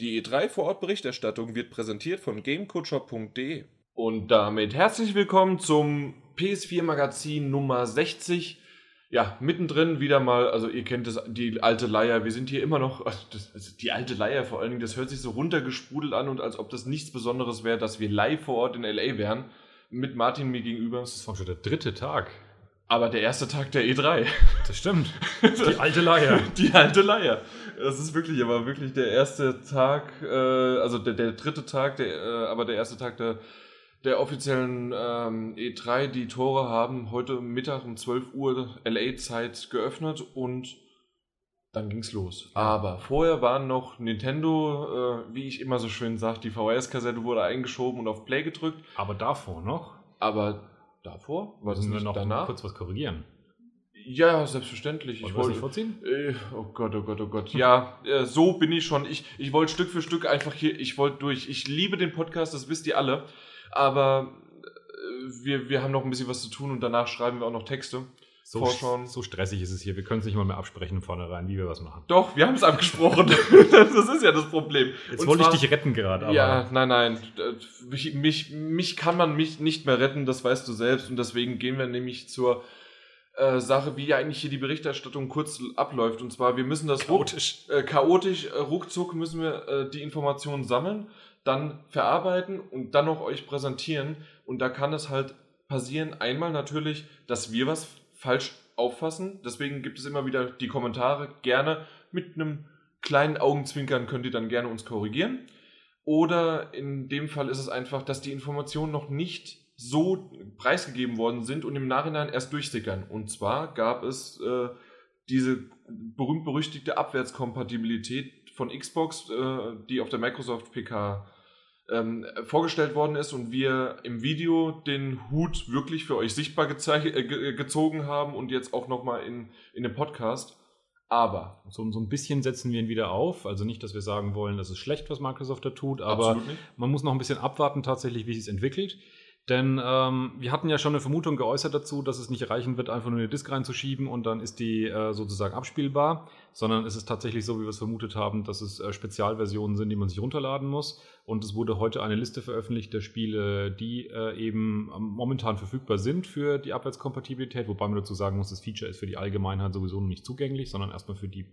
Die E3 Vorortberichterstattung wird präsentiert von gamecoachop.de. Und damit herzlich willkommen zum PS4 Magazin Nummer 60. Ja, mittendrin wieder mal, also ihr kennt das, die alte Leier, wir sind hier immer noch, also das, also die alte Leier vor allen Dingen, das hört sich so runtergesprudelt an und als ob das nichts Besonderes wäre, dass wir live vor Ort in L.A. wären, mit Martin mir gegenüber. Das ist schon der dritte Tag. Aber der erste Tag der E3. Das stimmt. Die alte Leier. Die alte Leier. Das ist wirklich, aber wirklich der erste Tag, äh, also der, der dritte Tag, der, äh, aber der erste Tag der, der offiziellen ähm, E3. Die Tore haben heute Mittag um 12 Uhr LA-Zeit geöffnet und dann ging's los. Aber vorher waren noch Nintendo, äh, wie ich immer so schön sage, die VHS-Kassette wurde eingeschoben und auf Play gedrückt. Aber davor noch? Aber davor? War das Müssen wir noch danach? kurz was korrigieren. Ja, selbstverständlich. Wollen Ich wollte, vorziehen? äh, oh Gott, oh Gott, oh Gott. Ja, äh, so bin ich schon. Ich, ich wollte Stück für Stück einfach hier, ich wollte durch. Ich liebe den Podcast, das wisst ihr alle. Aber äh, wir, wir haben noch ein bisschen was zu tun und danach schreiben wir auch noch Texte. So, Vorschauen. so stressig ist es hier. Wir können es nicht mal mehr absprechen Vornherein, wie wir was machen. Doch, wir haben es abgesprochen. das ist ja das Problem. Jetzt Und wollte ich zwar- dich retten gerade, aber Ja, nein, nein. Mich, mich, mich kann man mich nicht mehr retten, das weißt du selbst. Und deswegen gehen wir nämlich zur äh, Sache, wie ja eigentlich hier die Berichterstattung kurz abläuft. Und zwar, wir müssen das chaotisch. äh, chaotisch, äh, ruckzuck müssen wir äh, die Informationen sammeln, dann verarbeiten und dann noch euch präsentieren. Und da kann es halt passieren, einmal natürlich, dass wir was falsch auffassen. Deswegen gibt es immer wieder die Kommentare. Gerne mit einem kleinen Augenzwinkern könnt ihr dann gerne uns korrigieren. Oder in dem Fall ist es einfach, dass die Informationen noch nicht so preisgegeben worden sind und im Nachhinein erst durchsickern. Und zwar gab es äh, diese berühmt-berüchtigte Abwärtskompatibilität von Xbox, äh, die auf der Microsoft PK ähm, vorgestellt worden ist und wir im Video den Hut wirklich für euch sichtbar äh, ge gezogen haben und jetzt auch nochmal in, in dem Podcast. Aber, so, so ein bisschen setzen wir ihn wieder auf. Also nicht, dass wir sagen wollen, das ist schlecht, was Microsoft da tut, aber man muss noch ein bisschen abwarten tatsächlich, wie sich es entwickelt. Denn ähm, wir hatten ja schon eine Vermutung geäußert dazu, dass es nicht reichen wird, einfach nur eine Disk reinzuschieben und dann ist die äh, sozusagen abspielbar, sondern es ist tatsächlich so, wie wir es vermutet haben, dass es äh, Spezialversionen sind, die man sich runterladen muss. Und es wurde heute eine Liste veröffentlicht der Spiele, die äh, eben ähm, momentan verfügbar sind für die Abwärtskompatibilität, wobei man dazu sagen muss, das Feature ist für die Allgemeinheit sowieso nicht zugänglich, sondern erstmal für die,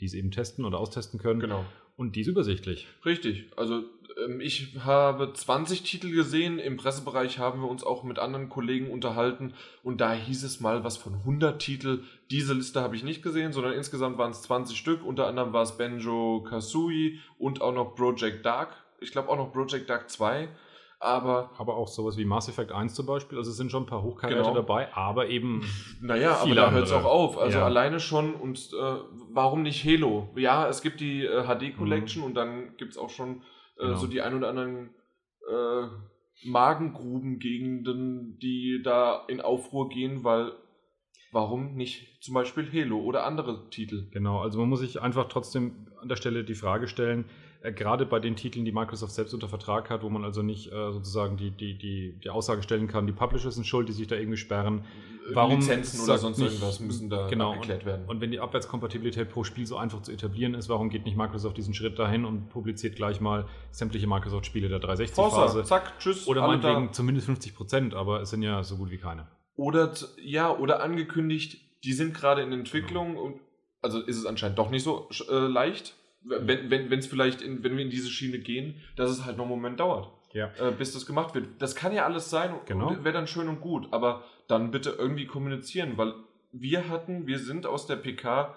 die es eben testen oder austesten können. Genau. Und die ist übersichtlich. Richtig. Also ähm, ich habe 20 Titel gesehen. Im Pressebereich haben wir uns auch mit anderen Kollegen unterhalten. Und da hieß es mal was von 100 Titel. Diese Liste habe ich nicht gesehen, sondern insgesamt waren es 20 Stück. Unter anderem war es Benjo Kazooie und auch noch Project Dark. Ich glaube auch noch Project Dark 2. Aber Aber auch sowas wie Mass Effect 1 zum Beispiel. Also es sind schon ein paar Hochkaräter Genau. dabei, aber eben Naja, aber da hört es auch auf. Also Ja. alleine schon und äh, warum nicht Halo? Ja, es gibt die äh, HD Collection Mhm. und dann gibt es auch schon äh, Genau. so die ein oder anderen äh, Magengruben-Gegenden, die da in Aufruhr gehen, weil warum nicht zum Beispiel Halo oder andere Titel? Genau, also man muss sich einfach trotzdem an der Stelle die Frage stellen, gerade bei den Titeln, die Microsoft selbst unter Vertrag hat, wo man also nicht äh, sozusagen die, die, die, die Aussage stellen kann, die Publisher sind schuld, die sich da irgendwie sperren. Warum Lizenzen oder sonst nicht- irgendwas müssen da genau, abgeklärt werden. Und wenn die Abwärtskompatibilität pro Spiel so einfach zu etablieren ist, warum geht nicht Microsoft diesen Schritt dahin und publiziert gleich mal sämtliche Microsoft-Spiele der 360-Phase? zack, tschüss. Oder alle da. meinetwegen zumindest 50 Prozent, aber es sind ja so gut wie keine. Oder ja, oder angekündigt, die sind gerade in Entwicklung und also ist es anscheinend doch nicht so äh, leicht, wenn wenn wenn, es vielleicht in, wenn wir in diese Schiene gehen, dass es halt noch einen Moment dauert, Ja. äh, bis das gemacht wird. Das kann ja alles sein Genau. und wäre dann schön und gut, aber dann bitte irgendwie kommunizieren, weil wir hatten, wir sind aus der PK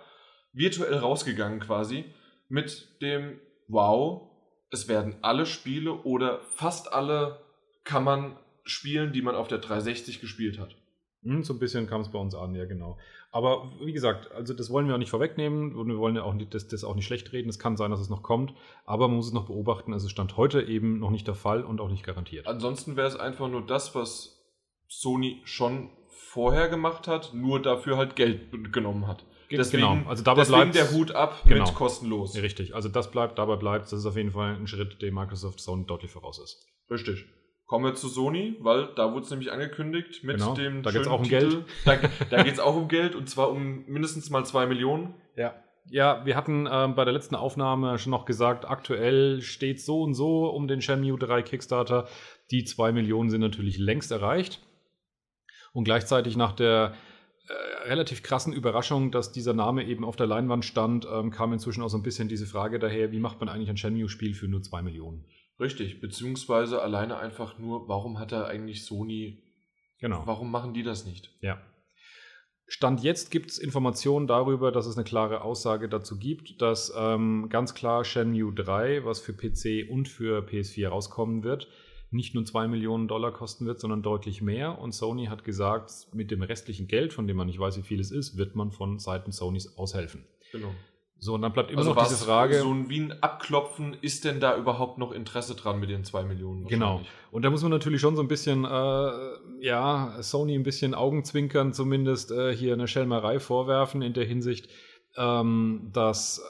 virtuell rausgegangen quasi mit dem Wow, es werden alle Spiele oder fast alle kann man spielen, die man auf der 360 gespielt hat. Hm, So ein bisschen kam es bei uns an, ja genau. Aber wie gesagt, also das wollen wir auch nicht vorwegnehmen und wir wollen ja auch nicht, das, das auch nicht schlecht reden. Es kann sein, dass es noch kommt, aber man muss es noch beobachten. Es ist Stand heute eben noch nicht der Fall und auch nicht garantiert. Ansonsten wäre es einfach nur das, was Sony schon vorher gemacht hat, nur dafür halt Geld genommen hat. Deswegen, genau, also dabei bleibt der Hut ab Genau. mit kostenlos. Richtig, also das bleibt, dabei bleibt. Das ist auf jeden Fall ein Schritt, dem Microsoft Sony deutlich voraus ist. Richtig. Kommen wir zu Sony, weil da wurde es nämlich angekündigt mit Genau, dem da geht's schönen auch um Titel. Geld. Da, da geht es auch um Geld und zwar um mindestens mal zwei Millionen. Ja. Ja, wir hatten ähm, bei der letzten Aufnahme schon noch gesagt, aktuell steht so und so um den Shenmue 3 Kickstarter. Die 2 Millionen sind natürlich längst erreicht. Und gleichzeitig nach der äh, relativ krassen Überraschung, dass dieser Name eben auf der Leinwand stand, ähm, kam inzwischen auch so ein bisschen diese Frage daher, wie macht man eigentlich ein Shenmue-Spiel für nur 2 Millionen? Richtig, beziehungsweise alleine einfach nur, warum hat er eigentlich Sony, Genau. warum machen die das nicht? Ja. Stand jetzt gibt es Informationen darüber, dass es eine klare Aussage dazu gibt, dass ähm, ganz klar Shenmue 3, was für PC und für PS4 rauskommen wird, nicht nur 2 Millionen Dollar kosten wird, sondern deutlich mehr. Und Sony hat gesagt, mit dem restlichen Geld, von dem man nicht weiß, wie viel es ist, wird man von Seiten Sonys aushelfen. Genau. So, und dann bleibt immer Also noch diese Frage. so ein, wie ein Abklopfen, ist denn da überhaupt noch Interesse dran mit den 2 Millionen? Genau. Und da muss man natürlich schon so ein bisschen, äh, ja, Sony ein bisschen Augenzwinkern zumindest äh, hier eine Schelmerei vorwerfen in der Hinsicht, ähm, dass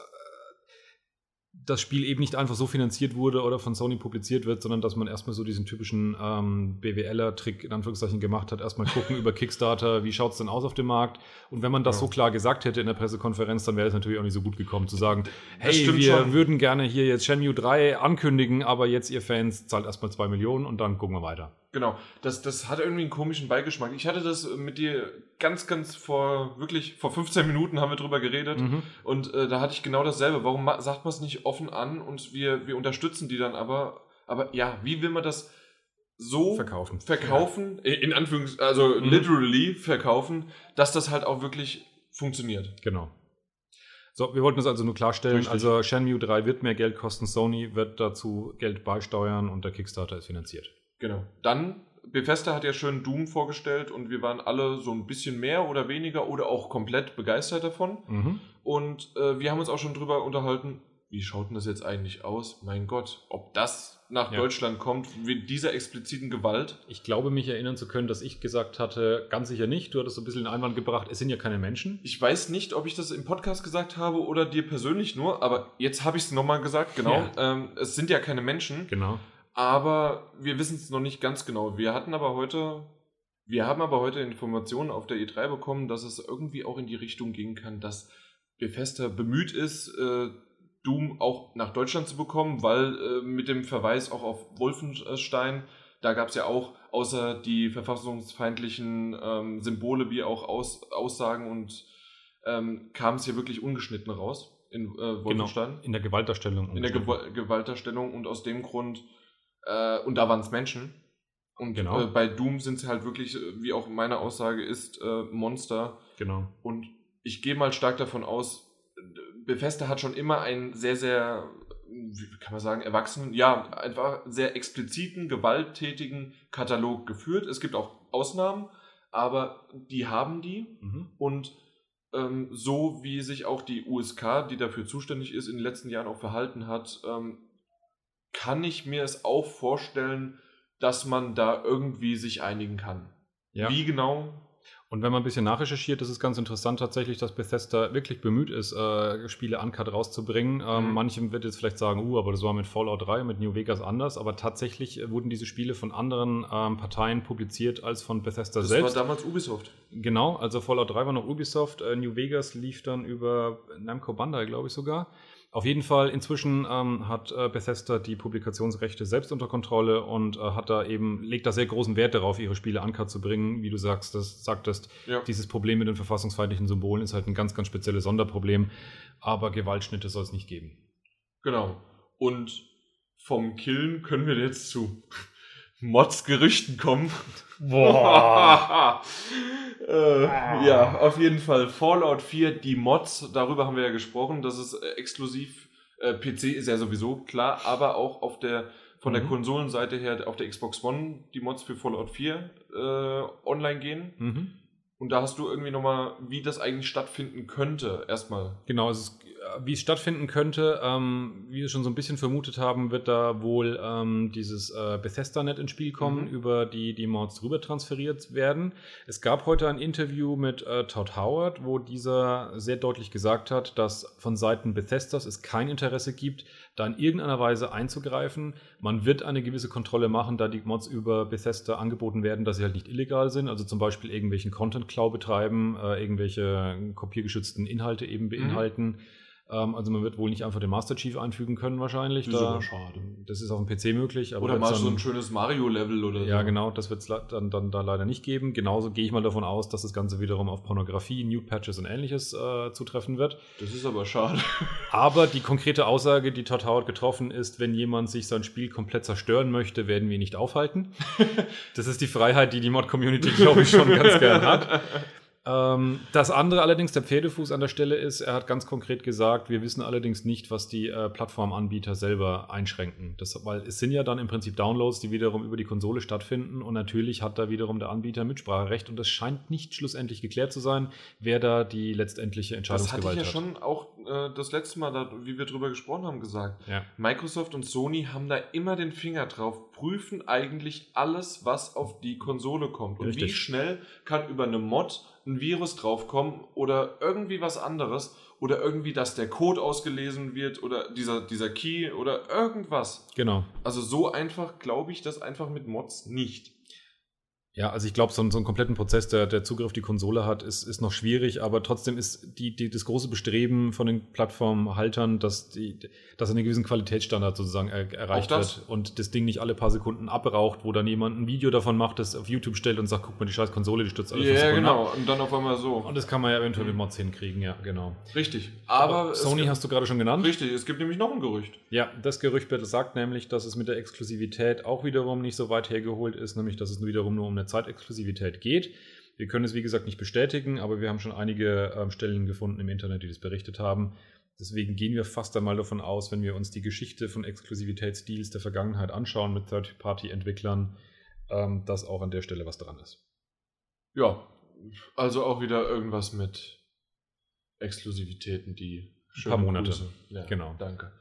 das Spiel eben nicht einfach so finanziert wurde oder von Sony publiziert wird, sondern dass man erstmal so diesen typischen ähm, BWLer-Trick in Anführungszeichen gemacht hat. Erstmal gucken über Kickstarter, wie schaut es denn aus auf dem Markt? Und wenn man das Ja. so klar gesagt hätte in der Pressekonferenz, dann wäre es natürlich auch nicht so gut gekommen zu sagen, hey, wir schon. würden gerne hier jetzt Shenmue 3 ankündigen, aber jetzt ihr Fans zahlt erstmal 2 Millionen und dann gucken wir weiter. Genau, das, das hat irgendwie einen komischen Beigeschmack. Ich hatte das mit dir ganz, ganz vor, wirklich, vor 15 Minuten haben wir drüber geredet Mhm. und äh, da hatte ich genau dasselbe. Warum sagt man es nicht offen an und wir, wir unterstützen die dann aber? Aber ja, wie will man das so Verkaufen. verkaufen, in Anführungs-, also Mhm. literally verkaufen, dass das halt auch wirklich funktioniert? Genau. So, wir wollten das also nur klarstellen. Richtig. Also Shenmue 3 wird mehr Geld kosten, Sony wird dazu Geld beisteuern und der Kickstarter ist finanziert. Genau. Dann, Bethesda hat ja schön Doom vorgestellt und wir waren alle so ein bisschen mehr oder weniger oder auch komplett begeistert davon. Mhm. Und äh, wir haben uns auch schon drüber unterhalten, wie schaut denn das jetzt eigentlich aus? Mein Gott, ob das nach Ja. Deutschland kommt, mit dieser expliziten Gewalt. Ich glaube, mich erinnern zu können, dass ich gesagt hatte, ganz sicher nicht. Du hattest so ein bisschen den Einwand gebracht, es sind ja keine Menschen. Ich weiß nicht, ob ich das im Podcast gesagt habe oder dir persönlich nur, aber jetzt habe ich es nochmal gesagt, genau. Ja. Ähm, es sind ja keine Menschen, Genau. Aber wir wissen es noch nicht ganz genau. Wir hatten aber heute, wir haben aber heute Informationen auf der E3 bekommen, dass es irgendwie auch in die Richtung gehen kann, dass Bethesda bemüht ist, äh, Doom auch nach Deutschland zu bekommen, weil äh, mit dem Verweis auch auf Wolfenstein, da gab es ja auch außer die verfassungsfeindlichen ähm, Symbole wie auch Aus, Aussagen und ähm, kam es hier wirklich ungeschnitten raus in äh, Wolfenstein In der Gewaltdarstellung. in der Gew Gewaltdarstellung und aus dem Grund, äh, und da waren es Menschen. Und Genau. äh, bei Doom sind es halt wirklich, äh, wie auch meine Aussage ist, äh, Monster. Genau. Und ich gehe mal stark davon aus, Bethesda hat schon immer einen sehr, sehr, wie kann man sagen, erwachsenen, ja, einfach sehr expliziten, gewalttätigen Katalog geführt. Es gibt auch Ausnahmen, aber die haben die. Mhm. Und ähm, so wie sich auch die USK, die dafür zuständig ist, in den letzten Jahren auch verhalten hat, ähm, kann ich mir es auch vorstellen, dass man da irgendwie sich einigen kann. Ja. Wie genau? Und wenn man ein bisschen nachrecherchiert, ist es ganz interessant tatsächlich, dass Bethesda wirklich bemüht ist, äh, Spiele uncut rauszubringen. Ähm, Mhm. Manchem wird jetzt vielleicht sagen, uh, aber das war mit Fallout 3, mit New Vegas anders. Aber tatsächlich äh, wurden diese Spiele von anderen ähm, Parteien publiziert als von Bethesda Das selbst. war damals Ubisoft. Genau, also Fallout 3 war noch Ubisoft, äh, New Vegas lief dann über Namco Bandai, glaube ich sogar. Auf jeden Fall, inzwischen ähm, hat äh, Bethesda die Publikationsrechte selbst unter Kontrolle und äh, hat da eben, legt da sehr großen Wert darauf, ihre Spiele uncut zu bringen. Wie du sagst, das, sagtest, Ja. dieses Problem mit den verfassungsfeindlichen Symbolen ist halt ein ganz, ganz spezielles Sonderproblem. Aber Gewaltschnitte soll es nicht geben. Genau. Und vom Killen können wir jetzt zu Mods-Gerüchten kommen. äh, ja, auf jeden Fall. Fallout 4, die Mods, darüber haben wir ja gesprochen. Das ist äh, exklusiv. Äh, PC ist ja sowieso klar, aber auch auf der von der Mhm. Konsolenseite her auf der Xbox One die Mods für Fallout 4 äh, online gehen. Mhm. Und da hast du irgendwie nochmal, wie das eigentlich stattfinden könnte, erstmal. Genau, es ist, wie es stattfinden könnte, ähm, wie wir schon so ein bisschen vermutet haben, wird da wohl ähm, dieses äh, Bethesda-Net ins Spiel kommen, Mhm. über die die Mods rüber transferiert werden. Es gab heute ein Interview mit äh, Todd Howard, wo dieser sehr deutlich gesagt hat, dass von Seiten Bethesdas es kein Interesse gibt, da in irgendeiner Weise einzugreifen. Man wird eine gewisse Kontrolle machen, da die Mods über Bethesda angeboten werden, dass sie halt nicht illegal sind, also zum Beispiel irgendwelchen Content-Klau betreiben, äh, irgendwelche kopiergeschützten Inhalte eben beinhalten. Ähm, also man wird wohl nicht einfach den Master Chief einfügen können wahrscheinlich. Das ist Da- aber schade. Das ist auf dem PC möglich. Aber Oder mal so ein schönes Mario-Level oder Ja, so. genau, das wird es dann, dann da leider nicht geben. Genauso gehe ich mal davon aus, dass das Ganze wiederum auf Pornografie, New Patches und ähnliches äh, zutreffen wird. Das ist aber schade. Aber die konkrete Aussage, die Todd Howard getroffen ist, wenn jemand sich sein Spiel komplett zerstören möchte, werden wir ihn nicht aufhalten. das ist die Freiheit, die die Mod-Community, glaube ich, schon ganz gern hat. Ähm, das andere allerdings, der Pferdefuß an der Stelle ist, er hat ganz konkret gesagt, wir wissen allerdings nicht, was die äh, Plattformanbieter selber einschränken. Das, weil es sind ja dann im Prinzip Downloads, die wiederum über die Konsole stattfinden und natürlich hat da wiederum der Anbieter Mitspracherecht und es scheint nicht schlussendlich geklärt zu sein, wer da die letztendliche Das hatte ich Entscheidungsgewalt ja hat. schon auch äh, das letzte Mal, da, wie wir drüber gesprochen haben, gesagt. Ja. Microsoft und Sony haben da immer den Finger drauf, prüfen eigentlich alles, was auf die Konsole kommt. Und wie Richtig. schnell kann über eine Mod ein Virus draufkommen oder irgendwie was anderes oder irgendwie, dass der Code ausgelesen wird oder dieser, dieser Key oder irgendwas. Genau. Also so einfach glaube ich das einfach mit Mods nicht. Ja, also ich glaube, so, so einen kompletten Prozess, der, der Zugriff auf die Konsole hat, ist, ist noch schwierig, aber trotzdem ist die, die, das große Bestreben von den Plattformhaltern, dass, die, dass einen gewissen Qualitätsstandard sozusagen er, erreicht wird und das Ding nicht alle paar Sekunden abraucht, wo dann jemand ein Video davon macht, das auf YouTube stellt und sagt, guck mal, die scheiß Konsole, die stürzt alle fünf Ja, Sekunden ab. genau. Und dann auf einmal so. Und das kann man ja eventuell mit Mods hinkriegen, ja, genau. Richtig. Aber es Sony gibt- hast du gerade schon genannt. Richtig, es gibt nämlich noch ein Gerücht. Ja, das Gerücht sagt nämlich, dass es mit der Exklusivität auch wiederum nicht so weit hergeholt ist, nämlich dass es wiederum nur um eine Zeitexklusivität geht. Wir können es wie gesagt nicht bestätigen, aber wir haben schon einige ähm, Stellen gefunden im Internet, die das berichtet haben. Deswegen gehen wir fast einmal davon aus, wenn wir uns die Geschichte von Exklusivitätsdeals der Vergangenheit anschauen mit Third-Party-Entwicklern, ähm, dass auch an der Stelle was dran ist. Ja, also auch wieder irgendwas mit Exklusivitäten, die paar Monate. Ja, Genau. Danke.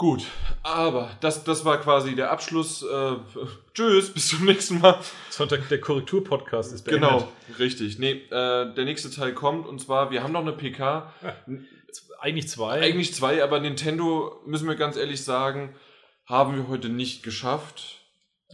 Gut, aber das, das war quasi der Abschluss. Äh, tschüss, bis zum nächsten Mal. Sonntag, der Korrektur-Podcast ist beendet. Genau, richtig. Nee, äh, der nächste Teil kommt und zwar, wir haben noch eine PK. Eigentlich zwei. Eigentlich zwei, aber Nintendo, müssen wir ganz ehrlich sagen, haben wir heute nicht geschafft.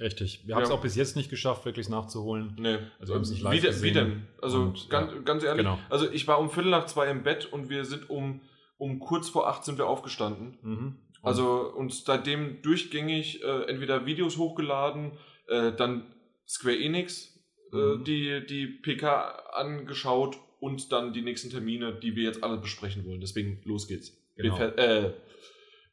Richtig. Wir Ja. haben es auch bis jetzt nicht geschafft, wirklich nachzuholen. Nee. Also wir haben es nicht live wie, denn- gesehen. wie denn? Also Und, ganz, ja. ganz ehrlich, Genau. also ich war um Viertel nach zwei im Bett und wir sind um, um kurz vor acht sind wir aufgestanden. Mhm. Also und seitdem durchgängig äh, entweder Videos hochgeladen, äh, dann Square Enix äh, Mhm. die, die PK angeschaut und dann die nächsten Termine, die wir jetzt alle besprechen wollen. Deswegen los geht's. Genau. Beth äh,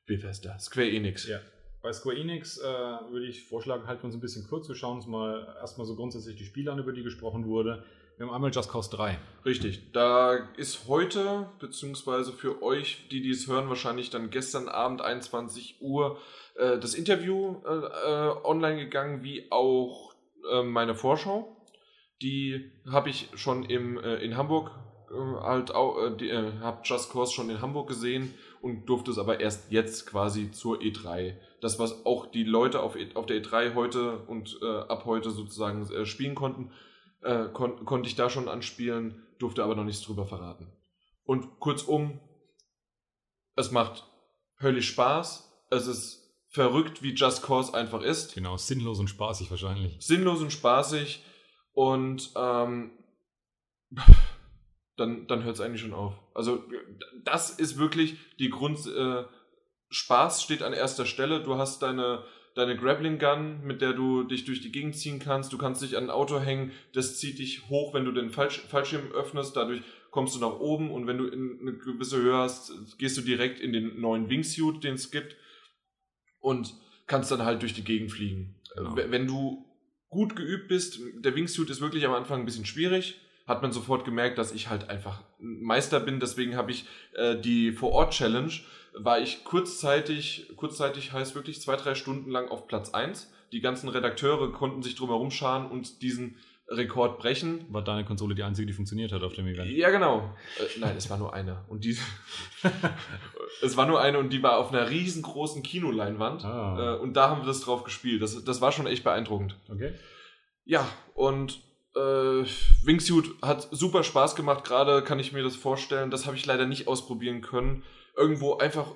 Bethesda, Square Enix. Ja. Bei Square Enix äh, würde ich vorschlagen, halten wir uns ein bisschen kurz. Wir schauen uns mal erstmal so grundsätzlich die Spiele an, über die gesprochen wurde. Wir haben einmal Just Cause 3. Richtig. Da ist heute, beziehungsweise für euch, die dies hören, wahrscheinlich dann gestern Abend 21 Uhr äh, das Interview äh, äh, online gegangen, wie auch äh, meine Vorschau. Die habe ich schon im, äh, in Hamburg äh, halt auch, die, habe Just Cause schon in Hamburg gesehen und durfte es aber erst jetzt quasi zur E3. Das, was auch die Leute auf, E- auf der E3 heute und ab heute sozusagen spielen konnten, äh, kon konnte ich da schon anspielen, durfte aber noch nichts drüber verraten. Und kurzum, es macht höllisch Spaß. Es ist verrückt, wie Just Cause einfach ist. Genau, sinnlos und spaßig wahrscheinlich. Sinnlos und spaßig. Und ähm, dann, dann hört es eigentlich schon auf. Also das ist wirklich die Grund... Äh, Spaß steht an erster Stelle. Du hast deine, deine Grappling Gun, mit der du dich durch die Gegend ziehen kannst. Du kannst dich an ein Auto hängen, das zieht dich hoch, wenn du den Fallsch Fallschirm öffnest. Dadurch kommst du nach oben und wenn du in eine gewisse Höhe hast, gehst du direkt in den neuen Wingsuit, den es gibt und kannst dann halt durch die Gegend fliegen. Genau. Wenn du gut geübt bist, der Wingsuit ist wirklich am Anfang ein bisschen schwierig, hat man sofort gemerkt, dass ich halt einfach ein Meister bin. Deswegen habe ich äh, die Vor-Ort-Challenge, war ich kurzzeitig, kurzzeitig heißt wirklich zwei, drei Stunden lang auf Platz 1. Die ganzen Redakteure konnten sich drum herum scharen und diesen Rekord brechen. War deine Konsole die einzige, die funktioniert hat auf dem Event? Ja, genau. Äh, nein, es war nur eine. Und die, es war nur eine und die war auf einer riesengroßen Kinoleinwand. Ah. Äh, und da haben wir das drauf gespielt. Das, das war schon echt beeindruckend. Okay. Ja, und äh, Wingsuit hat super Spaß gemacht. Gerade kann ich mir das vorstellen. Das habe ich leider nicht ausprobieren können. Irgendwo einfach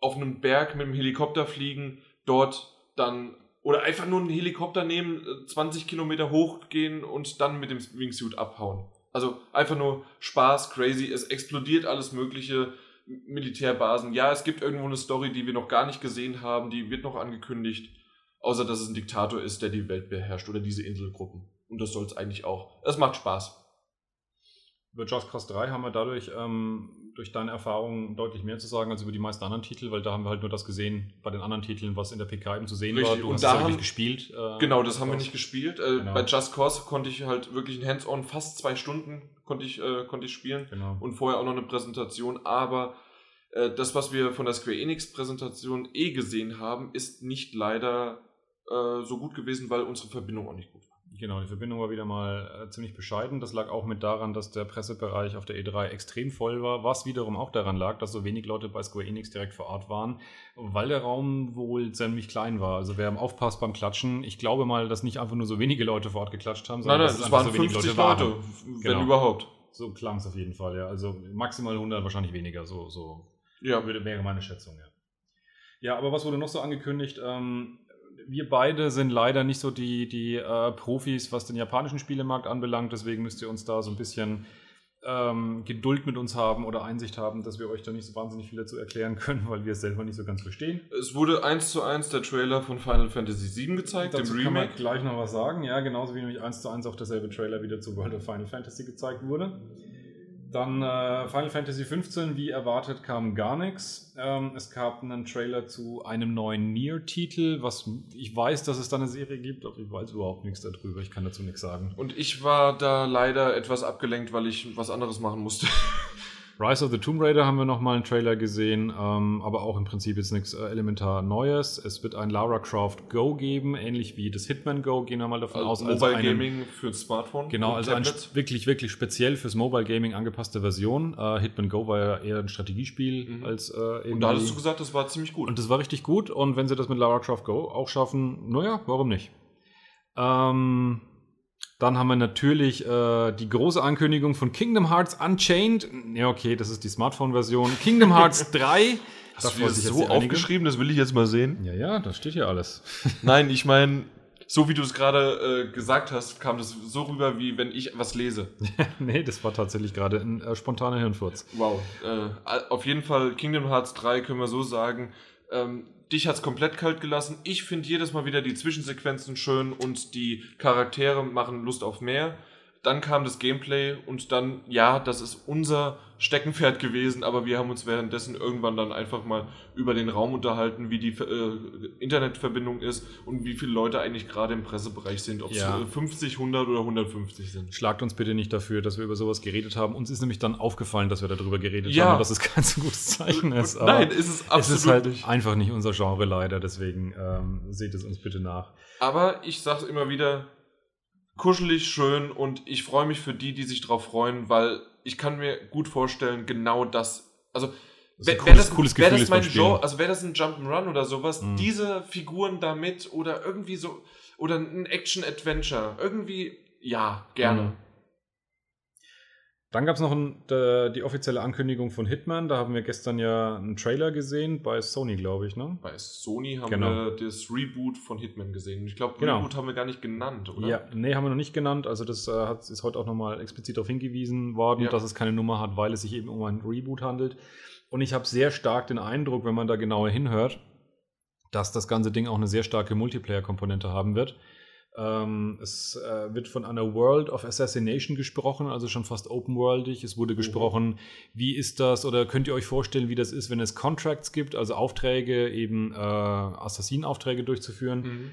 auf einem Berg mit dem Helikopter fliegen, dort dann oder einfach nur einen Helikopter nehmen, äh, 20 Kilometer hochgehen und dann mit dem Wingsuit abhauen. Also einfach nur Spaß, crazy. Es explodiert alles Mögliche. Militärbasen. Ja, es gibt irgendwo eine Story, die wir noch gar nicht gesehen haben, die wird noch angekündigt. Außer, dass es ein Diktator ist, der die Welt beherrscht oder diese Inselgruppen. Und das soll es eigentlich auch. Es macht Spaß. Über Just Cause 3 haben wir dadurch ähm, durch deine Erfahrungen deutlich mehr zu sagen als über die meisten anderen Titel, weil da haben wir halt nur das gesehen bei den anderen Titeln, was in der PK eben zu sehen Richtig, war. Du und hast da haben- nicht gespielt. äh, Genau, das haben wir nicht gespielt. Äh, Genau. Bei Just Cause konnte ich halt wirklich ein Hands-on, fast zwei Stunden konnte ich, äh, konnte ich spielen. Genau. und vorher auch noch eine Präsentation, aber äh, das, was wir von der Square Enix Präsentation eh gesehen haben, ist nicht leider äh, so gut gewesen, weil unsere Verbindung auch nicht gut war. Genau, die Verbindung war wieder mal äh, ziemlich bescheiden. Das lag auch mit daran, dass der Pressebereich auf der E3 extrem voll war, was wiederum auch daran lag, dass so wenig Leute bei Square Enix direkt vor Ort waren, weil der Raum wohl ziemlich klein war. Also wer aufpasst beim Klatschen, ich glaube mal, dass nicht einfach nur so wenige Leute vor Ort geklatscht haben, Nein, nein, dass es einfach waren so wenig 50 waren. Leute, wenn Genau. überhaupt. So klang es auf jeden Fall, ja. Also maximal 100, wahrscheinlich weniger, so, so Ja, würde, wäre meine Schätzung, ja. Ja, aber was wurde noch so angekündigt? Ähm, wir beide sind leider nicht so die, die äh, Profis, was den japanischen Spielemarkt anbelangt. Deswegen müsst ihr uns da so ein bisschen ähm, Geduld mit uns haben oder Einsicht haben, dass wir euch da nicht so wahnsinnig viel dazu erklären können, weil wir es selber nicht so ganz verstehen. es wurde eins zu eins der Trailer von Final Fantasy VII gezeigt, Dazu dem kann man Remake. gleich noch was sagen. Ja, genauso wie nämlich eins zu eins auch derselbe Trailer wieder zu World of Final Fantasy gezeigt wurde. Dann äh, Final Fantasy 15, wie erwartet, kam gar nichts. Ähm, es gab einen Trailer zu einem neuen Nier-Titel, was ich weiß, dass es da eine Serie gibt, aber ich weiß überhaupt nichts darüber. Ich kann dazu nichts sagen. Und ich war da leider etwas abgelenkt, weil ich was anderes machen musste. Rise of the Tomb Raider haben wir nochmal einen Trailer gesehen, ähm, aber auch im Prinzip jetzt nichts äh, elementar Neues. Es wird ein Lara Croft Go geben, ähnlich wie das Hitman Go, gehen wir mal davon aus. Also Mobile einen- Gaming für Smartphone. Genau, also eine wirklich, wirklich speziell fürs Mobile Gaming angepasste Version. Äh, Hitman Go war ja eher ein Strategiespiel Mhm. als äh, eben. Und da hattest du gesagt, das war ziemlich gut. und das war richtig gut. Und wenn sie das mit Lara Croft Go auch schaffen, naja, warum nicht? Ähm, dann haben wir natürlich äh, die große Ankündigung von Kingdom Hearts Unchained. Ja, okay, das ist die Smartphone-Version. Kingdom Hearts 3. Da Hast du das sich jetzt so aufgeschrieben? Das will ich jetzt mal sehen. Ja, ja, da steht hier alles. Nein, ich meine, so wie du es gerade äh, gesagt hast, kam das so rüber, wie wenn ich was lese. nee, das war tatsächlich gerade ein äh, spontaner Hirnfurz. Wow. Äh, auf jeden Fall Kingdom Hearts 3 können wir so sagen. Ähm, dich hat's komplett kalt gelassen. Ich finde jedes Mal wieder die Zwischensequenzen schön und die Charaktere machen Lust auf mehr. Dann kam das Gameplay und dann, ja, das ist unser Steckenpferd gewesen, aber wir haben uns währenddessen irgendwann dann einfach mal über den Raum unterhalten, wie die äh, Internetverbindung ist und wie viele Leute eigentlich gerade im Pressebereich sind, ob es Ja. äh, 50, 100 oder 150 sind. Schlagt uns bitte nicht dafür, dass wir über sowas geredet haben. Uns ist nämlich dann aufgefallen, dass wir darüber geredet Ja. haben und dass es kein so gutes Zeichen ist. aber Nein, ist es absolut es ist halt nicht. einfach nicht unser Genre leider, deswegen ähm, seht es uns bitte nach. Aber ich sag's immer wieder, kuschelig, schön und ich freue mich für die, die sich drauf freuen, weil ich kann mir gut vorstellen, genau das, also Das ist ein wär- wär cooles, das, cooles wär Gefühl das mein. Genre, also wäre das ein Jump'n'Run oder sowas, Mhm. diese Figuren damit oder irgendwie so, oder ein Action-Adventure, irgendwie, ja, gerne. Mhm. Dann gab es noch ein, die offizielle Ankündigung von Hitman. Da haben wir gestern ja einen Trailer gesehen bei Sony, glaube ich. Ne? Bei Sony haben Genau. wir das Reboot von Hitman gesehen. Ich glaube, Genau. Reboot haben wir gar nicht genannt, oder? Ja, nee, haben wir noch nicht genannt. Also das äh, ist heute auch nochmal explizit darauf hingewiesen worden, Ja. dass es keine Nummer hat, weil es sich eben um ein Reboot handelt. Und ich habe sehr stark den Eindruck, wenn man da genauer hinhört, dass das ganze Ding auch eine sehr starke Multiplayer-Komponente haben wird. Ähm, es äh, wird von einer World of Assassination gesprochen, also schon fast open-worldig. Es wurde gesprochen, wie ist das oder könnt ihr euch vorstellen, wie das ist, wenn es Contracts gibt, also Aufträge, eben äh, Assassinenaufträge durchzuführen. Mhm.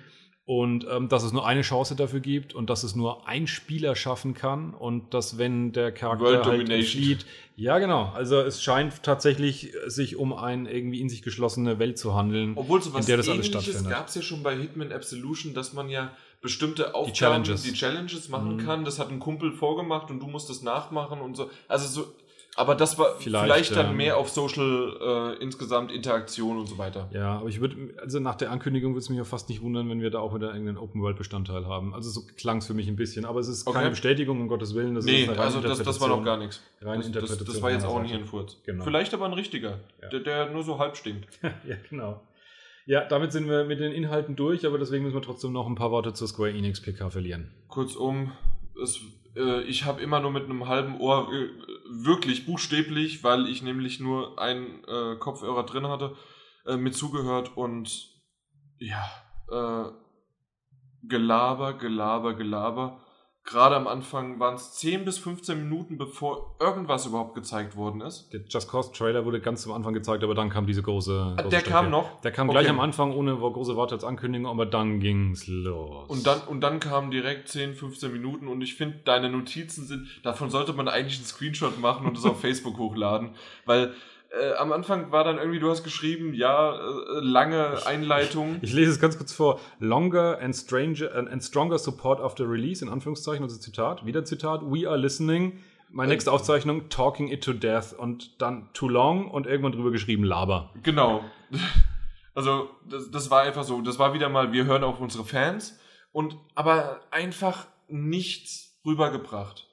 Und ähm, dass es nur eine Chance dafür gibt und dass es nur ein Spieler schaffen kann und dass wenn der Charakter World halt Domination. flieht. Ja, genau. Also es scheint tatsächlich sich um eine irgendwie in sich geschlossene Welt zu handeln, Obwohl so was in der das alles stattfindet. gab es ja schon bei Hitman Absolution, dass man ja bestimmte Aufgaben, Challenges. die Challenges machen Mhm. kann. Das hat ein Kumpel vorgemacht und du musst das nachmachen und so. Also so, aber das war vielleicht, Vielleicht, dann ähm, mehr auf Social äh, insgesamt Interaktion und so weiter. Ja, aber ich würde, also nach der Ankündigung würde es mich auch fast nicht wundern, wenn wir da auch wieder irgendeinen Open-World-Bestandteil haben. Also so klang es für mich ein bisschen, aber es ist Okay. keine Bestätigung, um Gottes Willen. Das nee, ist eine reine also das, das war noch gar nichts. Reine Das, das, Interpretation das war jetzt auch ein. Hirnfurz. Genau. Vielleicht aber ein richtiger, Ja. der, der nur so halb stinkt. ja, genau. Ja, damit sind wir mit den Inhalten durch, aber deswegen müssen wir trotzdem noch ein paar Worte zur Square Enix PK verlieren. Kurzum, es, äh, ich habe immer nur mit einem halben Ohr äh, wirklich buchstäblich, weil ich nämlich nur einen äh, Kopfhörer drin hatte, äh, mit zugehört und ja, äh, Gelaber, Gelaber, Gelaber. Gerade am Anfang waren es 10 bis 15 Minuten, bevor irgendwas überhaupt gezeigt worden ist. Der Just Cause Trailer wurde ganz zum Anfang gezeigt, aber dann kam diese große. Ah, große Der Strecke. kam noch. Der kam Okay. gleich am Anfang ohne große Worte als Ankündigung, aber dann ging's los. Und dann, und dann kamen direkt 10, 15 Minuten und ich finde, deine Notizen sind, davon sollte man eigentlich einen Screenshot machen und es auf Facebook hochladen, weil äh, am Anfang war dann irgendwie, du hast geschrieben, ja, äh, lange Einleitung. Ich lese es ganz kurz vor. Longer and, stranger, and, stronger support after release, in Anführungszeichen, also Zitat. Wieder Zitat. We are listening. Meine Äh, nächste Aufzeichnung, talking it to death. Und dann too long und irgendwann drüber geschrieben, laber. Genau. Also, das, das war einfach so. Das war wieder mal, wir hören auf unsere Fans und aber einfach nichts rübergebracht.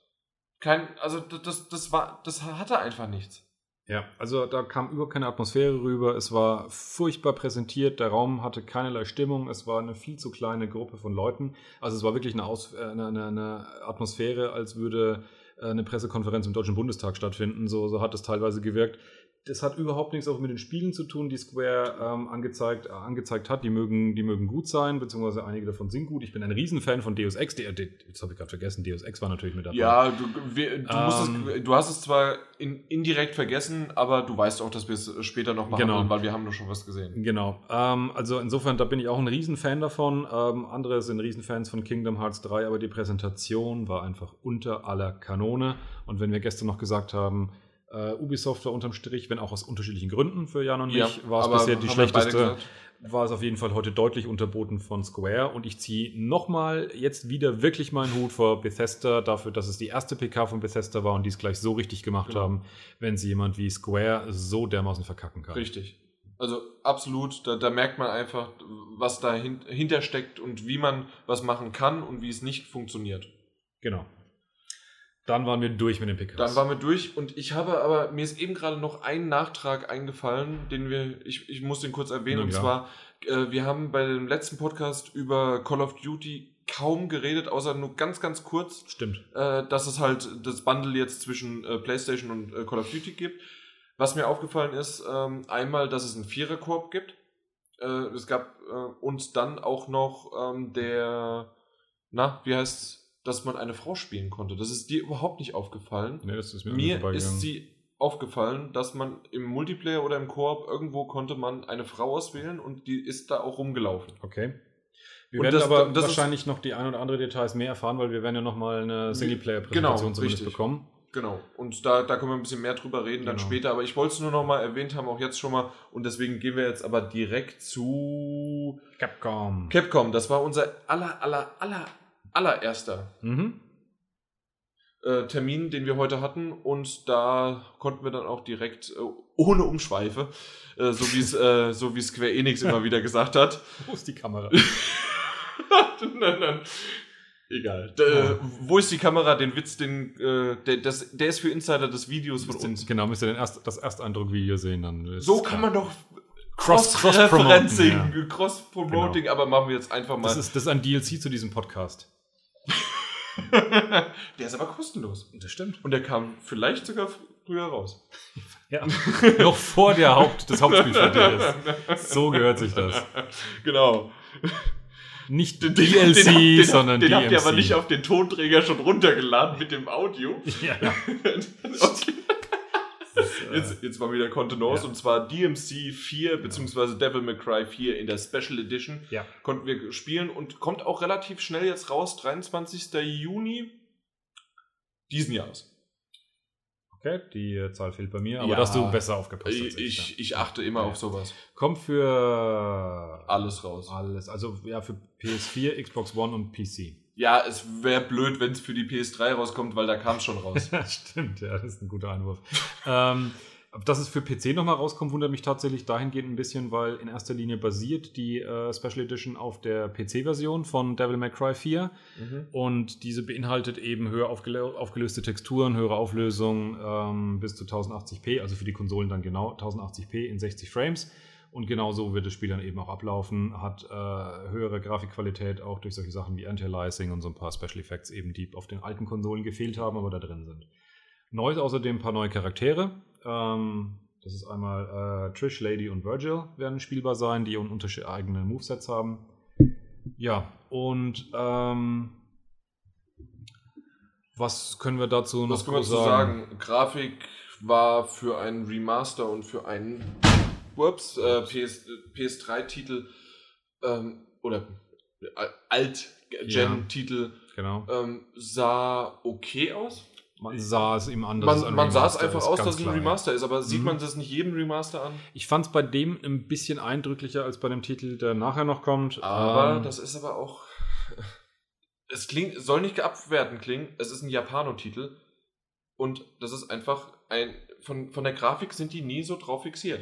Kein, also das, das war, das hatte einfach nichts. Ja, also da kam überhaupt keine Atmosphäre rüber. Es war furchtbar präsentiert. Der Raum hatte keinerlei Stimmung. Es war eine viel zu kleine Gruppe von Leuten. Also es war wirklich eine, Aus äh, eine, eine, eine Atmosphäre, als würde äh, eine Pressekonferenz im Deutschen Bundestag stattfinden. So, so hat es teilweise gewirkt. Das hat überhaupt nichts auch mit den Spielen zu tun, die Square ähm, angezeigt, äh, angezeigt hat. Die mögen, die mögen gut sein, beziehungsweise einige davon sind gut. Ich bin ein Riesenfan von Deus Ex. Die, die, jetzt habe ich gerade vergessen, Deus Ex war natürlich mit dabei. Ja, du, wir, du, Ähm. es, du hast es zwar in, indirekt vergessen, aber du weißt auch, dass wir es später noch machen, Genau. weil wir haben doch schon was gesehen. Genau. Ähm, also insofern, da bin ich auch ein Riesenfan davon. Ähm, andere sind Riesenfans von Kingdom Hearts 3, aber die Präsentation war einfach unter aller Kanone. Und wenn wir gestern noch gesagt haben, äh, Ubisoft war unterm Strich, wenn auch aus unterschiedlichen Gründen für Jan und mich, Ja, war es bisher die schlechteste, war es auf jeden Fall heute deutlich unterboten von Square. Und ich ziehe nochmal jetzt wieder wirklich meinen Hut vor Bethesda dafür, dass es die erste PK von Bethesda war und die es gleich so richtig gemacht Genau. haben, wenn sie jemand wie Square so dermaßen verkacken kann. Richtig. Also absolut, da, da merkt man einfach, was dahinter steckt und wie man was machen kann und wie es nicht funktioniert. Genau. Dann waren wir durch mit den PKs. Dann waren wir durch und ich habe aber, mir ist eben gerade noch ein Nachtrag eingefallen, den wir, ich, ich muss den kurz erwähnen, und zwar, äh, wir haben bei dem letzten Podcast über Call of Duty kaum geredet, außer nur ganz, ganz kurz, Stimmt. äh, dass es halt das Bundle jetzt zwischen äh, PlayStation und äh, Call of Duty gibt. Was mir aufgefallen ist, ähm, einmal, dass es einen Vierer-Koop gibt. Äh, es gab äh, und dann auch noch ähm, der, na, wie heißt dass man eine Frau spielen konnte. Das ist dir überhaupt nicht aufgefallen. Nee, das ist mir, Mir ist sie aufgefallen, dass man im Multiplayer oder im Koop irgendwo konnte man eine Frau auswählen und die ist da auch rumgelaufen. Okay. Wir Und werden das- aber das wahrscheinlich noch die ein oder andere Details mehr erfahren, weil wir werden ja nochmal eine Singleplayer-Präsentation Genau, zumindest richtig. bekommen. Genau. Und da, da können wir ein bisschen mehr drüber reden dann Genau. später. Aber ich wollte es nur noch mal erwähnt haben, auch jetzt schon mal. Und deswegen gehen wir jetzt aber direkt zu Capcom. Capcom. Das war unser aller, aller, aller, allererster mhm. äh, Termin, den wir heute hatten. Und da konnten wir dann auch direkt äh, ohne Umschweife, äh, so wie es äh, so wie Square Enix immer wieder gesagt hat, Wo ist die Kamera? nein, nein. Egal. D äh, wo ist die Kamera? Den Witz, den, äh, der, das, der ist für Insider des Videos von uns. genau, müsst ihr den erst, das Ersteindruck-Video sehen. Dann So es kann man doch Cross- Cross-Referencing, cross-promoten, ja. Cross-Promoting, aber machen wir jetzt einfach mal. Das ist, das ist ein DLC zu diesem Podcast. Der ist aber kostenlos. Das stimmt. Und der kam vielleicht sogar früher raus. Ja. Noch vor der Haupt, des Hauptspiels fertig ist. So gehört sich das. Genau. Nicht Den, DLC, den, den, sondern den DMC. habt ihr aber nicht auf den Tonträger schon runtergeladen mit dem Audio. Ja, ja. Okay. Äh, Jetzt, jetzt mal wieder Kontenance Ja. und zwar DMC 4 beziehungsweise Devil May Cry 4 in der Special Edition Ja. konnten wir spielen und kommt auch relativ schnell jetzt raus, 23. Juni diesen Jahres. Okay, die äh, Zahl fehlt bei mir, aber Ja. dass du besser aufgepasst hast. Ich, ich, achte immer auf sowas. Kommt für Alles raus. alles, also ja, für PS4, Xbox One und PC. Ja, es wäre blöd, wenn es für die PS3 rauskommt, weil da kam es schon raus. Stimmt, ja, das ist ein guter Einwurf. ähm, dass es für PC nochmal rauskommt, wundert mich tatsächlich dahingehend ein bisschen, weil in erster Linie basiert die äh, Special Edition auf der PC-Version von Devil May Cry 4 Mhm. und diese beinhaltet eben höher aufgelö aufgelöste Texturen, höhere Auflösung ähm, bis zu 1080p, also für die Konsolen dann genau 1080p in 60 Frames. Und genau so wird das Spiel dann eben auch ablaufen, hat äh, höhere Grafikqualität auch durch solche Sachen wie Anti-Aliasing und so ein paar Special Effects eben, die auf den alten Konsolen gefehlt haben, aber da drin sind. Neu ist außerdem ein paar neue Charaktere. Ähm, das ist einmal äh, Trish, Lady und Virgil werden spielbar sein, die unterschiedliche eigene Movesets haben. Ja, und ähm, was können wir dazu noch Was können wir dazu sagen? Grafik war für einen Remaster und für einen ups, äh, PS, PS3-Titel ähm, oder äh, Alt-Gen-Titel ja, genau. ähm, sah okay aus. Man sah es ihm an, dass man, Man sah es einfach aus, dass es ein Remaster ist, aber sieht mhm. man das nicht jedem Remaster an? Ich fand es bei dem ein bisschen eindrücklicher als bei dem Titel, der nachher noch kommt. Aber ähm, das ist aber auch. Es klingt, soll nicht abwertend klingen, es ist ein Japano-Titel und das ist einfach ein. Von, von der Grafik sind die nie so drauf fixiert.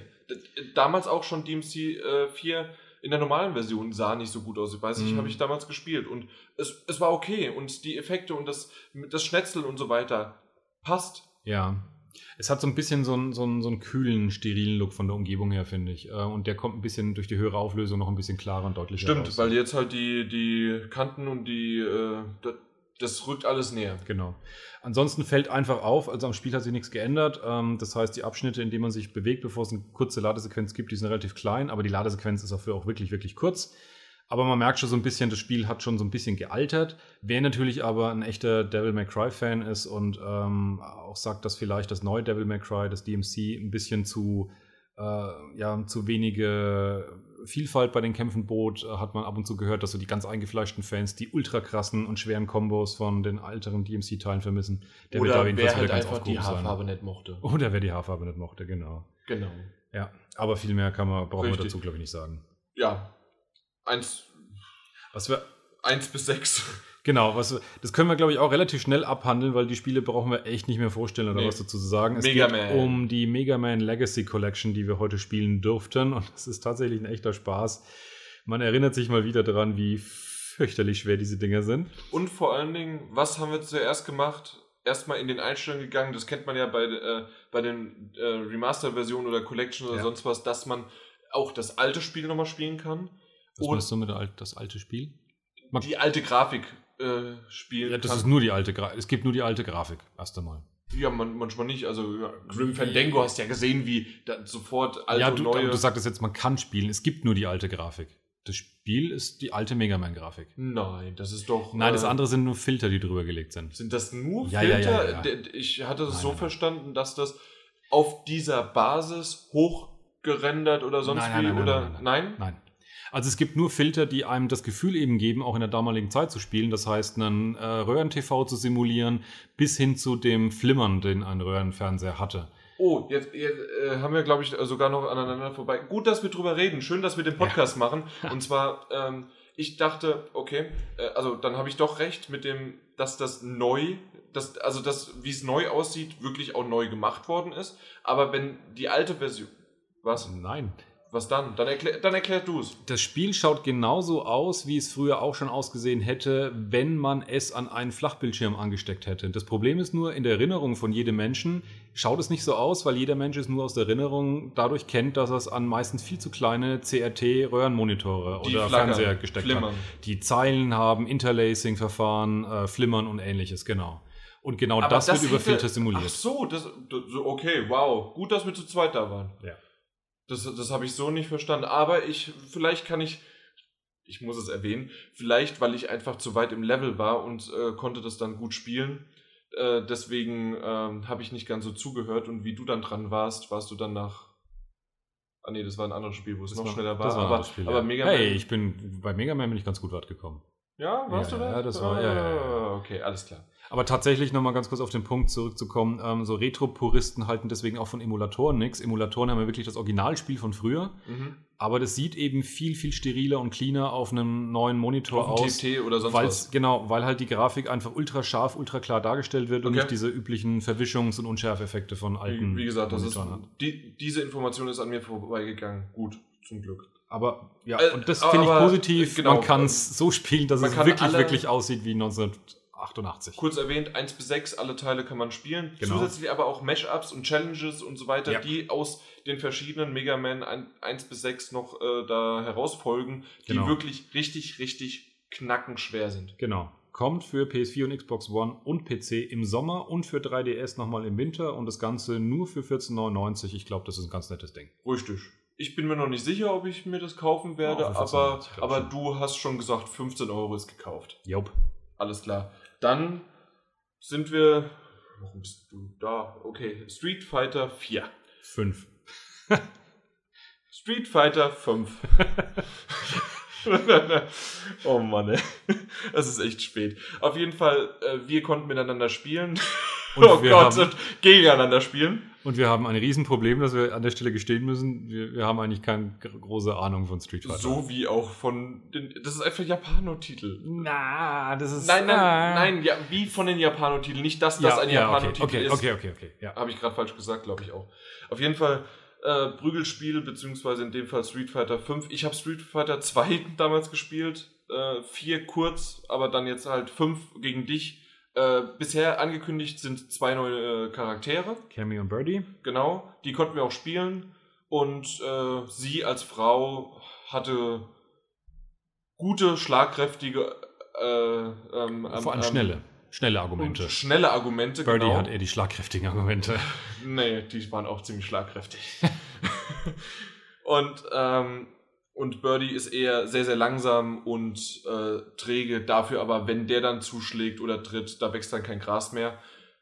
Damals auch schon DMC äh, 4 in der normalen Version sah nicht so gut aus. Ich weiß nicht, mhm. habe ich damals gespielt und es, es war okay und die Effekte und das, das Schnetzeln und so weiter passt. Ja. Es hat so ein bisschen so einen, so, einen, so einen kühlen, sterilen Look von der Umgebung her, finde ich. Äh, und der kommt ein bisschen durch die höhere Auflösung noch ein bisschen klarer und deutlicher Stimmt, raus. weil jetzt halt die, die Kanten und die, äh, das rückt alles näher. Genau. Ansonsten fällt einfach auf, also am Spiel hat sich nichts geändert. Ähm, das heißt, die Abschnitte, in denen man sich bewegt, bevor es eine kurze Ladesequenz gibt, die sind relativ klein, aber die Ladesequenz ist dafür auch wirklich, wirklich kurz. Aber man merkt schon so ein bisschen, das Spiel hat schon so ein bisschen gealtert. Wer natürlich aber ein echter Devil May Cry-Fan ist und ähm, auch sagt, dass vielleicht das neue Devil May Cry, das DMC, ein bisschen zu, äh, ja, zu wenige Vielfalt bei den Kämpfen bot, äh, hat man ab und zu gehört, dass so die ganz eingefleischten Fans die ultra krassen und schweren Kombos von den älteren DMC-Teilen vermissen. Der Oder wird da wer halt einfach die Haarfarbe sein. nicht mochte. Oder wer die Haarfarbe nicht mochte, genau. Genau. Ja, aber viel mehr kann man, brauchen wir dazu, glaube ich, nicht sagen. Ja. Eins. Was wir. Eins bis sechs. Genau, was, das können wir, glaube ich, auch relativ schnell abhandeln, weil die Spiele brauchen wir echt nicht mehr vorstellen oder nee. was dazu zu sagen. Es Mega geht Man. um die Mega Man Legacy Collection, die wir heute spielen durften. Und das ist tatsächlich ein echter Spaß. Man erinnert sich mal wieder daran, wie fürchterlich schwer diese Dinger sind. Und vor allen Dingen, was haben wir zuerst gemacht? Erstmal in den Einstellungen gegangen, das kennt man ja bei, äh, bei den äh, Remaster-Versionen oder Collection oder ja. sonst was, dass man auch das alte Spiel nochmal spielen kann. Was meinst du mit das alte Spiel? Man die alte Grafik äh, spielen Ja, das kann. ist nur die alte Grafik. Es gibt nur die alte Grafik, erst einmal. Ja, man, manchmal nicht. Also ja, Grim Fandango hast ja gesehen, wie sofort alte ja, du, und neue... du sagtest jetzt, man kann spielen. Es gibt nur die alte Grafik. Das Spiel ist die alte Mega Man-Grafik. Nein, das ist doch. Nein, das äh, andere sind nur Filter, die drüber gelegt sind. Sind das nur ja, Filter? Ja, ja, ich hatte es so nein. verstanden, dass das auf dieser Basis hochgerendert oder sonst nein, wie nein, oder nein? Nein. nein. Also es gibt nur Filter, die einem das Gefühl eben geben, auch in der damaligen Zeit zu spielen. Das heißt, einen äh, Röhren-TV zu simulieren, bis hin zu dem Flimmern, den ein Röhrenfernseher hatte. Oh, jetzt, jetzt äh, haben wir, glaube ich, sogar noch aneinander vorbei. Gut, dass wir drüber reden. Schön, dass wir den Podcast ja. machen. Und zwar, ähm, ich dachte, okay, äh, also dann habe ich doch recht mit dem, dass das neu, dass, also das, wie es neu aussieht, wirklich auch neu gemacht worden ist. Aber wenn die alte Version. Was? Nein. Was dann? Dann, erklär, dann erklär du es. Das Spiel schaut genauso aus, wie es früher auch schon ausgesehen hätte, wenn man es an einen Flachbildschirm angesteckt hätte. Das Problem ist nur, in der Erinnerung von jedem Menschen schaut es nicht so aus, weil jeder Mensch es nur aus der Erinnerung dadurch kennt, dass er es an meistens viel zu kleine CRT-Röhrenmonitore oder Fernseher gesteckt flimmern. hat. Die Zeilen haben Interlacing-Verfahren, äh, Flimmern und ähnliches, genau. Und genau das, das, wird über Filter simuliert. Ach so, das, okay, wow. Gut, dass wir zu zweit da waren. Ja. Das, das habe ich so nicht verstanden. Aber ich, vielleicht kann ich, ich muss es erwähnen, vielleicht, weil ich einfach zu weit im Level war und äh, konnte das dann gut spielen. Äh, deswegen äh, habe ich nicht ganz so zugehört und wie du dann dran warst, warst du dann nach. Ah nee, das war ein anderes Spiel, wo es noch war, schneller war. war aber, Spiel, aber ja. Mega Man. Hey, ich bin bei Mega Man bin ich ganz gut weit gekommen. Ja, warst ja, du da? Ja, das war, ja, ja, ja. Okay, alles klar. Aber tatsächlich nochmal ganz kurz auf den Punkt zurückzukommen, ähm, so Retro-Puristen halten deswegen auch von Emulatoren nichts. Emulatoren haben ja wirklich das Originalspiel von früher, mhm. aber das sieht eben viel, viel steriler und cleaner auf einem neuen Monitor auf aus. TFT oder sonst was. Genau, weil halt die Grafik einfach ultra scharf, ultra klar dargestellt wird okay. und nicht diese üblichen Verwischungs- und Unschärfeffekte von alten Wie, wie gesagt, das ist, die, diese Information ist an mir vorbeigegangen. Gut, zum Glück. Aber ja, äh, und das finde ich positiv. Genau, man kann es so spielen, dass es wirklich, wirklich aussieht wie 19 88. Kurz erwähnt, 1 bis 6, alle Teile kann man spielen. Genau. Zusätzlich aber auch Mashups und Challenges und so weiter, ja. die aus den verschiedenen Mega Man 1 bis 6 noch äh, da herausfolgen, die genau. wirklich richtig, richtig knackenschwer sind. Genau. kommt für PS4 und Xbox One und PC im Sommer und für 3DS nochmal im Winter und das Ganze nur für 14,99. Ich glaube, das ist ein ganz nettes Ding. Richtig. Ich bin mir noch nicht sicher, ob ich mir das kaufen werde, für aber, 14,99 glaub aber schon. du hast schon gesagt, 15 Euro ist gekauft. Jope. Alles klar. Dann sind wir. Warum bist du da? Okay. Street Fighter 4. Fünf. Street Fighter 5. oh Mann, ey. Es ist echt spät. Auf jeden Fall, äh, wir konnten miteinander spielen. Und oh wir Gott, haben- und gegeneinander spielen. Und wir haben ein Riesenproblem, das wir an der Stelle gestehen müssen. Wir, wir haben eigentlich keine gr- große Ahnung von Street Fighter. So wie auch von den. Das ist einfach Japano-Titel. Na, das ist. Nein, nein, ah. nein, ja, wie von den Japano-Titeln. Nicht, dass das Ja, ein ja, Japano-Titel okay, ist. okay, okay, okay, okay. Ja. Habe ich gerade falsch gesagt, glaube ich auch. Auf jeden Fall äh, Prügelspiel, beziehungsweise in dem Fall Street Fighter 5. Ich habe Street Fighter 2 damals gespielt. Äh, vier kurz, aber dann jetzt halt fünf gegen dich. Äh, bisher angekündigt sind zwei neue äh, Charaktere. Cammy und Birdie. Genau, die konnten wir auch spielen. Und äh, sie als Frau hatte gute, schlagkräftige, äh, ähm, Vor allem ähm, schnelle. Schnelle Argumente. schnelle Argumente. Birdie genau. hat eher die schlagkräftigen Argumente. Nee, die waren auch ziemlich schlagkräftig. und, ähm, und Birdie ist eher sehr, sehr langsam und äh, träge. Dafür aber, wenn der dann zuschlägt oder tritt, da wächst dann kein Gras mehr.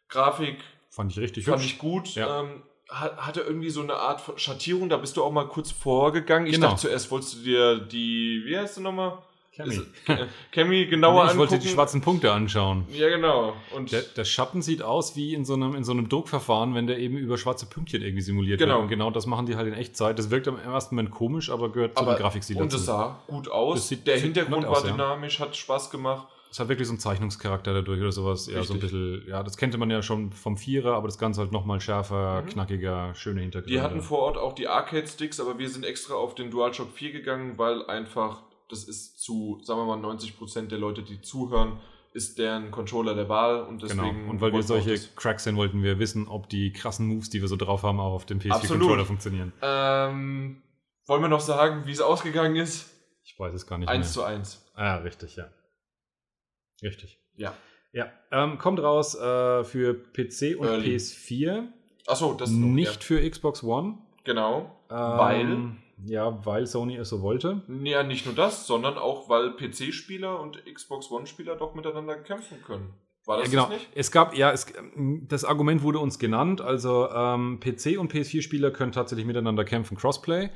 Grafik Fand ich richtig fand hübsch. ich gut. Ja. Ähm, ha- hatte irgendwie so eine Art Schattierung, da bist du auch mal kurz vorgegangen. Ich Genau. dachte zuerst, wolltest du dir die, wie heißt du nochmal? Cammy. Äh, Cammy genauer ich angucken. wollte die schwarzen Punkte anschauen. Ja, genau. Und Der, der Schatten sieht aus wie in so, einem, in so einem Druckverfahren, wenn der eben über schwarze Pünktchen irgendwie simuliert Genau. wird. Und genau das machen die halt in Echtzeit. Das wirkt am ersten Moment komisch, aber gehört zu aber, dem Grafikstil und dazu. es sah gut aus. Das sieht- der Hintergrund war aus, ja. dynamisch, hat Spaß gemacht. Es hat wirklich so einen Zeichnungscharakter dadurch oder sowas. Ja, so ein bisschen, ja, das kannte man ja schon vom Vierer, aber das Ganze halt nochmal schärfer, Mhm. knackiger, schöne Hintergründe. Die hatten vor Ort auch die Arcade-Sticks, aber wir sind extra auf den DualShock 4 gegangen, weil einfach, das ist zu, sagen wir mal, 90% der Leute, die zuhören, ist deren Controller der Wahl und Genau. deswegen. Und weil wir solche Cracks sind, wollten wir wissen, ob die krassen Moves, die wir so drauf haben, auch auf dem Absolut. PS4-Controller funktionieren. Ähm, wollen wir noch sagen, wie es ausgegangen ist? Ich weiß es gar nicht 1 mehr. zu 1. Ah, richtig, ja. Richtig. Ja. Ja, ähm, kommt raus äh, für PC und Early. PS4, Achso, das noch, nicht für Xbox One. Ja, genau. Ähm, Weil? Ja, weil Sony es so wollte. Ja, nicht nur das, sondern auch, weil PC-Spieler und Xbox One-Spieler doch miteinander kämpfen können. War das ja, genau. das nicht? Es gab, ja, es, das Argument wurde uns genannt. Also ähm, PC und PS4-Spieler können tatsächlich miteinander kämpfen, Crossplay.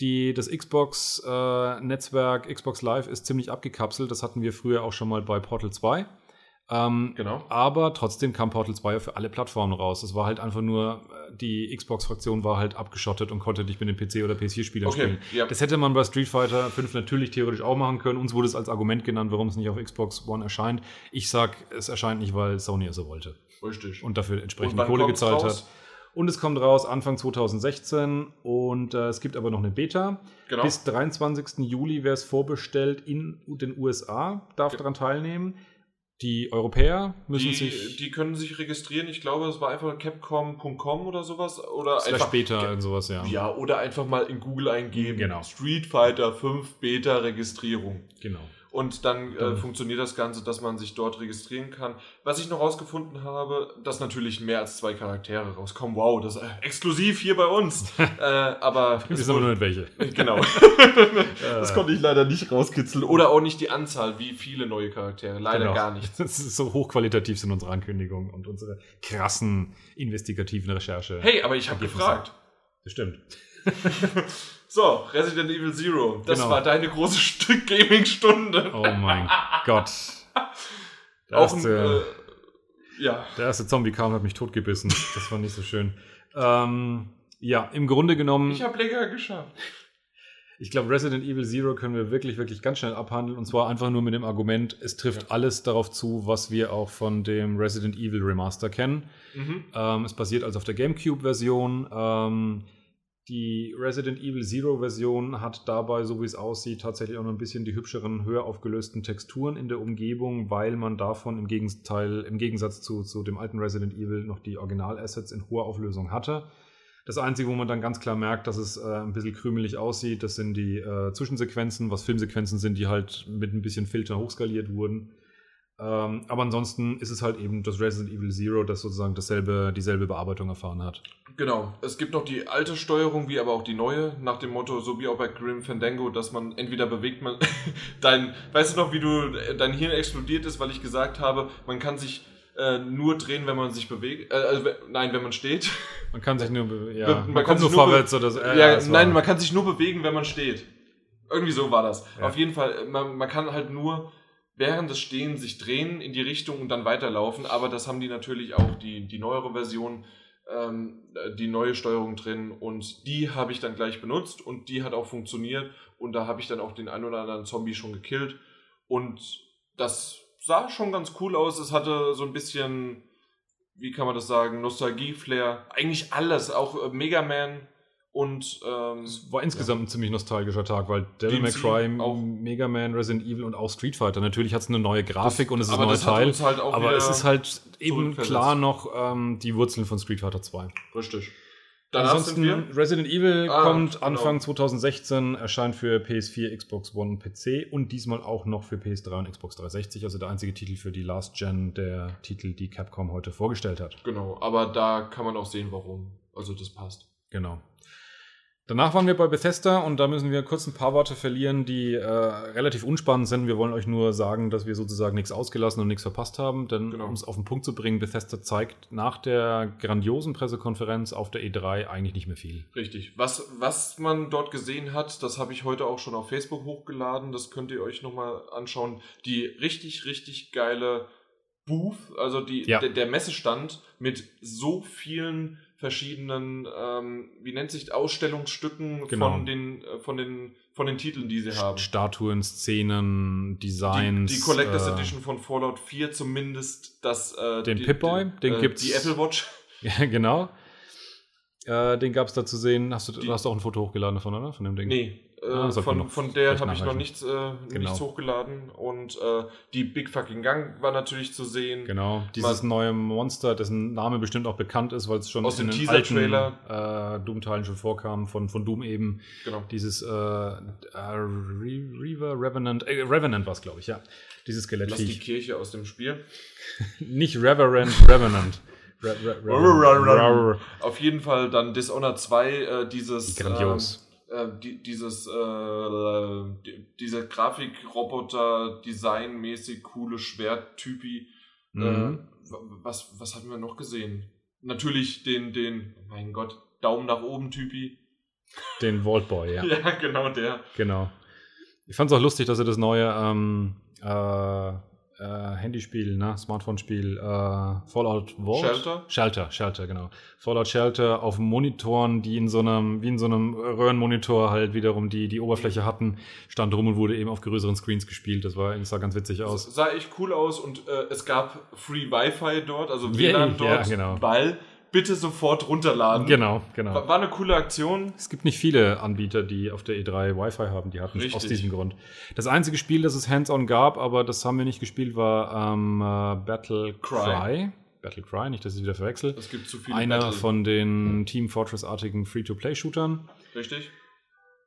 Die, das Xbox-Netzwerk, Xbox Live ist ziemlich abgekapselt. Das hatten wir früher auch schon mal bei Portal 2. Ähm, Genau. Aber trotzdem kam Portal 2 ja für alle Plattformen raus. Es war halt einfach nur, äh, die Xbox-Fraktion war halt abgeschottet und konnte nicht mit dem PC- oder PS4-Spielern Okay, spielen. ja. Das hätte man bei Street Fighter 5 natürlich theoretisch auch machen können. Uns wurde es als Argument genannt, warum es nicht auf Xbox One erscheint. Ich sag, es erscheint nicht, weil Sony es so wollte Richtig. und dafür entsprechend wann Kohle gezahlt raus? hat. Und es kommt raus Anfang 2016 und äh, es gibt aber noch eine Beta. Genau. Bis 23. Juli wäre es vorbestellt in den USA, darf Ge- daran teilnehmen. Die Europäer müssen die, sich die können sich registrieren. Ich glaube, es war einfach capcom.com oder sowas. Oder slash einfach, Beta und sowas, ja. Ja, oder einfach mal in Google eingeben. Genau. Street Fighter 5 Beta Registrierung. Genau. Und dann äh, Dann- funktioniert das Ganze, dass man sich dort registrieren kann. Was ich noch rausgefunden habe, dass natürlich mehr als zwei Charaktere rauskommen. Wow, das ist äh, exklusiv hier bei uns. äh, aber Wir wissen aber nur nicht welche. Genau. das konnte ich leider nicht rauskitzeln. Oder auch nicht die Anzahl, wie viele neue Charaktere. Leider Genau. gar nicht. Das ist so hochqualitativ sind unsere Ankündigungen und unsere krassen investigativen Recherche. Hey, aber ich habe gefragt. Das stimmt. So, Resident Evil Zero. Das Genau. war deine große Stück Gaming-Stunde. Oh mein Gott. Der Auch ein, erste, äh, ja. der erste Zombie kam und hat mich totgebissen. Das war nicht so schön. Ähm, ja, im Grunde genommen, Ich habe länger geschafft. ich glaube, Resident Evil Zero können wir wirklich, wirklich ganz schnell abhandeln. Und zwar einfach nur mit dem Argument, es trifft Ja. alles darauf zu, was wir auch von dem Resident Evil Remaster kennen. Mhm. Ähm, es basiert also auf der GameCube-Version. Ähm, die Resident Evil Zero-Version hat dabei, so wie es aussieht, tatsächlich auch noch ein bisschen die hübscheren, höher aufgelösten Texturen in der Umgebung, weil man davon im, Gegenteil, im Gegensatz zu, zu dem alten Resident Evil noch die Original-Assets in hoher Auflösung hatte. Das Einzige, wo man dann ganz klar merkt, dass es äh, ein bisschen krümelig aussieht, das sind die äh, Zwischensequenzen, was Filmsequenzen sind, die halt mit ein bisschen Filter hochskaliert wurden. Ähm, aber ansonsten ist es halt eben das Resident Evil Zero, das sozusagen dasselbe, dieselbe Bearbeitung erfahren hat. Genau. Es gibt noch die alte Steuerung, wie aber auch die neue, nach dem Motto, so wie auch bei Grim Fandango, dass man entweder bewegt man dein, weißt du noch, wie du dein Hirn explodiert ist, weil ich gesagt habe, man kann sich äh, nur drehen, wenn man sich bewegt. Äh, also, nein, wenn man steht. Man kann sich nur, ja, man, man kommt kann nur vorwärts oder so. Äh, ja, war- nein, man kann sich nur bewegen, wenn man steht. Irgendwie so war das. Ja. Auf jeden Fall, man, man kann halt nur während des Stehens sich drehen in die Richtung und dann weiterlaufen, aber das haben die natürlich auch, die, die neuere Version, ähm, die neue Steuerung drin. Und die habe ich dann gleich benutzt und die hat auch funktioniert. Und da habe ich dann auch den ein oder anderen Zombie schon gekillt. Und das sah schon ganz cool aus. Es hatte so ein bisschen, wie kann man das sagen, Nostalgie-Flair. Eigentlich alles, auch äh, Mega Man und ähm, Es war insgesamt ein ziemlich nostalgischer Tag, weil Devil May Cry, auch. Mega Man, Resident Evil und auch Street Fighter. Natürlich hat es eine neue Grafik und es ist ein neuer das Teil. halt aber es ist halt eben klar noch ähm, die Wurzeln von Street Fighter 2. richtig. Danach Ansonsten. Resident Evil Ah, kommt genau. Anfang 2016, erscheint für PS4, Xbox One und PC und diesmal auch noch für PS3 und Xbox 360. Also der einzige Titel für die Last Gen, der Titel, die Capcom heute vorgestellt hat. Genau, aber da kann man auch sehen, warum. Also das passt. Genau. Danach waren wir bei Bethesda und da müssen wir kurz ein paar Worte verlieren, die äh, relativ unspannend sind. Wir wollen euch nur sagen, dass wir sozusagen nichts ausgelassen und nichts verpasst haben. Denn Genau. um es auf den Punkt zu bringen, Bethesda zeigt nach der grandiosen Pressekonferenz auf der E3 eigentlich nicht mehr viel. Richtig. Was, was man dort gesehen hat, das habe ich heute auch schon auf Facebook hochgeladen. Das könnt ihr euch nochmal anschauen. Die richtig, richtig geile Booth, also die, Ja. der, der Messestand mit so vielen verschiedenen, ähm, wie nennt sich, Ausstellungsstücken Genau. von, den, äh, von, den, von den Titeln, die sie haben. Statuen, Szenen, Die, Designs. die Collectors äh, Edition von Fallout 4 zumindest, das äh, Den die, Pip-Boy, die, den äh, gibt's- Die Apple Watch. Ja, genau. Äh, den gab es da zu sehen. Hast du, Die- du hast auch ein Foto hochgeladen davon, oder? Von dem Ding? Nee, äh, Ah, wir von, von der habe ich noch nichts, äh, Genau. nichts hochgeladen. Und äh, die Big Fucking Gang war natürlich zu sehen. Genau, dieses Man- neue Monster, dessen Name bestimmt auch bekannt ist, weil es schon Aus dem den Teaser-Trailer. äh, Doom-Teilen schon vorkam, von, von Doom eben. Genau. Dieses äh, äh, Re Reaver, Revenant, äh, Revenant war es, glaube ich, ja. Dieses Lass die. Kirche aus dem Spiel. Nicht Reverend, Revenant. Auf jeden Fall dann Dishonored 2, äh, dieses. Grandios. Ähm, äh, die, dieses, äh, die, dieser Grafikroboter, designmäßig coole Schwerttypi. Äh, Mhm. was, was hatten wir noch gesehen? Natürlich den, den, mein Gott, Daumen nach oben Typi. Den Vault Boy, ja. Ja, genau der. Genau. Ich fand es auch lustig, dass er das neue ähm, äh, äh, Handyspiel, ne, Smartphone-Spiel, äh, Fallout Vault? Shelter? Shelter, Shelter, genau. Fallout Shelter auf Monitoren, die in so einem, wie in so einem Röhrenmonitor halt wiederum die, die Oberfläche hatten, stand rum und wurde eben auf größeren Screens gespielt. Das war, das sah ganz witzig Das aus. sah echt cool aus und äh, es gab Free Wi-Fi dort, also Yeah, WLAN ja, dort, genau. weil bitte sofort runterladen. Genau, genau. War, war eine coole Aktion. Es gibt nicht viele Anbieter, die auf der E3 Wi-Fi haben. Die hatten es aus diesem Grund. Das einzige Spiel, das es hands-on gab, aber das haben wir nicht gespielt, war ähm, äh, Battle Cry. Cry. Battle Cry, nicht, dass ich es wieder verwechsel. Es gibt zu viele Einer Battle. von den Team Fortress-artigen Free-to-Play-Shootern. Richtig?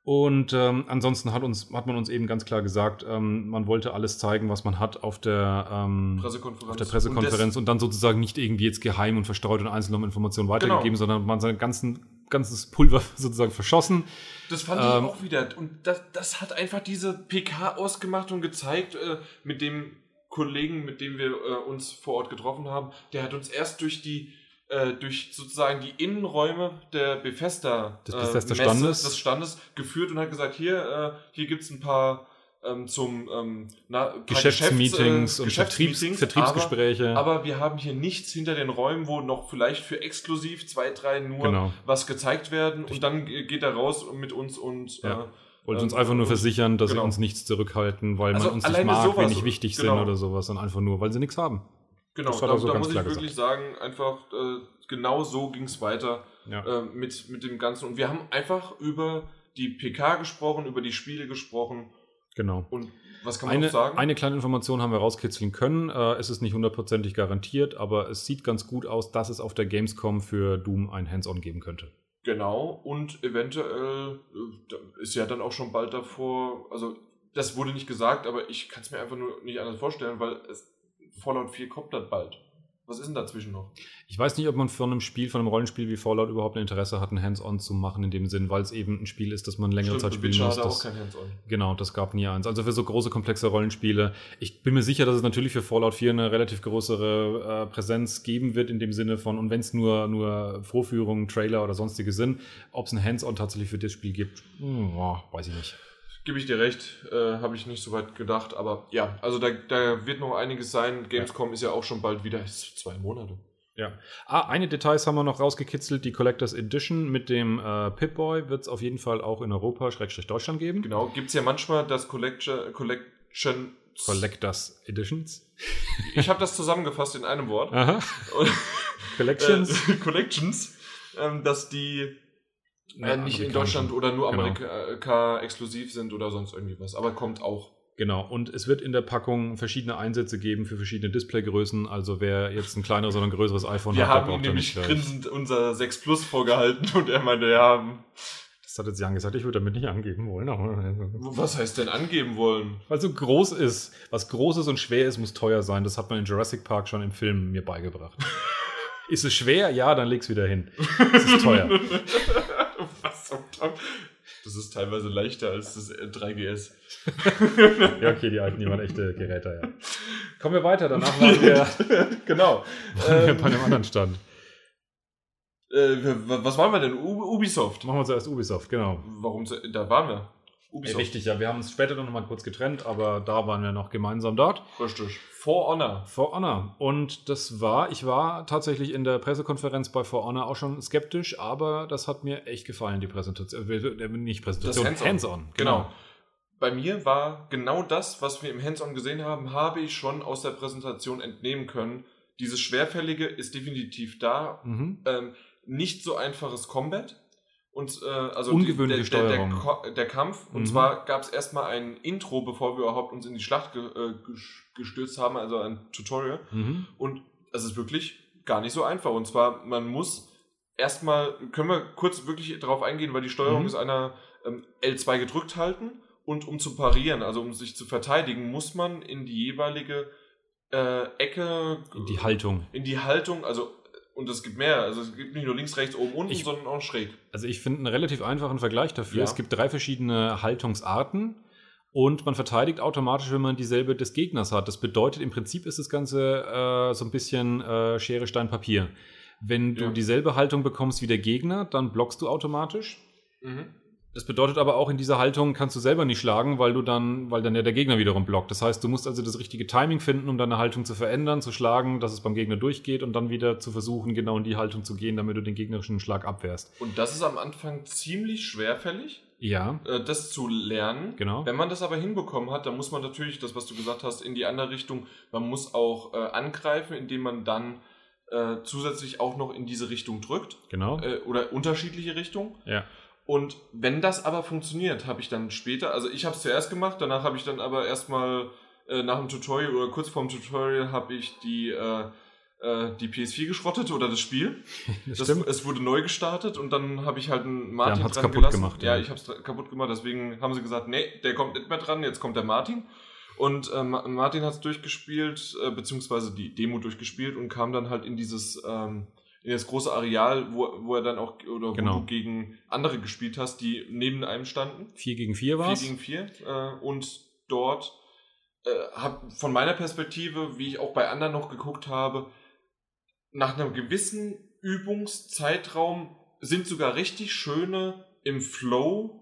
Und ähm, ansonsten hat, uns, hat man uns eben ganz klar gesagt, ähm, man wollte alles zeigen, was man hat auf der, ähm, Pressekonferenz. auf der Pressekonferenz und, dann sozusagen nicht irgendwie jetzt geheim und verstreut und einzelne Informationen weitergegeben, Genau. sondern man sein ganzen, ganzes Pulver sozusagen verschossen. Das, fand Ähm, ich auch wieder. Und das, das hat einfach diese PK ausgemacht und gezeigt, äh, mit dem Kollegen, mit dem wir äh, uns vor Ort getroffen haben. Der hat uns erst durch die äh, durch sozusagen die Innenräume der Bethesda, Des äh, Bethesda-Standes. Messe, des Standes geführt und hat gesagt, hier, äh, hier gibt es ein paar ähm, zum ähm, na, Geschäftsmeetings Geschäfts- äh, und Vertriebs Geschäftsmeetings, Vertriebsgespräche. Aber, aber wir haben hier nichts hinter den Räumen, wo noch vielleicht für exklusiv zwei, drei nur Genau. was gezeigt werden und dann ge- geht er raus mit uns und Ja. äh, Wollte uns ähm, einfach nur versichern, dass genau. sie uns nichts zurückhalten, weil Also man uns nicht mag, wir nicht wichtig genau. sind oder sowas, sondern einfach nur, weil sie nichts haben. Genau, da, so da muss ich wirklich sagen, einfach äh, genau so ging es weiter Ja. äh, mit, mit dem Ganzen. Und wir haben einfach über die PK gesprochen, über die Spiele gesprochen Genau. und was kann man Eine, noch sagen? eine kleine Information haben wir rauskitzeln können. Äh, es ist nicht hundertprozentig garantiert, aber es sieht ganz gut aus, dass es auf der Gamescom für Doom ein Hands-on geben könnte. Genau, und eventuell äh, ist ja dann auch schon bald davor, also das wurde nicht gesagt, aber ich kann es mir einfach nur nicht anders vorstellen, weil es, Fallout 4 kommt dann bald. Was ist denn dazwischen noch? Ich weiß nicht, ob man von einem Spiel, von einem Rollenspiel wie Fallout überhaupt ein Interesse hat, ein Hands-on zu machen in dem Sinn, weil es eben ein Spiel ist, das man längere Zeit spielen Witcher muss. hatte auch Das, kein Hands-on. genau, das gab nie eins. Also für so große, komplexe Rollenspiele. Ich bin mir sicher, dass es natürlich für Fallout 4 eine relativ größere äh, Präsenz geben wird in dem Sinne von, und wenn es nur, nur Vorführungen, Trailer oder sonstige sind, ob es ein Hands-on tatsächlich für das Spiel gibt, hm, ja, weiß ich nicht. Gebe ich dir recht, äh, habe ich nicht so weit gedacht, aber ja, also da, da wird noch einiges sein. Gamescom ist ja auch schon bald wieder, ist zwei Monate. Ja. Ah, eine Details haben wir noch rausgekitzelt. Die Collectors Edition mit dem äh, Pip-Boy wird es auf jeden Fall auch in Europa, Schrägstrich Deutschland geben. Genau, gibt es ja manchmal das Collection, Collection Collectors Editions. ich habe das zusammengefasst in einem Wort. Aha. Und, Collections. Äh, Collections, ähm, dass die äh, nicht in Deutschland oder nur Genau. Amerika exklusiv sind oder sonst irgendwie was, aber kommt auch. Genau, und es wird in der Packung verschiedene Einsätze geben für verschiedene Displaygrößen. Also wer jetzt ein kleineres oder ein größeres iPhone Wir hat, der braucht nämlich nicht grinsend unser 6 Plus vorgehalten und er meinte, ja, Das hat jetzt Jan gesagt, ich würde damit nicht angeben wollen. Was heißt denn angeben wollen? weil so groß ist, was groß ist und schwer ist, muss teuer sein. Das hat man in Jurassic Park schon im Film mir beigebracht. ist es schwer? Ja, dann leg's wieder hin. Es ist teuer. zum Teufel? Das ist teilweise leichter als das äh, 3GS. Ja, okay, die alten, die waren echte Geräte, ja. Kommen wir weiter, danach waren wir, genau. waren wir Ähm, bei einem anderen Stand. äh, was waren wir denn? U Ubisoft. Machen wir zuerst Ubisoft, genau. Warum? Da waren wir. Ubisoft. Richtig, ja, wir haben uns später noch mal kurz getrennt, aber da waren wir noch gemeinsam dort. Richtig. For Honor. For Honor. Und das war, ich war tatsächlich in der Pressekonferenz bei For Honor auch schon skeptisch, aber das hat mir echt gefallen, die Präsentation. Äh, nicht Präsentation, Das Hands-on. Hands-on. Genau. Bei mir war genau das, was wir im Hands-on gesehen haben, habe ich schon aus der Präsentation entnehmen können. Dieses Schwerfällige ist definitiv da. Mhm. Ähm, nicht so einfaches Combat. Und äh, also Ungewöhnliche die, der, der, der, der Kampf. Und Mhm. zwar gab es erstmal ein Intro, bevor wir überhaupt uns in die Schlacht ge, äh, ges- gestürzt haben, also ein Tutorial. Mhm. Und es ist wirklich gar nicht so einfach. Und zwar, man muss erstmal, können wir kurz wirklich darauf eingehen, weil die Steuerung Mhm. ist einer ähm, L2 gedrückt halten und um zu parieren, also um sich zu verteidigen, muss man in die jeweilige äh, Ecke, In die Haltung. in die Haltung, also und es gibt mehr, also es gibt nicht nur links, rechts, oben, unten, Ich- sondern auch schräg. Also ich finde einen relativ einfachen Vergleich dafür. Ja. Es gibt drei verschiedene Haltungsarten und man verteidigt automatisch, wenn man dieselbe des Gegners hat. Das bedeutet, im Prinzip ist das Ganze äh, so ein bisschen äh, Schere, Stein, Papier. Wenn du Ja. dieselbe Haltung bekommst wie der Gegner, dann blockst du automatisch. Mhm. Das bedeutet aber auch, in dieser Haltung kannst du selber nicht schlagen, weil du dann, weil dann ja der Gegner wiederum blockt. Das heißt, du musst also das richtige Timing finden, um deine Haltung zu verändern, zu schlagen, dass es beim Gegner durchgeht und dann wieder zu versuchen, genau in die Haltung zu gehen, damit du den gegnerischen Schlag abwehrst. Und das ist am Anfang ziemlich schwerfällig, Ja, äh, das zu lernen. genau. Wenn man das aber hinbekommen hat, dann muss man natürlich, das was du gesagt hast, in die andere Richtung, man muss auch äh, angreifen, indem man dann äh, zusätzlich auch noch in diese Richtung drückt Genau. äh, oder unterschiedliche Richtungen. Ja. Und wenn das aber funktioniert, habe ich dann später, also ich habe es zuerst gemacht, danach habe ich dann aber erstmal äh, nach dem Tutorial oder kurz vorm Tutorial habe ich die, äh, äh, die PS4 geschrottet oder das Spiel. Das Das, es wurde neu gestartet und dann habe ich halt einen Martin hat's dran kaputt gelassen. gemacht, Ja, ja. ich habe es kaputt gemacht, deswegen haben sie gesagt, nee, der kommt nicht mehr dran, jetzt kommt der Martin. Und äh, Ma- Martin hat es durchgespielt, äh, beziehungsweise die Demo durchgespielt und kam dann halt in dieses, ähm, in das große Areal, wo, wo er dann auch, oder Genau. wo du gegen andere gespielt hast, die neben einem standen. 4 gegen 4 war 4 es. gegen 4. Äh, und dort äh, hab von meiner Perspektive, wie ich auch bei anderen noch geguckt habe, nach einem gewissen Übungszeitraum sind sogar richtig schöne im Flow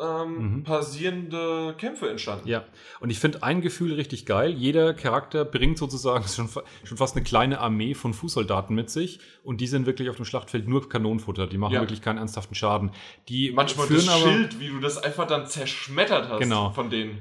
ähm, Mhm. passierende Kämpfe entstanden. Ja, und ich finde ein Gefühl richtig geil. Jeder Charakter bringt sozusagen schon, fa- schon fast eine kleine Armee von Fußsoldaten mit sich und die sind wirklich auf dem Schlachtfeld nur Kanonenfutter. Die machen Ja. wirklich keinen ernsthaften Schaden. Die Manchmal führen das aber, Schild, wie du das einfach dann zerschmettert hast Genau. von denen.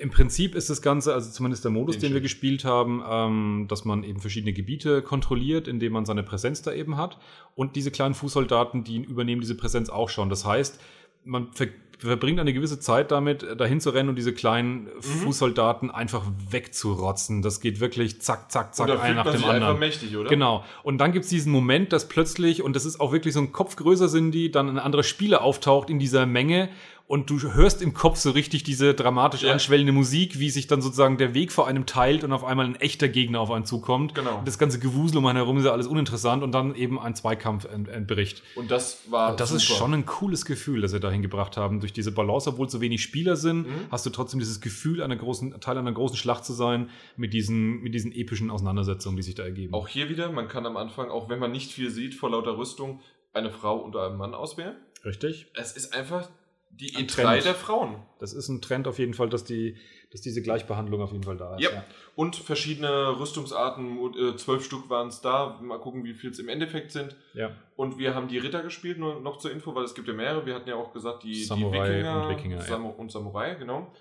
Im Prinzip ist das Ganze, also zumindest der Modus, Den den wir gespielt haben, ähm, dass man eben verschiedene Gebiete kontrolliert, indem man seine Präsenz da eben hat. Und diese kleinen Fußsoldaten, die übernehmen diese Präsenz auch schon. Das heißt, man ver verbringt eine gewisse Zeit damit, äh, dahin zu rennen und diese kleinen Mhm. Fußsoldaten einfach wegzurotzen. Das geht wirklich zack, zack, zack, ein nach man dem sich anderen. einfach mächtig, oder? Genau. Und dann gibt's diesen Moment, dass plötzlich, und das ist auch wirklich so ein Kopf größer sind die, dann ein anderer Spieler auftaucht in dieser Menge und du hörst im Kopf so richtig diese dramatisch Ja. anschwellende Musik, wie sich dann sozusagen der Weg vor einem teilt und auf einmal ein echter Gegner auf einen zukommt. Genau. Und das ganze Gewusel um einen herum ist ja alles uninteressant und dann eben ein Zweikampf ent- entbricht. Und das war Und das ist super. schon ein cooles Gefühl, das sie dahin gebracht haben. Durch diese Balance, obwohl so wenig Spieler sind, Mhm. hast du trotzdem dieses Gefühl, einer großen, Teil einer großen Schlacht zu sein, mit diesen, mit diesen epischen Auseinandersetzungen, die sich da ergeben. Auch hier wieder, man kann am Anfang, auch wenn man nicht viel sieht vor lauter Rüstung, eine Frau und einen Mann auswählen. Richtig? Es ist einfach die Ein E3 Trend. der Frauen. Das ist ein Trend auf jeden Fall, dass, die, dass diese Gleichbehandlung auf jeden Fall da ist. Ja. Und verschiedene Rüstungsarten, äh, zwölf Stück waren es da. Mal gucken, wie viel es im Endeffekt sind. ja. Und wir haben die Ritter gespielt, nur noch zur Info, weil es gibt ja mehrere. Wir hatten ja auch gesagt, die, Samurai die Wikinger, und Wikinger, ja. Samu und Samurai, genau.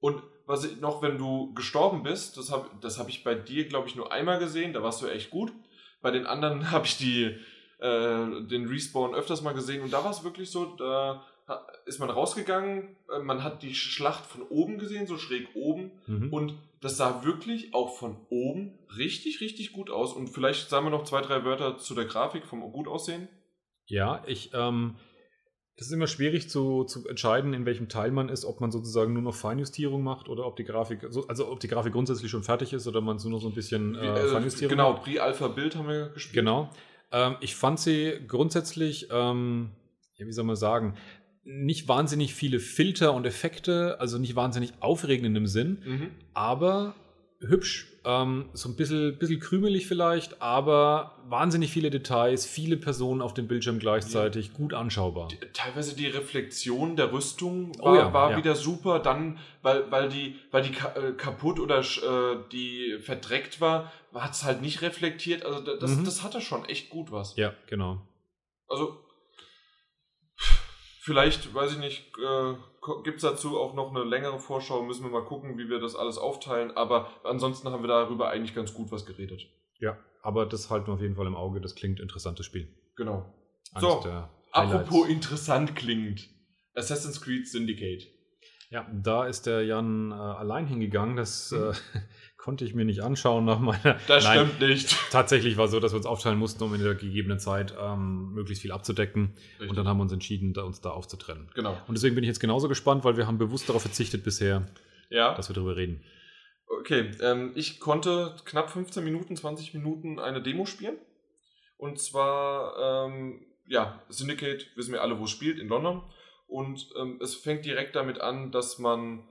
Und was ich noch, wenn du gestorben bist, das habe das hab ich bei dir, glaube ich, nur einmal gesehen, da warst du echt gut. Bei den anderen habe ich die, äh, den Respawn öfters mal gesehen und da war es wirklich so, da ist man rausgegangen, äh, man hat die Schlacht von oben gesehen, so schräg oben. Mhm. Und das sah wirklich auch von oben richtig, richtig gut aus. Und vielleicht sagen wir noch zwei, drei Wörter zu der Grafik vom gut aussehen. Ja, ich, ähm, das ist immer schwierig zu, zu entscheiden, in welchem Teil man ist, ob man sozusagen nur noch Feinjustierung macht oder ob die Grafik, so- also ob die Grafik grundsätzlich schon fertig ist oder man es nur noch so ein bisschen äh, äh, Feinjustierung genau. Pre-Alpha-Bild haben wir gespielt. Genau. Ähm, ich fand sie grundsätzlich, ähm, ja, wie soll man sagen, nicht wahnsinnig viele Filter und Effekte, also nicht wahnsinnig aufregend in dem Sinn, Mhm. aber hübsch. Ähm, so ein bisschen, bisschen krümelig vielleicht, aber wahnsinnig viele Details, viele Personen auf dem Bildschirm gleichzeitig, gut anschaubar. Teilweise die Reflexion der Rüstung Oh war, ja, war ja. wieder super. Dann, weil, weil die, weil die äh, kaputt oder äh, die verdreckt war, hat es halt nicht reflektiert. Also da- das, Mhm. das hatte schon echt gut was. Ja, genau. Also, vielleicht, weiß ich nicht, äh, gibt es dazu auch noch eine längere Vorschau, müssen wir mal gucken, wie wir das alles aufteilen, aber ansonsten haben wir darüber eigentlich ganz gut was geredet. Ja, aber das halten wir auf jeden Fall im Auge. Das klingt interessantes Spiel. Genau. Eines So, Apropos interessant klingend. Assassin's Creed Syndicate. Ja, da ist der Jan äh, allein hingegangen. Das Mhm. äh, konnte ich mir nicht anschauen nach meiner. Das Nein, stimmt nicht. Tatsächlich war es so, dass wir uns aufteilen mussten, um in der gegebenen Zeit ähm, möglichst viel abzudecken. Und dann haben wir uns entschieden, da, uns da aufzutrennen. genau. Und deswegen bin ich jetzt genauso gespannt, weil wir haben bewusst darauf verzichtet bisher, Ja. dass wir darüber reden. Okay, ähm, ich konnte knapp 15 Minuten, 20 Minuten eine Demo spielen. Und zwar, ähm, ja, Syndicate, wissen wir alle, wo es spielt, in London. Und ähm, es fängt direkt damit an, dass man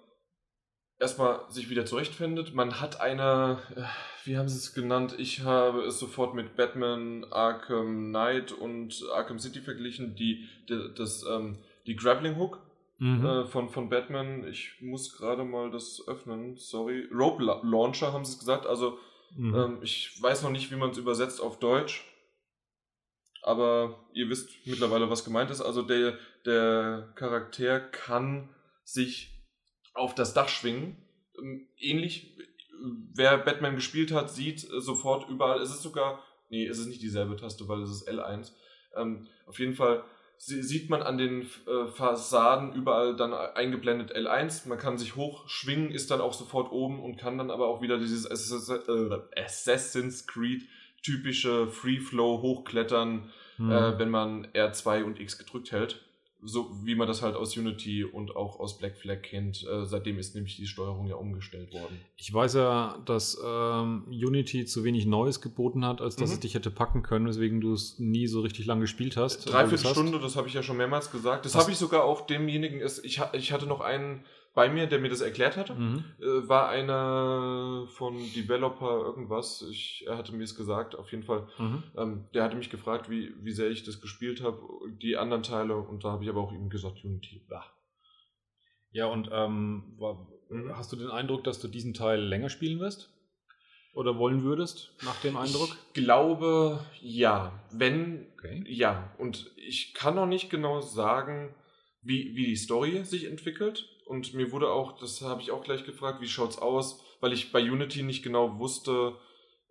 erstmal sich wieder zurechtfindet. Man hat eine, äh, wie haben sie es genannt? Ich habe es sofort mit Batman, Arkham Knight und Arkham City verglichen, die, die, das, ähm, die Grappling Hook Mhm. äh, von, von Batman. Ich muss gerade mal das öffnen, sorry. Rope La Launcher haben sie es gesagt. Also Mhm. ähm, ich weiß noch nicht, wie man es übersetzt auf Deutsch. Aber ihr wisst mittlerweile, was gemeint ist. Also der, der Charakter kann sich auf das Dach schwingen. Ähm, Ähnlich, äh, wer Batman gespielt hat, sieht sofort überall. Es ist sogar, nee, es ist nicht dieselbe Taste, weil es ist L1. Ähm, auf jeden Fall sie- sieht man an den äh, Fassaden überall dann eingeblendet L1. Man kann sich hochschwingen, ist dann auch sofort oben und kann dann aber auch wieder dieses äh, Assassin's Creed typische Free Flow hochklettern, Mhm. äh, wenn man R2 und X gedrückt hält. So wie man das halt aus Unity und auch aus Black Flag kennt. Äh, seitdem ist nämlich die Steuerung ja umgestellt worden. Ich weiß ja, dass ähm, Unity zu wenig Neues geboten hat, als dass Mhm. es dich hätte packen können, weswegen du es nie so richtig lang gespielt hast. Dreiviertel es hast. Stunde, das habe ich ja schon mehrmals gesagt. Das habe ich sogar auch demjenigen, ist, ich, ich hatte noch einen bei mir, der mir das erklärt hatte. Mhm. Äh, war einer von Developer irgendwas. Ich, er hatte mir es gesagt, auf jeden Fall. Mhm. Ähm, der hatte mich gefragt, wie, wie sehr ich das gespielt habe, die anderen Teile. Und da habe ich aber auch ihm gesagt, Unity. Bah. Ja, und ähm, wa- Mhm. hast du den Eindruck, dass du diesen Teil länger spielen wirst? Oder wollen würdest, nach dem Eindruck? Ich glaube, ja. Wenn, Okay. ja. Und ich kann noch nicht genau sagen, wie, wie die Story sich entwickelt. Und mir wurde auch, das habe ich auch gleich gefragt, wie schaut's aus, weil ich bei Unity nicht genau wusste,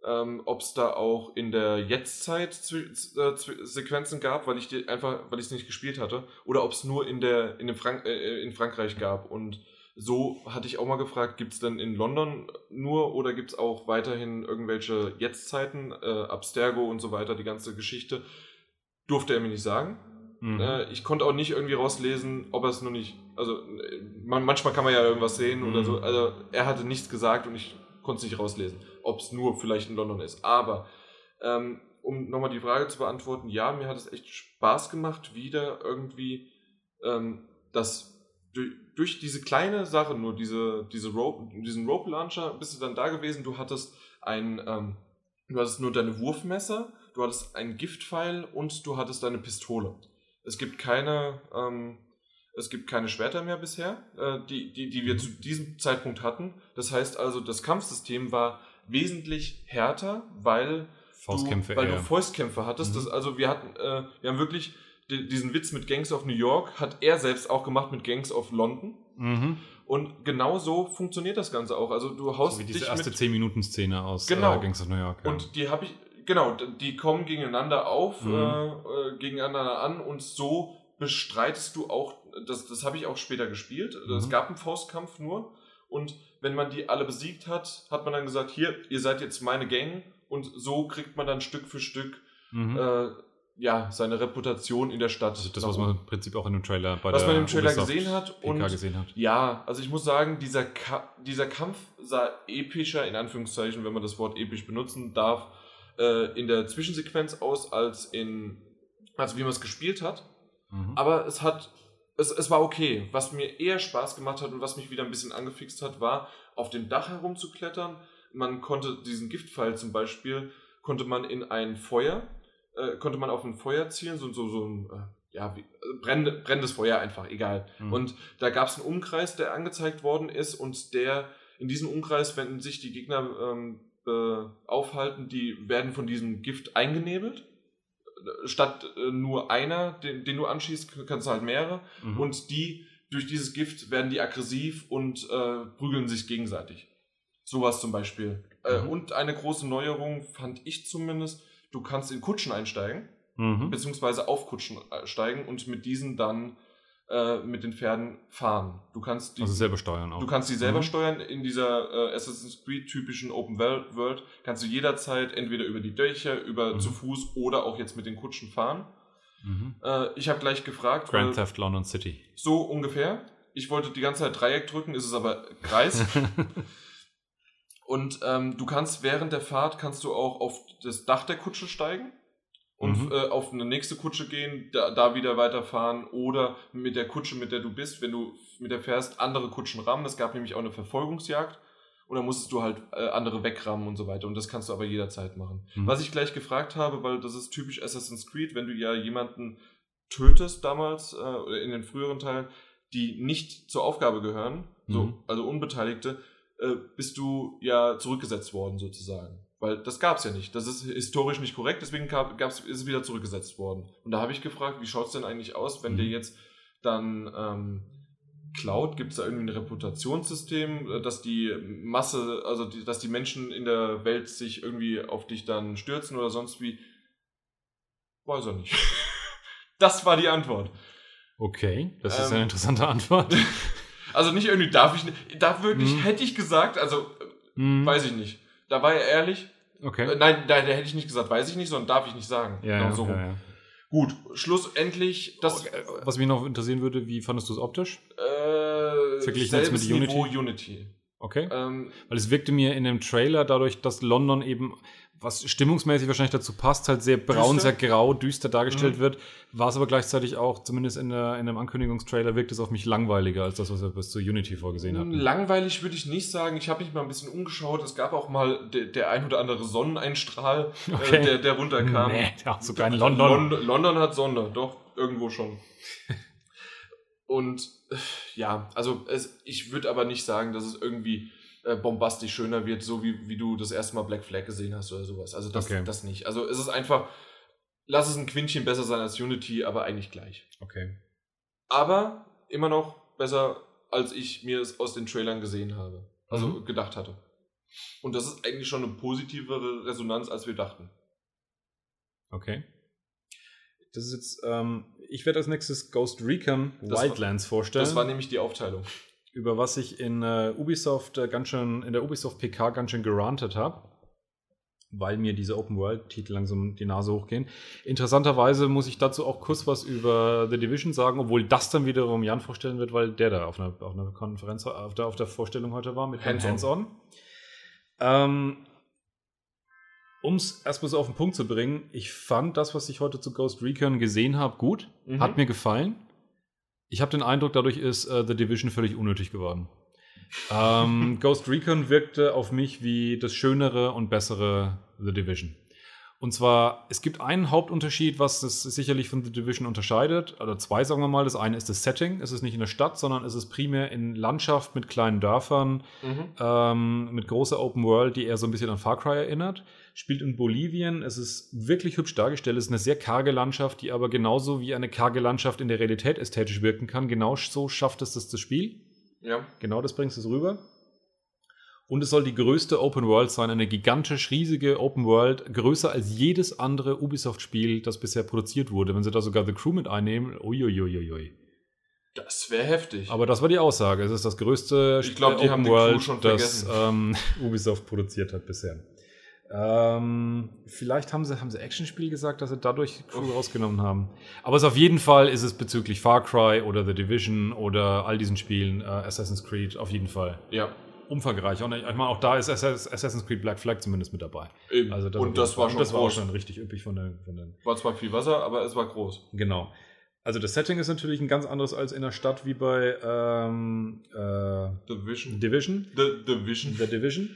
ähm, ob es da auch in der Jetztzeit äh, Sequenzen gab, weil ich die einfach, weil ich es nicht gespielt hatte, oder ob es nur in der in dem Frank äh, in Frankreich gab. Und so hatte ich auch mal gefragt, gibt es denn in London nur oder gibt es auch weiterhin irgendwelche Jetztzeiten, äh, Abstergo und so weiter, die ganze Geschichte? Durfte er mir nicht sagen. Mhm. Äh, ich konnte auch nicht irgendwie rauslesen, ob er es nur nicht. Also, man, manchmal kann man ja irgendwas sehen oder Mhm. so. Also, er hatte nichts gesagt und ich konnte es nicht rauslesen, ob es nur vielleicht in London ist. Aber, ähm, um nochmal die Frage zu beantworten, ja, mir hat es echt Spaß gemacht, wieder irgendwie ähm, das. Durch, durch diese kleine Sache, nur diese, diese Rope, diesen Rope Launcher, bist du dann da gewesen. Du hattest ein, ähm, du hattest nur deine Wurfmesser, du hattest einen Giftpfeil und du hattest deine Pistole. Es gibt keine, ähm, es gibt keine Schwerter mehr bisher, äh, die, die, die wir zu diesem Zeitpunkt hatten. Das heißt also, das Kampfsystem war wesentlich härter, weil Faustkämpfe du, weil eher. du Fäustkämpfe hattest. Mhm. Das, also wir hatten, äh, wir haben wirklich di- diesen Witz mit Gangs of New York hat er selbst auch gemacht mit Gangs of London. mhm. Und genau so funktioniert das Ganze auch. Also du haust So wie diese erste mit 10-Minuten-Szene aus Genau. äh, Gangs of New York. Ja. und die habe ich, genau, die kommen gegeneinander auf, Mhm. äh, äh, gegeneinander an und so bestreitest du auch, das, das habe ich auch später gespielt. Es Mhm. gab einen Faustkampf nur und wenn man die alle besiegt hat, hat man dann gesagt, hier, ihr seid jetzt meine Gang und so kriegt man dann Stück für Stück mhm. äh, ja, seine Reputation in der Stadt. also das, was man im Prinzip auch in dem Trailer bei was der man im Trailer Ubisoft gesehen hat PK und gesehen hat. ja, also ich muss sagen, dieser, Ka dieser Kampf sah epischer, in Anführungszeichen, wenn man das Wort episch benutzen darf, äh, in der Zwischensequenz aus, als in, als wie man es gespielt hat. Mhm. Aber es hat, es, es war okay. Was mir eher Spaß gemacht hat und was mich wieder ein bisschen angefixt hat, war, auf dem Dach herumzuklettern. Man konnte diesen Giftpfeil zum Beispiel, konnte man in ein Feuer, äh, konnte man auf ein Feuer zielen, so, so, so ein, äh, ja, wie, äh, brennende, brennendes Feuer einfach, egal. Mhm. Und da gab es einen Umkreis, der angezeigt worden ist und der, in diesem Umkreis, wenn sich die Gegner ähm, äh, aufhalten, die werden von diesem Gift eingenebelt. Statt äh, nur einer, den, den du anschießt, kannst du halt mehrere. Mhm. Und die, durch dieses Gift werden die aggressiv und äh, prügeln sich gegenseitig. Sowas zum Beispiel. Äh, Mhm. und eine große Neuerung fand ich zumindest, du kannst in Kutschen einsteigen, mhm. beziehungsweise auf Kutschen steigen und mit diesen dann äh, mit den Pferden fahren. Du kannst die, Also selber steuern auch. du kannst die selber Mhm. steuern. In dieser äh, Assassin's Creed typischen Open World kannst du jederzeit entweder über die Dächer, über Mhm. zu Fuß oder auch jetzt mit den Kutschen fahren. Mhm. Äh, ich habe gleich gefragt, Grand Theft London City. so ungefähr. Ich wollte die ganze Zeit Dreieck drücken, ist es aber Kreis. Und ähm, du kannst während der Fahrt kannst du auch auf das Dach der Kutsche steigen und Mhm. äh, auf eine nächste Kutsche gehen, da, da wieder weiterfahren oder mit der Kutsche, mit der du bist, wenn du mit der fährst, andere Kutschen rammen. Es gab nämlich auch eine Verfolgungsjagd und dann musstest du halt äh, andere wegrammen und so weiter und das kannst du aber jederzeit machen. Mhm. Was ich gleich gefragt habe, weil das ist typisch Assassin's Creed, wenn du ja jemanden tötest damals äh, oder in den früheren Teilen, die nicht zur Aufgabe gehören, so, Mhm. also Unbeteiligte, äh, bist du ja zurückgesetzt worden sozusagen. Weil das gab es ja nicht. Das ist historisch nicht korrekt, deswegen gab, gab's, ist es wieder zurückgesetzt worden. Und da habe ich gefragt, wie schaut es denn eigentlich aus, wenn Mhm. dir jetzt dann ähm, klaut? Gibt es da irgendwie ein Reputationssystem, äh, dass die Masse, also die, dass die Menschen in der Welt sich irgendwie auf dich dann stürzen oder sonst wie? Weiß er nicht. Das war die Antwort. Okay, das ist Ähm, eine interessante Antwort. Also nicht irgendwie darf ich nicht, da wirklich Mhm. hätte ich gesagt, also äh, Mhm. weiß ich nicht. Da war er ehrlich. Okay. Äh, nein, da, da hätte ich nicht gesagt, weiß ich nicht, sondern darf ich nicht sagen. ja, Genau ja, so ja, ja. Gut, schlussendlich das Okay, Was mich noch interessieren würde, wie fandest du es optisch? äh, Verglichen jetzt mit Unity? Niveau Unity. Okay. Ähm, Weil es wirkte mir in dem Trailer dadurch, dass London eben, was stimmungsmäßig wahrscheinlich dazu passt, halt sehr braun, Düster. sehr grau, düster dargestellt Mhm. wird, war es aber gleichzeitig auch, zumindest in, der, in dem Ankündigungstrailer, wirkt es auf mich langweiliger als das, was wir bis zu Unity vorgesehen hatten. langweilig würde ich nicht sagen. Ich habe mich mal ein bisschen umgeschaut. Es gab auch mal de, der ein oder andere Sonneneinstrahl, Okay. äh, der, der runterkam. Nee, ja, sogar in London. London, London hat Sonne, doch, irgendwo schon. Und äh, ja, also es, ich würde aber nicht sagen, dass es irgendwie äh, bombastisch schöner wird, so wie, wie du das erste Mal Black Flag gesehen hast oder sowas. Also das, Okay. das nicht. Also es ist einfach, lass es ein Quintchen besser sein als Unity, aber eigentlich gleich. Okay. Aber immer noch besser, als ich mir es aus den Trailern gesehen habe. Also Mhm. gedacht hatte. Und das ist eigentlich schon eine positivere Resonanz, als wir dachten. Okay. Das ist jetzt, ähm, ich werde als nächstes Ghost Recon Das war- Wildlands vorstellen. Das war nämlich die Aufteilung. Über was ich in äh, Ubisoft äh, ganz schön, in der Ubisoft PK ganz schön gerantet habe. weil mir diese Open-World-Titel langsam die Nase hochgehen. Interessanterweise muss ich dazu auch kurz was über The Division sagen, obwohl das dann wiederum Jan vorstellen wird, weil der da auf einer, auf einer Konferenz, auf der, auf der Vorstellung heute war mit Hands-on. Hands-On. Ähm, um es erstmal so auf den Punkt zu bringen, ich fand das, was ich heute zu Ghost Recon gesehen habe, gut. Mhm. Hat mir gefallen. Ich habe den Eindruck, dadurch ist äh, The Division völlig unnötig geworden. ähm, Ghost Recon wirkte auf mich wie das schönere und bessere The Division. Und zwar, es gibt einen Hauptunterschied, was es sicherlich von The Division unterscheidet, oder zwei sagen wir mal. Das eine ist das Setting. Es ist nicht in der Stadt, sondern es ist primär in Landschaft mit kleinen Dörfern, Mhm. ähm, mit großer Open World, die eher so ein bisschen an Far Cry erinnert. Spielt in Bolivien. Es ist wirklich hübsch dargestellt. Es ist eine sehr karge Landschaft, die aber genauso wie eine karge Landschaft in der Realität ästhetisch wirken kann. Genau so schafft es das, das Spiel. Ja. Genau das bringst du rüber. Und es soll die größte Open World sein, eine gigantisch riesige Open World, größer als jedes andere Ubisoft-Spiel, das bisher produziert wurde. Wenn sie da sogar The Crew mit einnehmen, uiuiuiui. Das wäre heftig. Aber das war die Aussage. Es ist das größte Ich glaub, Open World, das ähm, Ubisoft produziert hat bisher. Ähm, vielleicht haben sie, haben sie Actionspiel gesagt, dass sie dadurch Crew Uff. rausgenommen haben. Aber es auf jeden Fall ist es bezüglich Far Cry oder The Division oder all diesen Spielen, äh, Assassin's Creed, auf jeden Fall ja. Umfangreich. Und ich meine, auch da ist Assass- Assassin's Creed Black Flag zumindest mit dabei. Eben. Also auf und das war schon das war schon richtig üppig von den, von den War zwar viel Wasser, aber es war groß. Genau. Also das Setting ist natürlich ein ganz anderes als in der Stadt wie bei ähm, äh, The Vision. Division. The, the Vision. The Division.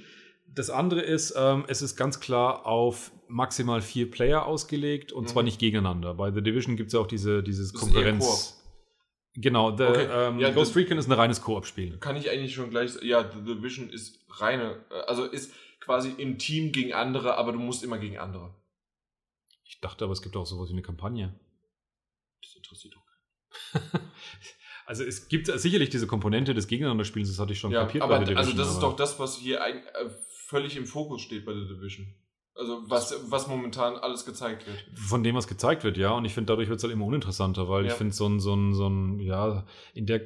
Das andere ist, ähm, es ist ganz klar auf maximal vier Player ausgelegt und Mhm. zwar nicht gegeneinander. Bei The Division gibt es ja auch diese, dieses Das Konkurrenz. Genau, the, Okay. ähm, Ja, Ghost Recon ist ein reines Koop-Spiel. Kann ich eigentlich schon gleich. Ja, The Division ist reine. äh, Also ist quasi im Team gegen andere, aber du musst immer gegen andere. Ich dachte aber, es gibt auch sowas wie eine Kampagne. Das interessiert doch keinen. Also es gibt sicherlich diese Komponente des Gegeneinanderspiels, das hatte ich schon Ja, kapiert aber bei The also Division, das ist doch das, was hier ein, äh, völlig im Fokus steht bei The Division. Also was, was momentan alles gezeigt wird. Von dem, was gezeigt wird, ja. Und ich finde, dadurch wird es halt immer uninteressanter, weil ich Ja. finde, so ein, so ein, so ein, ja, in der,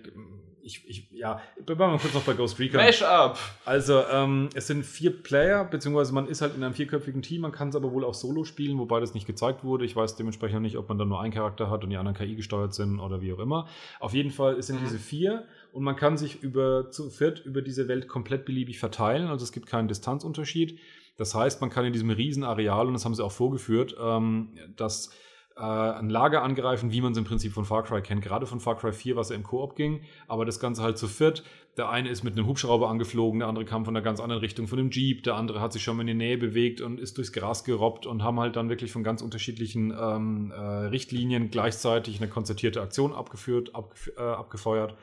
ich, ich, ja, bleiben wir mal kurz noch bei Ghost Recon. up! Also, ähm, es sind vier Player, beziehungsweise man ist halt in einem vierköpfigen Team, man kann es aber wohl auch solo spielen, wobei das nicht gezeigt wurde. Ich weiß dementsprechend nicht, ob man dann nur einen Charakter hat und die anderen KI gesteuert sind oder wie auch immer. Auf jeden Fall sind Mhm. diese vier und man kann sich über zu viert über diese Welt komplett beliebig verteilen, also es gibt keinen Distanzunterschied. Das heißt, man kann in diesem riesen Areal, und das haben sie auch vorgeführt, ähm, das äh, ein Lager angreifen, wie man es im Prinzip von Far Cry kennt. Gerade von Far Cry 4, was ja im Koop ging, aber das Ganze halt zu viert. Der eine ist mit einem Hubschrauber angeflogen, der andere kam von einer ganz anderen Richtung, von einem Jeep, der andere hat sich schon mal in die Nähe bewegt und ist durchs Gras gerobbt und haben halt dann wirklich von ganz unterschiedlichen ähm, äh, Richtlinien gleichzeitig eine konzertierte Aktion abgeführt, abgef äh, abgefeuert.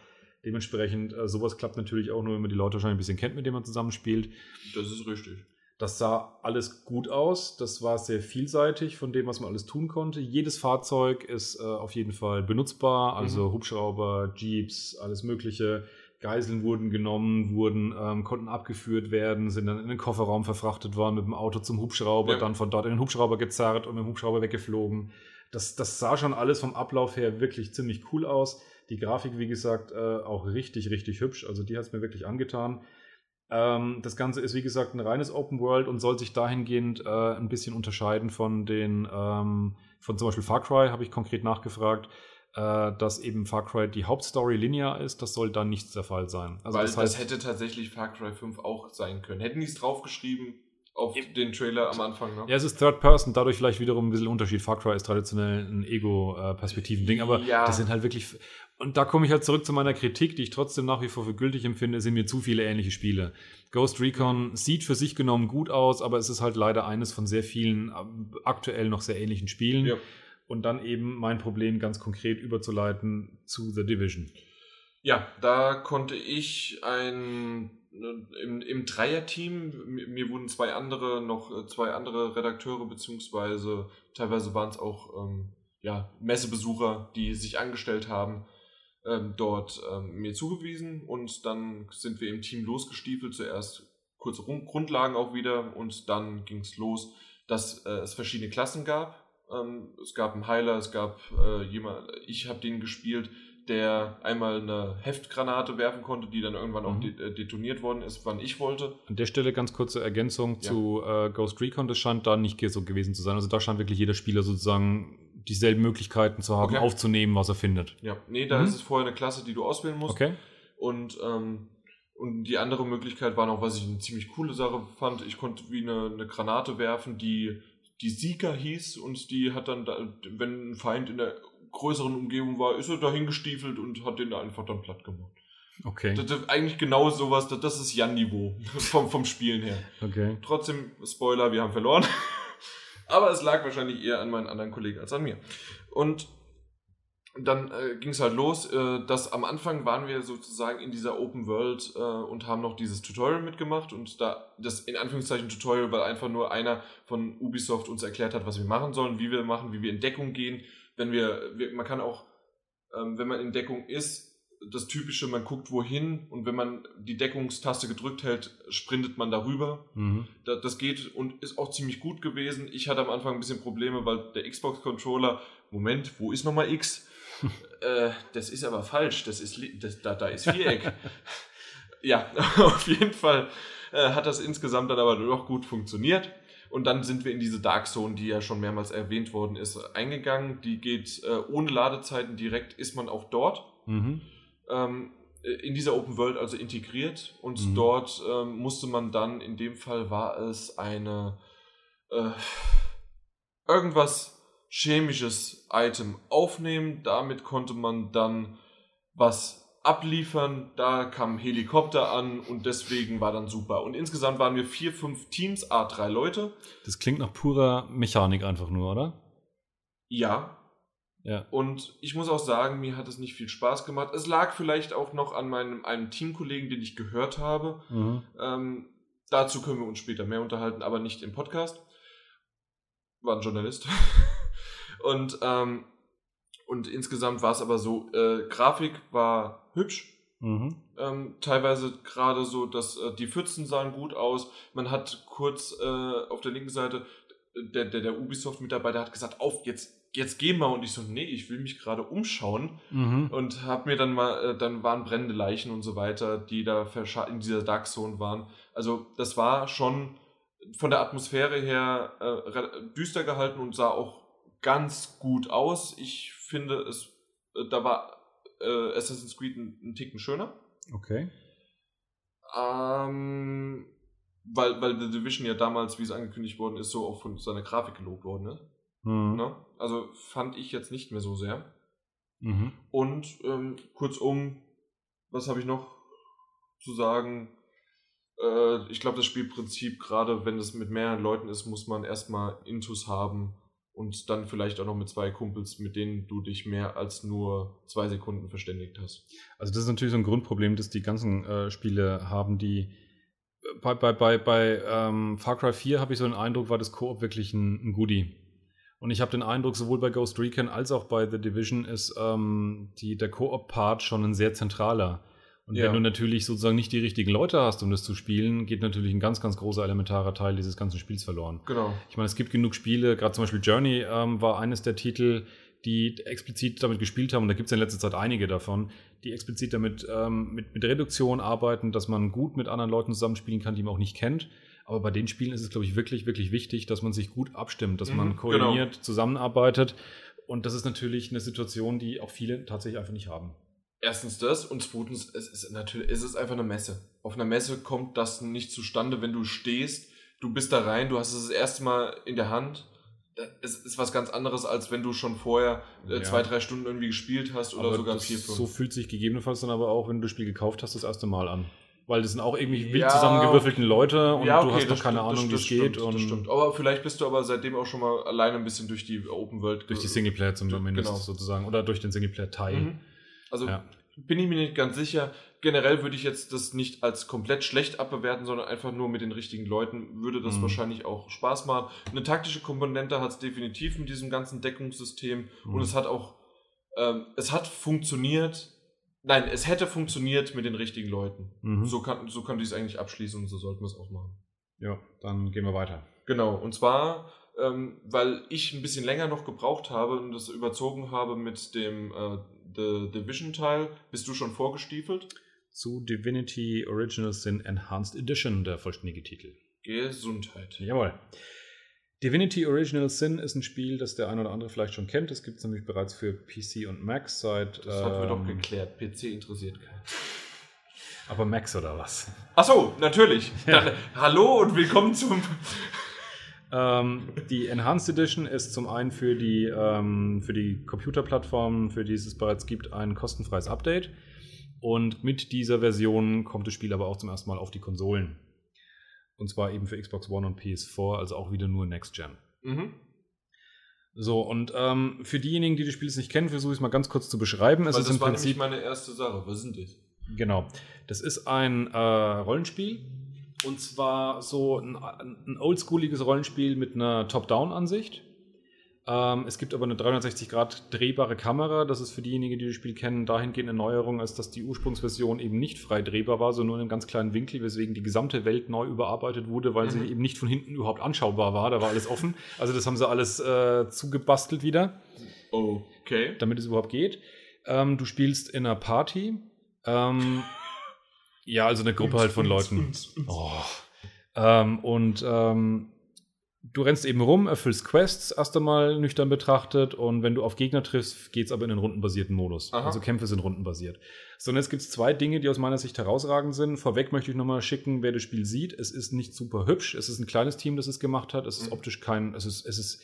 Dementsprechend, äh, sowas klappt natürlich auch nur, wenn man die Leute wahrscheinlich ein bisschen kennt, mit denen man zusammenspielt. Das ist richtig. Das sah alles gut aus. Das war sehr vielseitig von dem, was man alles tun konnte. Jedes Fahrzeug ist äh, auf jeden Fall benutzbar. Also Mhm. Hubschrauber, Jeeps, alles Mögliche. Geiseln wurden genommen, wurden, ähm, konnten abgeführt werden, sind dann in den Kofferraum verfrachtet worden mit dem Auto zum Hubschrauber, Ja. dann von dort in den Hubschrauber gezerrt und mit dem Hubschrauber weggeflogen. Das, das sah schon alles vom Ablauf her wirklich ziemlich cool aus. Die Grafik, wie gesagt, äh, auch richtig, richtig hübsch. Also die hat es mir wirklich angetan. Ähm, das Ganze ist, wie gesagt, ein reines Open World und soll sich dahingehend äh, ein bisschen unterscheiden von den, ähm, von zum Beispiel Far Cry, habe ich konkret nachgefragt, äh, dass eben Far Cry die Hauptstory linear ist. Das soll dann nicht der Fall sein. Also Weil das das, heißt, hätte tatsächlich Far Cry 5 auch sein können. Hätten die es draufgeschrieben auf den Trailer am Anfang, ne? ja, es ist Third Person, dadurch vielleicht wiederum ein bisschen Unterschied. Far Cry ist traditionell ein Ego-Perspektiven-Ding, aber Ja. das sind halt wirklich. Und da komme ich halt zurück zu meiner Kritik, die ich trotzdem nach wie vor für gültig empfinde, es sind mir zu viele ähnliche Spiele. Ghost Recon sieht für sich genommen gut aus, aber es ist halt leider eines von sehr vielen ähm, aktuell noch sehr ähnlichen Spielen. Ja. Und dann eben mein Problem ganz konkret überzuleiten zu The Division. Ja, da konnte ich ein im, im Dreierteam, mir, wurden zwei andere, noch äh, zwei andere Redakteure, beziehungsweise teilweise waren es auch ähm, ja, Messebesucher, die sich angestellt haben, ähm, dort ähm, mir zugewiesen. Und dann sind wir im Team losgestiefelt, zuerst kurze Rund- Grundlagen auch wieder. Und dann ging es los, dass äh, es verschiedene Klassen gab. Ähm, es gab einen Heiler, es gab äh, jemand, ich habe den gespielt, der einmal eine Heftgranate werfen konnte, die dann irgendwann auch Mhm. de äh, detoniert worden ist, wann ich wollte. An der Stelle ganz kurze Ergänzung Ja. zu äh, Ghost Recon. Das scheint da nicht so gewesen zu sein. Also da scheint wirklich jeder Spieler sozusagen dieselben Möglichkeiten zu haben, Okay. aufzunehmen, was er findet. Ja, nee, da Mhm. ist es vorher eine Klasse, die du auswählen musst. Okay? Und, ähm, und die andere Möglichkeit war noch, was ich eine ziemlich coole Sache fand. Ich konnte wie eine, eine Granate werfen, die die Sieger hieß und die hat dann, da, wenn ein Feind in der größeren Umgebung war, ist er dahin gestiefelt und hat den da einfach dann platt gemacht. Okay. Das, das, eigentlich genau sowas, das, das ist Jan-Niveau vom, vom Spielen her. Okay. Trotzdem, Spoiler, wir haben verloren. Aber es lag wahrscheinlich eher an meinen anderen Kollegen als an mir. Und dann äh, ging es halt los, äh, dass am Anfang waren wir sozusagen in dieser Open World äh, und haben noch dieses Tutorial mitgemacht und da das in Anführungszeichen Tutorial, weil einfach nur einer von Ubisoft uns erklärt hat, was wir machen sollen, wie wir machen, wie wir in Deckung gehen. Wenn wir, wir man kann auch, ähm, wenn man in Deckung ist, das typische, man guckt wohin und wenn man die Deckungstaste gedrückt hält, sprintet man darüber. Mhm. Da- Das geht und ist auch ziemlich gut gewesen. Ich hatte am Anfang ein bisschen Probleme, weil der Xbox-Controller, Moment, wo ist nochmal X? äh, das ist aber falsch, das ist, das, da, da ist Viereck. ja, auf jeden Fall äh, hat das insgesamt dann aber doch gut funktioniert. Und dann sind wir in diese Dark Zone, die ja schon mehrmals erwähnt worden ist, eingegangen. Die geht äh, ohne Ladezeiten direkt, ist man auch dort Mhm. ähm, in dieser Open World also integriert und Mhm. dort ähm, musste man dann, in dem Fall war es eine äh, irgendwas chemisches Item aufnehmen, damit konnte man dann was abliefern, da kam ein Helikopter an und deswegen war dann super. Und insgesamt waren wir vier, fünf Teams, a drei Leute. Das klingt nach purer Mechanik einfach nur, oder? Ja, Ja. Und ich muss auch sagen, mir hat es nicht viel Spaß gemacht. Es lag vielleicht auch noch an meinem einem Teamkollegen, den ich gehört habe. Mhm. Ähm, dazu können wir uns später mehr unterhalten, aber nicht im Podcast. War ein Journalist. und, ähm, und insgesamt war es aber so, äh, Grafik war hübsch. Mhm. Ähm, teilweise gerade so, dass äh, die Pfützen sahen gut aus. Man hat kurz äh, auf der linken Seite, der, der, der Ubisoft-Mitarbeiter hat gesagt, auf, jetzt, jetzt geh mal. Und ich so, nee, ich will mich gerade umschauen. Mhm. Und hab mir dann mal, äh, dann waren brennende Leichen und so weiter, die da in dieser Dark Zone waren. Also das war schon von der Atmosphäre her äh, düster gehalten und sah auch ganz gut aus. Ich finde, es, äh, da war äh, Assassin's Creed ein, ein Ticken schöner. Okay. Ähm, weil, weil The Division ja damals, wie es angekündigt worden ist, so auch von seiner Grafik gelobt worden ist. Mhm. Ne? Also fand ich jetzt nicht mehr so sehr. Mhm. Und ähm, kurzum, was habe ich noch zu sagen? Äh, ich glaube, das Spielprinzip, gerade wenn es mit mehreren Leuten ist, muss man erstmal Intus haben und dann vielleicht auch noch mit zwei Kumpels, mit denen du dich mehr als nur zwei Sekunden verständigt hast. Also das ist natürlich so ein Grundproblem, das die ganzen äh, Spiele haben, die bei, bei, bei, bei ähm, Far Cry 4 habe ich so den Eindruck, war das Koop wirklich ein, ein Goodie. Und ich habe den Eindruck, sowohl bei Ghost Recon als auch bei The Division ist ähm, die, der Koop-Part schon ein sehr zentraler. Und Ja. wenn du natürlich sozusagen nicht die richtigen Leute hast, um das zu spielen, geht natürlich ein ganz, ganz großer elementarer Teil dieses ganzen Spiels verloren. Genau. Ich meine, es gibt genug Spiele, gerade zum Beispiel Journey ähm, war eines der Titel, die explizit damit gespielt haben, und da gibt es in letzter Zeit einige davon, die explizit damit ähm, mit, mit Reduktion arbeiten, dass man gut mit anderen Leuten zusammenspielen kann, die man auch nicht kennt. Aber bei den Spielen ist es, glaube ich, wirklich, wirklich wichtig, dass man sich gut abstimmt, dass Mhm, man koordiniert zusammenarbeitet. Und das ist natürlich eine Situation, die auch viele tatsächlich einfach nicht haben. Erstens das und zweitens, es ist natürlich, es ist einfach eine Messe. Auf einer Messe kommt das nicht zustande, wenn du stehst, du bist da rein, du hast es das erste Mal in der Hand. Es ist was ganz anderes, als wenn du schon vorher äh, Ja. zwei, drei Stunden irgendwie gespielt hast oder Aber sogar das, vier, fünf. So fühlt sich gegebenenfalls dann aber auch, wenn du das Spiel gekauft hast, das erste Mal an. Weil das sind auch irgendwie wild Ja, zusammengewürfelten Leute und Ja, du okay, hast das doch keine stimmt, das Ahnung, wie es stimmt, geht. Das und stimmt. Aber vielleicht bist du aber seitdem auch schon mal alleine ein bisschen durch die Open World. Durch die Singleplayer Genau. zumindest sozusagen. Oder durch den Singleplayer-Teil. Mhm. Also Ja. bin ich mir nicht ganz sicher. Generell würde ich jetzt das nicht als komplett schlecht abbewerten, sondern einfach nur mit den richtigen Leuten würde das Mhm. wahrscheinlich auch Spaß machen. Eine taktische Komponente hat es definitiv mit diesem ganzen Deckungssystem Mhm. und es hat auch, ähm, es hat funktioniert. Nein, es hätte funktioniert mit den richtigen Leuten. Mhm. So kann so könnte ich es eigentlich abschließen und so sollten wir es auch machen. Ja, dann gehen wir weiter. Genau, und zwar, ähm, weil ich ein bisschen länger noch gebraucht habe und das überzogen habe mit dem äh, The Division-Teil. Bist du schon vorgestiefelt? Zu Divinity Original Sin Enhanced Edition, der vollständige Titel. Gesundheit. Jawohl. Divinity Original Sin ist ein Spiel, das der ein oder andere vielleicht schon kennt. Das gibt es nämlich bereits für PC und Mac seit. Das hatten wir doch ähm, geklärt. PC interessiert keinen. Aber Macs oder was? Achso, natürlich. Ja. Dann, hallo und willkommen zum. Ähm, die Enhanced Edition ist zum einen für die, ähm, für die Computerplattformen, für die es bereits gibt, ein kostenfreies Update. Und mit dieser Version kommt das Spiel aber auch zum ersten Mal auf die Konsolen. Und zwar eben für Xbox One und PS4, also auch wieder nur Next Gen. Mhm. So, und ähm, für diejenigen, die das Spiel jetzt nicht kennen, versuche ich es mal ganz kurz zu beschreiben. Es Weil ist das im war Prinzip. meine erste Sache. Was sind das? Genau. Das ist ein äh, Rollenspiel. Und zwar so ein, ein oldschooliges Rollenspiel mit einer Top-Down-Ansicht. Ähm, es gibt aber eine 360 Grad drehbare Kamera. Das ist für diejenigen, die das Spiel kennen, dahingehend eine Neuerung, als dass die Ursprungsversion eben nicht frei drehbar war, sondern nur in einem ganz kleinen Winkel, weswegen die gesamte Welt neu überarbeitet wurde, weil sie Mhm. eben nicht von hinten überhaupt anschaubar war. Da war alles offen. Also das haben sie alles äh, zugebastelt wieder Okay. damit es überhaupt geht. Ähm, du spielst in einer Party. Ähm, ja, also eine Gruppe halt von Leuten. Oh. Ähm, und ähm, du rennst eben rum, erfüllst Quests erst einmal nüchtern betrachtet und wenn du auf Gegner triffst, geht's aber in den rundenbasierten Modus. Aha. Also Kämpfe sind rundenbasiert. So, und jetzt gibt's zwei Dinge, die aus meiner Sicht herausragend sind. Vorweg möchte ich nochmal schicken, wer das Spiel sieht. Es ist nicht super hübsch. Es ist ein kleines Team, das es gemacht hat. Es ist Mhm. optisch kein, es ist, es ist,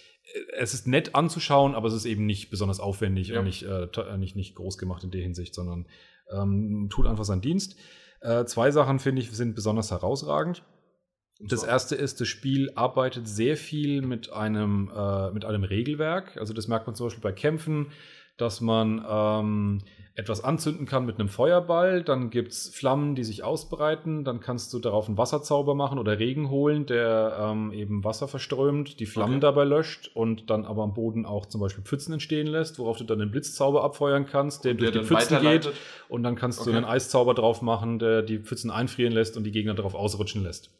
es ist nett anzuschauen, aber es ist eben nicht besonders aufwendig Ja. und nicht, äh, äh, nicht, nicht groß gemacht in der Hinsicht, sondern ähm, tut einfach seinen Dienst. Äh, zwei Sachen, finde ich, sind besonders herausragend. Das erste ist, das Spiel arbeitet sehr viel mit einem, äh, mit einem Regelwerk. Also das merkt man zum Beispiel bei Kämpfen, dass man ähm, etwas anzünden kann mit einem Feuerball. Dann gibt's Flammen, die sich ausbreiten. Dann kannst du darauf einen Wasserzauber machen oder Regen holen, der ähm, eben Wasser verströmt, die Flammen Okay. dabei löscht und dann aber am Boden auch zum Beispiel Pfützen entstehen lässt, worauf du dann einen Blitzzauber abfeuern kannst, der Und durch der die Pfützen geht. Und dann kannst du Okay. einen Eiszauber drauf machen, der die Pfützen einfrieren lässt und die Gegner darauf ausrutschen lässt.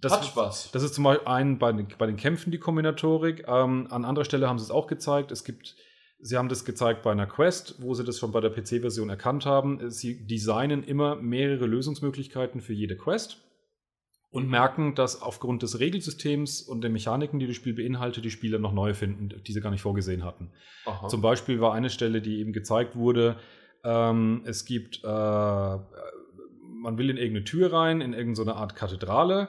Das, Hat Spaß. das ist zum Beispiel ein, bei, den, bei den Kämpfen die Kombinatorik. Ähm, an anderer Stelle haben sie es auch gezeigt. Es gibt, sie haben das gezeigt bei einer Quest, wo sie das schon bei der PC-Version erkannt haben. Sie designen immer mehrere Lösungsmöglichkeiten für jede Quest und merken, dass aufgrund des Regelsystems und der Mechaniken, die das Spiel beinhaltet, die Spieler noch neue finden, die sie gar nicht vorgesehen hatten. Aha. Zum Beispiel war eine Stelle, die eben gezeigt wurde, ähm, es gibt, äh, man will in irgendeine Tür rein, in irgendeine Art Kathedrale,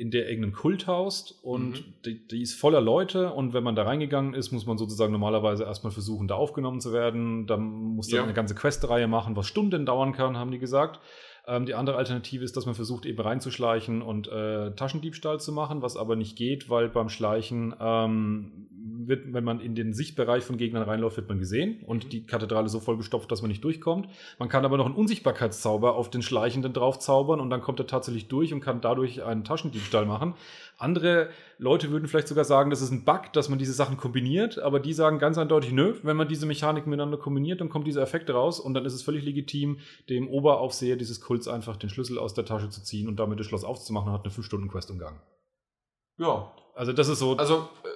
in der irgendein Kult haust und Mhm. die, die ist voller Leute und wenn man da reingegangen ist, muss man sozusagen normalerweise erstmal versuchen, da aufgenommen zu werden. Dann muss dann Ja. eine ganze Questreihe machen, was Stunden dauern kann, haben die gesagt. Ähm, die andere Alternative ist, dass man versucht, eben reinzuschleichen und äh, Taschendiebstahl zu machen, was aber nicht geht, weil beim Schleichen, ähm, wird, wenn man in den Sichtbereich von Gegnern reinläuft, wird man gesehen und Mhm. die Kathedrale so vollgestopft, dass man nicht durchkommt. Man kann aber noch einen Unsichtbarkeitszauber auf den Schleichenden draufzaubern und dann kommt er tatsächlich durch und kann dadurch einen Taschendiebstahl machen. Andere Leute würden vielleicht sogar sagen, das ist ein Bug, dass man diese Sachen kombiniert, aber die sagen ganz eindeutig, nö, wenn man diese Mechaniken miteinander kombiniert, dann kommt dieser Effekt raus und dann ist es völlig legitim, dem Oberaufseher dieses Kults einfach den Schlüssel aus der Tasche zu ziehen und damit das Schloss aufzumachen und hat eine 5-Stunden-Quest umgangen. Ja. Also das ist so. Also äh,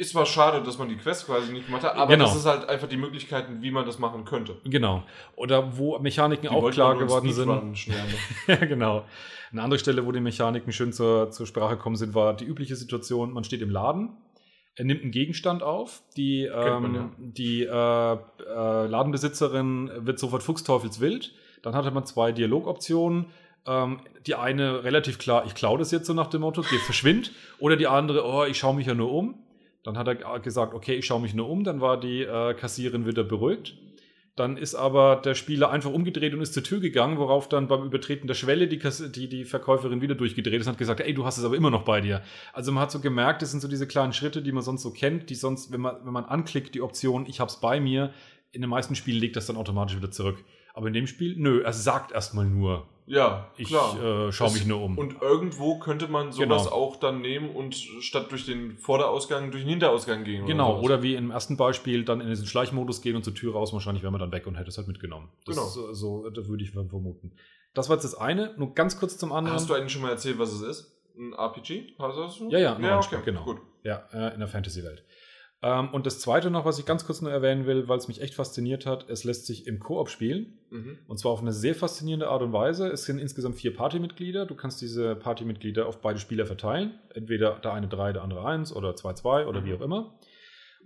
ist zwar schade, dass man die Quest quasi nicht gemacht hat, aber Genau. das ist halt einfach die Möglichkeiten, wie man das machen könnte. genau. Oder wo Mechaniken Die auch klar geworden sind. Machen. ja, genau. Eine andere Stelle, wo die Mechaniken schön zur, zur Sprache gekommen sind, war die übliche Situation, man steht im Laden, er nimmt einen Gegenstand auf, die, man, ähm, ja. die äh, äh, Ladenbesitzerin wird sofort fuchsteufelswild, dann hatte man zwei Dialogoptionen, ähm, die eine relativ klar, ich klaue das jetzt so nach dem Motto, geh verschwind, oder die andere, oh, ich schaue mich ja nur um. Dann hat er gesagt, okay, ich schaue mich nur um, dann war die äh, Kassierin wieder beruhigt. Dann ist aber der Spieler einfach umgedreht und ist zur Tür gegangen, worauf dann beim Übertreten der Schwelle die, Kass die, die Verkäuferin wieder durchgedreht ist und hat gesagt, ey, du hast es aber immer noch bei dir. Also man hat so gemerkt, das sind so diese kleinen Schritte, die man sonst so kennt, die sonst, wenn man, wenn man anklickt, die Option, ich hab's bei mir, in den meisten Spielen legt das dann automatisch wieder zurück. Aber in dem Spiel, nö, er sagt erstmal nur, Ja, ich klar. äh, schaue mich nur um. Und irgendwo könnte man sowas Genau. auch dann nehmen und statt durch den Vorderausgang durch den Hinterausgang gehen. Genau, sowas. oder wie im ersten Beispiel dann in diesen Schleichmodus gehen und zur Tür raus, wahrscheinlich wäre man dann weg und hätte es halt mitgenommen. Das Genau. ist so, so, das würde ich vermuten. Das war jetzt das eine, nur ganz kurz zum anderen. Hast du eigentlich schon mal erzählt, was es ist? Ein RPG? Hast du das? Ja, ja, ja okay, genau. gut. Ja, äh, in der Fantasy-Welt. Ähm, und das zweite noch, was ich ganz kurz nur erwähnen will, weil es mich echt fasziniert hat, es lässt sich im Koop spielen. Mhm. Und zwar auf eine sehr faszinierende Art und Weise. Es sind insgesamt vier Partymitglieder. Du kannst diese Partymitglieder auf beide Spieler verteilen. Entweder der eine drei, der andere eins oder zwei, zwei oder Mhm. wie auch immer.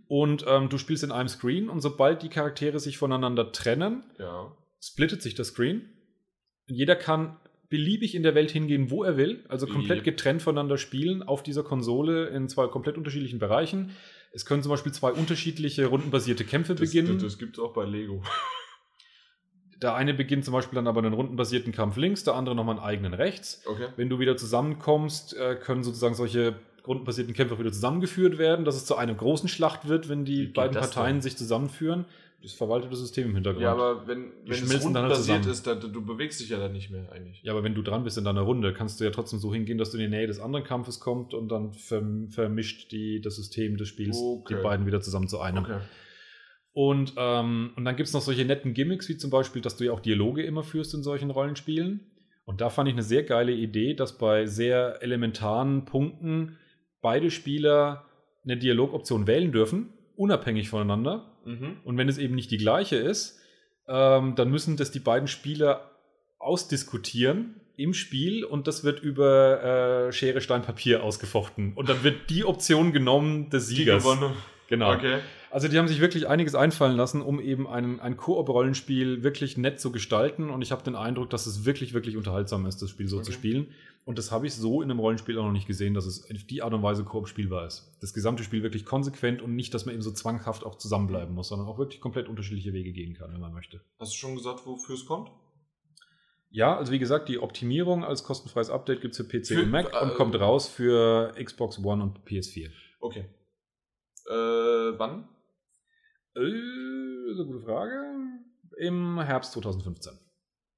Und ähm, du spielst in einem Screen und sobald die Charaktere sich voneinander trennen, Ja. splittet sich das Screen. Jeder kann beliebig in der Welt hingehen, wo er will, also komplett getrennt voneinander spielen auf dieser Konsole in zwei komplett unterschiedlichen Bereichen. Es können zum Beispiel zwei unterschiedliche rundenbasierte Kämpfe Das, beginnen. das, das gibt es auch bei Lego. Der eine beginnt zum Beispiel dann aber einen rundenbasierten Kampf links, der andere nochmal einen eigenen rechts. Okay. Wenn du wieder zusammenkommst, äh, können sozusagen solche rundenbasierten Kämpfe auch wieder zusammengeführt werden, dass es zu einer großen Schlacht wird, wenn die beiden Parteien denn? sich zusammenführen. Das verwaltet das System im Hintergrund. Ja, aber wenn, wenn es halt rundenbasiert ist, dann, du bewegst dich ja dann nicht mehr eigentlich. Ja, aber wenn du dran bist in deiner Runde, kannst du ja trotzdem so hingehen, dass du in die Nähe des anderen Kampfes kommst und dann verm vermischt die, das System des Spiels Okay. die beiden wieder zusammen zu einem. Okay. Und, ähm, und dann gibt es noch solche netten Gimmicks, wie zum Beispiel, dass du ja auch Dialoge immer führst in solchen Rollenspielen. Und da fand ich eine sehr geile Idee, dass bei sehr elementaren Punkten beide Spieler eine Dialogoption wählen dürfen, unabhängig voneinander. Mhm. Und wenn es eben nicht die gleiche ist, ähm, dann müssen das die beiden Spieler ausdiskutieren im Spiel und das wird über äh, Schere, Stein, Papier ausgefochten. Und dann wird die Option genommen des Die Siegers. gewonnen. Genau. Okay. Also die haben sich wirklich einiges einfallen lassen, um eben ein, ein Koop-Rollenspiel wirklich nett zu gestalten. Und ich habe den Eindruck, dass es wirklich, wirklich unterhaltsam ist, das Spiel so Okay. zu spielen. Und das habe ich so in einem Rollenspiel auch noch nicht gesehen, dass es auf die Art und Weise Koop spielbar ist. Das gesamte Spiel wirklich konsequent und nicht, dass man eben so zwanghaft auch zusammenbleiben muss, sondern auch wirklich komplett unterschiedliche Wege gehen kann, wenn man möchte. Hast du schon gesagt, wofür es kommt? Ja, also wie gesagt, die Optimierung als kostenfreies Update gibt es für PC Für- und Mac und äh, kommt raus für Xbox One und PS4. Okay. Äh, wann? Äh, eine gute Frage. Im Herbst 2015.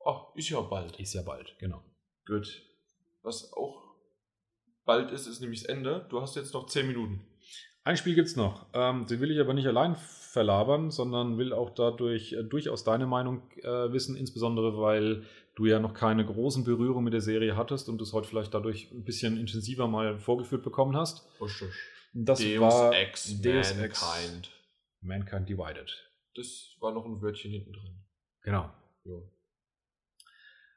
Ach, ist ja bald. Ist ja bald, genau. Gut. Was auch bald ist, ist nämlich das Ende. Du hast jetzt noch 10 Minuten. Ein Spiel gibt's noch. Ähm, den will ich aber nicht allein verlabern, sondern will auch dadurch äh, durchaus deine Meinung äh, wissen, insbesondere weil du ja noch keine großen Berührungen mit der Serie hattest und es heute vielleicht dadurch ein bisschen intensiver mal vorgeführt bekommen hast. Das Deus war Ex Deus Mankind. Ex Mankind Divided. Das war noch ein Wörtchen hinten drin. Genau. Ja.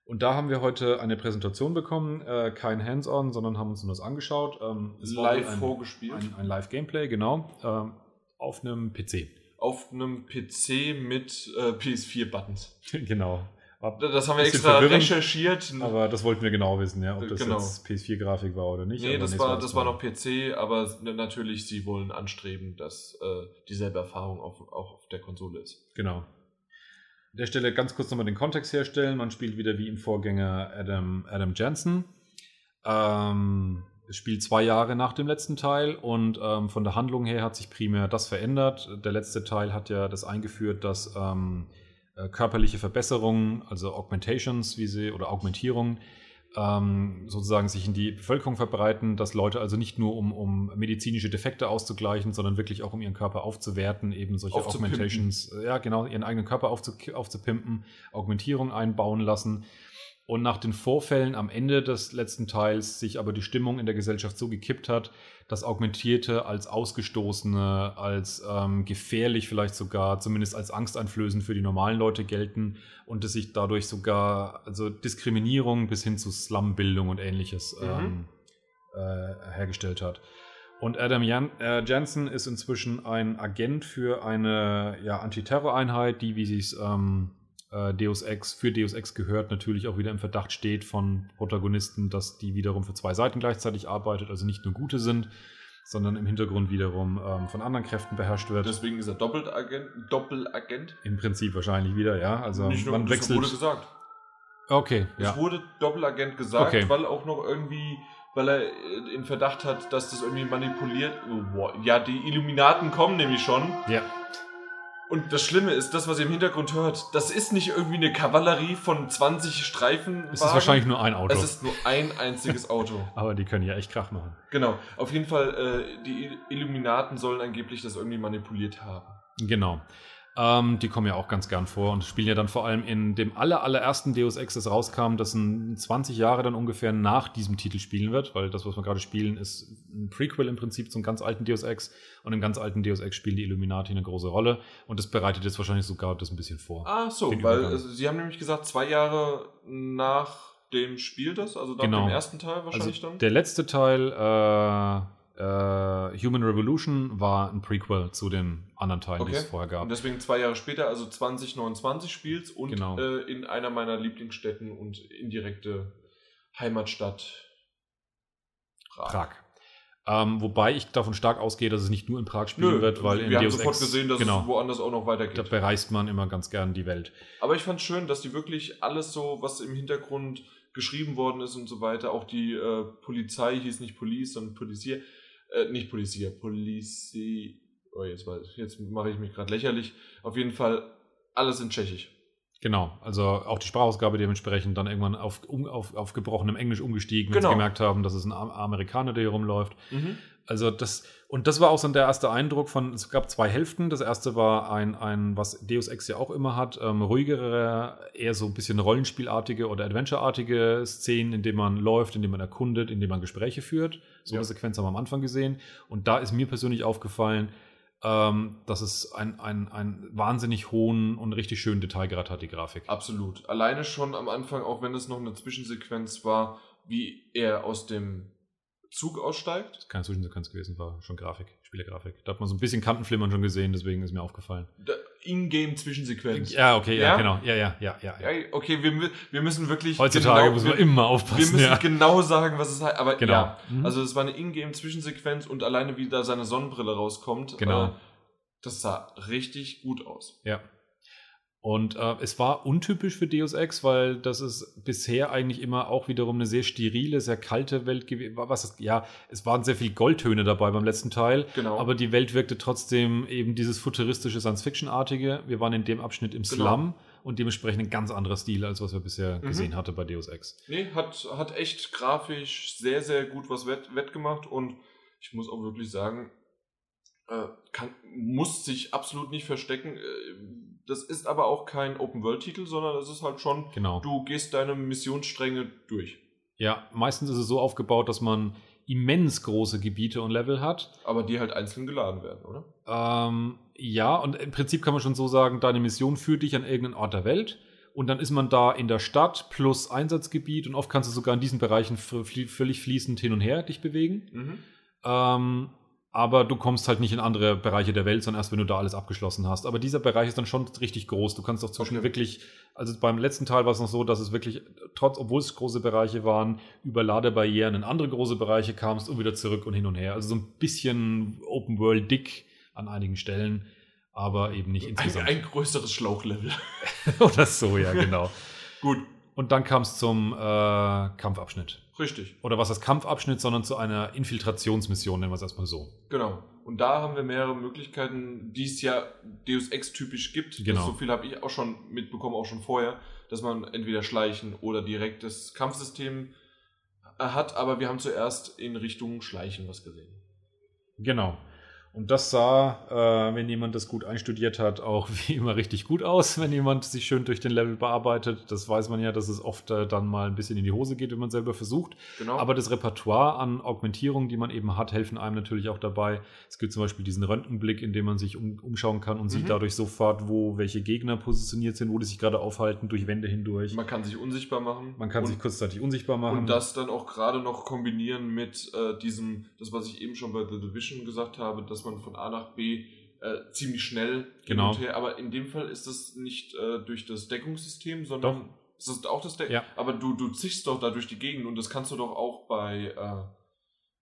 Und da haben wir heute eine Präsentation bekommen, äh, kein Hands-on, sondern haben uns nur das angeschaut. Ähm, Live ein, vorgespielt. ein, ein Live-Gameplay, genau, ähm, auf einem PC. auf einem PC mit äh, PS4-Buttons. genau. Ab- Das haben wir extra recherchiert. Aber das wollten wir genau wissen, ja, ob das Genau. jetzt PS4-Grafik war oder nicht. nee, aber das war, das war noch PC, aber natürlich, sie wollen anstreben, dass äh, dieselbe Erfahrung auf, auch auf der Konsole ist. Genau. An der Stelle ganz kurz nochmal den Kontext herstellen. Man spielt wieder wie im Vorgänger Adam, Adam Jensen. Ähm, es spielt zwei Jahre nach dem letzten Teil und ähm, von der Handlung her hat sich primär das verändert. Der letzte Teil hat ja das eingeführt, dass ähm, äh, körperliche Verbesserungen, also Augmentations, wie sie oder Augmentierungen, ähm, sozusagen sich in die Bevölkerung verbreiten, dass Leute also nicht nur um, um medizinische Defekte auszugleichen, sondern wirklich auch um ihren Körper aufzuwerten, eben solche. Augmentations, ja genau, ihren eigenen Körper aufzu, aufzupimpen, Augmentierung einbauen lassen. Und nach den Vorfällen am Ende des letzten Teils sich aber die Stimmung in der Gesellschaft so gekippt hat, dass Augmentierte als Ausgestoßene, als ähm, gefährlich vielleicht sogar, zumindest als angsteinflößend für die normalen Leute gelten und es sich dadurch sogar, also Diskriminierung bis hin zu Slumbildung und ähnliches Mhm. ähm, äh, hergestellt hat. Und Adam Jan äh, Jansen ist inzwischen ein Agent für eine ja, Antiterror-Einheit, die, wie sie es ähm, äh, Deus Ex für Deus Ex gehört, natürlich auch wieder im Verdacht steht von Protagonisten, dass die wiederum für zwei Seiten gleichzeitig arbeitet, also nicht nur gute sind, sondern im Hintergrund wiederum ähm, von anderen Kräften beherrscht wird. Deswegen ist er Doppelagent. Doppelagent. Im Prinzip wahrscheinlich wieder, ja. Also Nicht nur, man das wechselt. wurde gesagt. Okay, Es ja. wurde Doppelagent gesagt, Okay. weil auch noch irgendwie, weil er in Verdacht hat, dass das irgendwie manipuliert. Oh. Ja, die Illuminaten kommen nämlich schon. Ja, Und das Schlimme ist, das, was ihr im Hintergrund hört, das ist nicht irgendwie eine Kavallerie von 20 Streifen. es ist wahrscheinlich nur ein Auto. Es ist nur ein einziges Auto. aber die können ja echt Krach machen. genau. Auf jeden Fall, äh, die Illuminaten sollen angeblich das irgendwie manipuliert haben. Genau. Ähm, die kommen ja auch ganz gern vor und spielen ja dann vor allem in dem aller, allerersten Deus Ex, das rauskam, das in 20 Jahre dann ungefähr nach diesem Titel spielen wird, weil das, was wir gerade spielen, ist ein Prequel im Prinzip zum ganz alten Deus Ex und im ganz alten Deus Ex spielen die Illuminati eine große Rolle und das bereitet jetzt wahrscheinlich sogar das ein bisschen vor. Ah, so, weil äh, Sie haben nämlich gesagt, zwei Jahre nach dem Spiel das, also nach Genau. dem ersten Teil wahrscheinlich Also dann? der letzte Teil, äh, äh, Human Revolution, war ein Prequel zu den anderen Teilen, die Okay. es vorher gab. Und deswegen zwei Jahre später, also 2029 spielst und Genau. äh, in einer meiner Lieblingsstädten und indirekte Heimatstadt Prag. Prag. Ähm, wobei ich davon stark ausgehe, dass es nicht nur in Prag spielen Nö, wird, weil in wir haben Deus sofort Ex, gesehen, dass genau, es woanders auch noch da weitergeht. bereist man immer ganz gern die Welt. Aber ich fand schön, dass die wirklich alles so, was im Hintergrund geschrieben worden ist und so weiter, auch die äh, Polizei hieß nicht Police, sondern Polizier, äh, nicht Polizier, Policie, oh, jetzt, jetzt mache ich mich gerade lächerlich. Auf jeden Fall alles in Tschechisch. Genau, also auch die Sprachausgabe dementsprechend dann irgendwann auf, um, auf, auf gebrochenem Englisch umgestiegen, wenn Genau. sie gemerkt haben, dass es ein Am- Amerikaner, der hier rumläuft. Mhm. Also das, und das war auch so der erste Eindruck von, es gab zwei Hälften. Das erste war ein, ein was Deus Ex ja auch immer hat, ähm, ruhigere, eher so ein bisschen rollenspielartige oder adventureartige Szenen, in denen man läuft, in denen man erkundet, in denen man Gespräche führt. So Ja. eine Sequenz haben wir am Anfang gesehen. Und da ist mir persönlich aufgefallen, ähm, dass es einen ein wahnsinnig hohen und richtig schönen Detailgrad hat, die Grafik. Absolut. Alleine schon am Anfang, auch wenn es noch eine Zwischensequenz war, wie er aus dem Zug aussteigt. Keine Zwischensequenz gewesen, war schon Grafik, Spielergrafik. Da hat man so ein bisschen Kantenflimmern schon gesehen, deswegen ist mir aufgefallen. In-game-Zwischensequenz. Ja, okay, ja, Ja? genau. Ja, ja, ja, ja. ja. Okay, wir, wir müssen wirklich. Heutzutage genau- muss man wir, immer wir aufpassen. müssen ja. genau sagen, was es heißt. Aber Genau. ja, Mhm. also es war eine Ingame-Zwischensequenz und alleine wie da seine Sonnenbrille rauskommt. Genau. Äh, das sah richtig gut aus. Ja. Und äh, es war untypisch für Deus Ex, weil das ist bisher eigentlich immer auch wiederum eine sehr sterile, sehr kalte Welt gewesen. Was ist, ja, es waren sehr viel Goldtöne dabei beim letzten Teil, Genau. aber die Welt wirkte trotzdem eben dieses futuristische Science-Fiction-artige. Wir waren in dem Abschnitt im Genau. Slum und dementsprechend ein ganz anderer Stil, als was wir bisher Mhm. gesehen hatten bei Deus Ex. Nee, hat, hat echt grafisch sehr, sehr gut was wett, wettgemacht und ich muss auch wirklich sagen, kann, muss sich absolut nicht verstecken. Äh, Das ist aber auch kein Open-World-Titel, sondern es ist halt schon, Genau. du gehst deine Missionsstränge durch. Ja, meistens ist es so aufgebaut, dass man immens große Gebiete und Level hat. Aber die halt einzeln geladen werden, oder? Ähm, ja, und im Prinzip kann man schon so sagen, deine Mission führt dich an irgendeinen Ort der Welt und dann ist man da in der Stadt plus Einsatzgebiet und oft kannst du sogar in diesen Bereichen völlig fließend hin und her dich bewegen. Mhm. Ähm, aber du kommst halt nicht in andere Bereiche der Welt, sondern erst, wenn du da alles abgeschlossen hast. Aber dieser Bereich ist dann schon richtig groß. Du kannst auch zwischen Okay. wirklich, also beim letzten Teil war es noch so, dass es wirklich, trotz, obwohl es große Bereiche waren, über Ladebarrieren in andere große Bereiche kamst und wieder zurück und hin und her. Also so ein bisschen Open World dick an einigen Stellen, aber eben nicht Ein, insgesamt. ein größeres Schlauchlevel. Oder so, ja, genau. Gut, Und dann kam es zum äh, Kampfabschnitt. richtig. Oder was heißt Kampfabschnitt, sondern zu einer Infiltrationsmission, nennen wir es erstmal so. Genau. Und da haben wir mehrere Möglichkeiten, die es ja Deus Ex typisch gibt. Genau. Das, so viel habe ich auch schon mitbekommen, auch schon vorher, dass man entweder schleichen oder direkt das Kampfsystem äh, hat. Aber wir haben zuerst in Richtung Schleichen was gesehen. Genau. Und das sah, äh, wenn jemand das gut einstudiert hat, auch wie immer richtig gut aus, wenn jemand sich schön durch den Level bearbeitet. Das weiß man ja, dass es oft äh, dann mal ein bisschen in die Hose geht, wenn man selber versucht. Genau. Aber das Repertoire an Augmentierungen, die man eben hat, helfen einem natürlich auch dabei. Es gibt zum Beispiel diesen Röntgenblick, in dem man sich um, umschauen kann und Mhm. sieht dadurch sofort, wo welche Gegner positioniert sind, wo die sich gerade aufhalten, durch Wände hindurch. man kann sich unsichtbar machen. Man kann und, sich kurzzeitig unsichtbar machen. Und das dann auch gerade noch kombinieren mit äh, diesem, das was ich eben schon bei The Division gesagt habe, dass man von A nach B äh, ziemlich schnell Genau. hin und her. Aber in dem Fall ist das nicht äh, durch das Deckungssystem, sondern Doch. ist auch das Deck. Ja. Aber du, du zischst doch da durch die Gegend und das kannst du doch auch bei äh,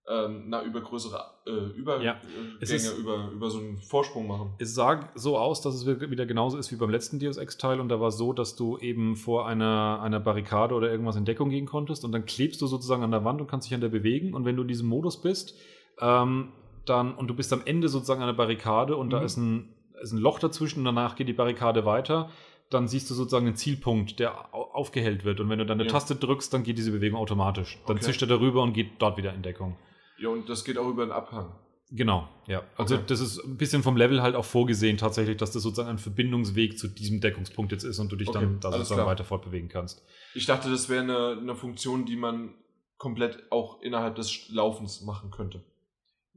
ähm, na, über größere äh, Übergänge, Ja. Ist- über, über so einen Vorsprung machen. Es sah so aus, dass es wieder genauso ist wie beim letzten Deus Ex-Teil und da war es so, dass du eben vor einer, einer Barrikade oder irgendwas in Deckung gehen konntest und dann klebst du sozusagen an der Wand und kannst dich an der bewegen und wenn du in diesem Modus bist, ähm, dann und du bist am Ende sozusagen an der Barrikade und da Mhm. ist ein, ist ein Loch dazwischen und danach geht die Barrikade weiter, dann siehst du sozusagen einen Zielpunkt, der au- aufgehellt wird und wenn du dann eine Ja. Taste drückst, dann geht diese Bewegung automatisch. Dann Okay. zischt er darüber und geht dort wieder in Deckung. Ja, und das geht auch über den Abhang. Genau, ja. Also Okay. das ist ein bisschen vom Level halt auch vorgesehen tatsächlich, dass das sozusagen ein Verbindungsweg zu diesem Deckungspunkt jetzt ist und du dich Okay, dann da sozusagen klar. weiter fortbewegen kannst. Ich dachte, das wäre eine, eine Funktion, die man komplett auch innerhalb des Laufens machen könnte.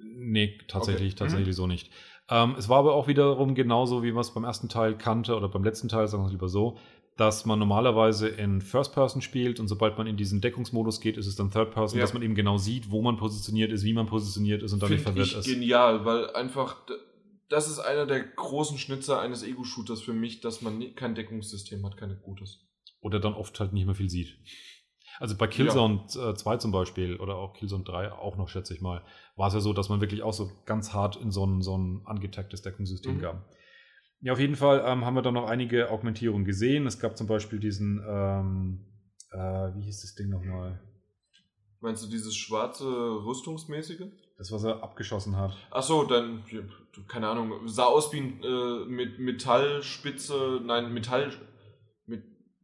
Nee, tatsächlich, Okay. Mhm. tatsächlich so nicht. Ähm, es war aber auch wiederum genauso, wie man es beim ersten Teil kannte oder beim letzten Teil, sagen wir es lieber so, dass man normalerweise in First Person spielt und sobald man in diesen Deckungsmodus geht, ist es dann Third Person, Ja. dass man eben genau sieht, wo man positioniert ist, wie man positioniert ist und dann nicht verwirrt ich ist. genial, weil einfach, das ist einer der großen Schnitzer eines Ego-Shooters für mich, dass man nie- kein Deckungssystem hat, kein gutes. Oder dann oft halt nicht mehr viel sieht. Also bei Killzone äh, 2 zum Beispiel oder auch Killzone 3 auch noch, schätze ich mal, war es ja so, dass man wirklich auch so ganz hart in so ein, so ein angetagtes Deckungssystem Mhm. gab. Ja, auf jeden Fall ähm, haben wir dann noch einige Augmentierungen gesehen. Es gab zum Beispiel diesen, ähm, äh, wie hieß das Ding nochmal? Meinst du dieses schwarze Rüstungsmäßige? Das, was er abgeschossen hat. Ach so, dann, ja, keine Ahnung, sah aus wie ein äh, mit Metallspitze, nein, Metall,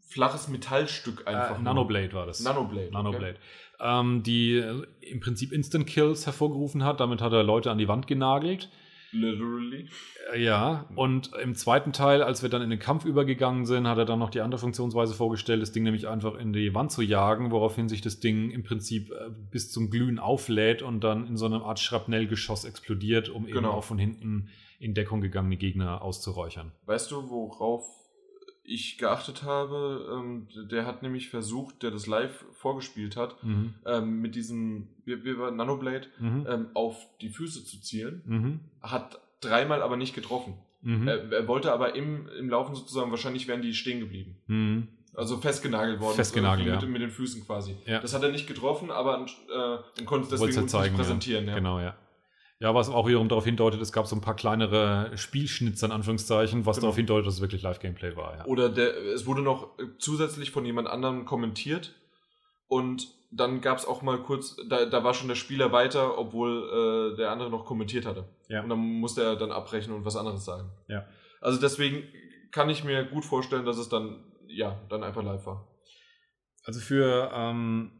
flaches Metallstück einfach. Äh. Nanoblade war das. Nanoblade. Nanoblade. Ähm, die äh, im Prinzip Instant Kills hervorgerufen hat. Damit hat er Leute an die Wand genagelt. Okay. Literally. Äh, Ja, und im zweiten Teil, als wir dann in den Kampf übergegangen sind, hat er dann noch die andere Funktionsweise vorgestellt, das Ding nämlich einfach in die Wand zu jagen, woraufhin sich das Ding im Prinzip äh, bis zum Glühen auflädt und dann in so einer Art Schrapnellgeschoss explodiert, um eben Genau. auch von hinten in Deckung gegangene Gegner auszuräuchern. Weißt du, worauf ich geachtet habe? Ähm, der hat nämlich versucht, der das live vorgespielt hat, Mhm. ähm, mit diesem wie war Nanoblade Mhm. ähm, auf die Füße zu zielen. Mhm. Hat dreimal aber nicht getroffen. Mhm. Er, er wollte aber im, im Laufen sozusagen, wahrscheinlich wären die stehen geblieben. Mhm. Also festgenagelt worden. Festgenagelt, ja. mit, mit den Füßen quasi. Ja. Das hat er nicht getroffen, aber äh, und konnte deswegen uns zeigen, präsentieren. Ja. Genau, ja. Ja, was auch wiederum darauf hindeutet, es gab so ein paar kleinere Spielschnitzer in Anführungszeichen, was Genau. darauf hindeutet, dass es wirklich Live-Gameplay war. Ja. Oder der, es wurde noch zusätzlich von jemand anderem kommentiert und dann gab es auch mal kurz, da, da war schon der Spieler weiter, obwohl äh, der andere noch kommentiert hatte. Ja. Und dann musste er dann abbrechen und was anderes sagen. Ja. Also deswegen kann ich mir gut vorstellen, dass es dann, ja, dann einfach live war. Also für, ähm,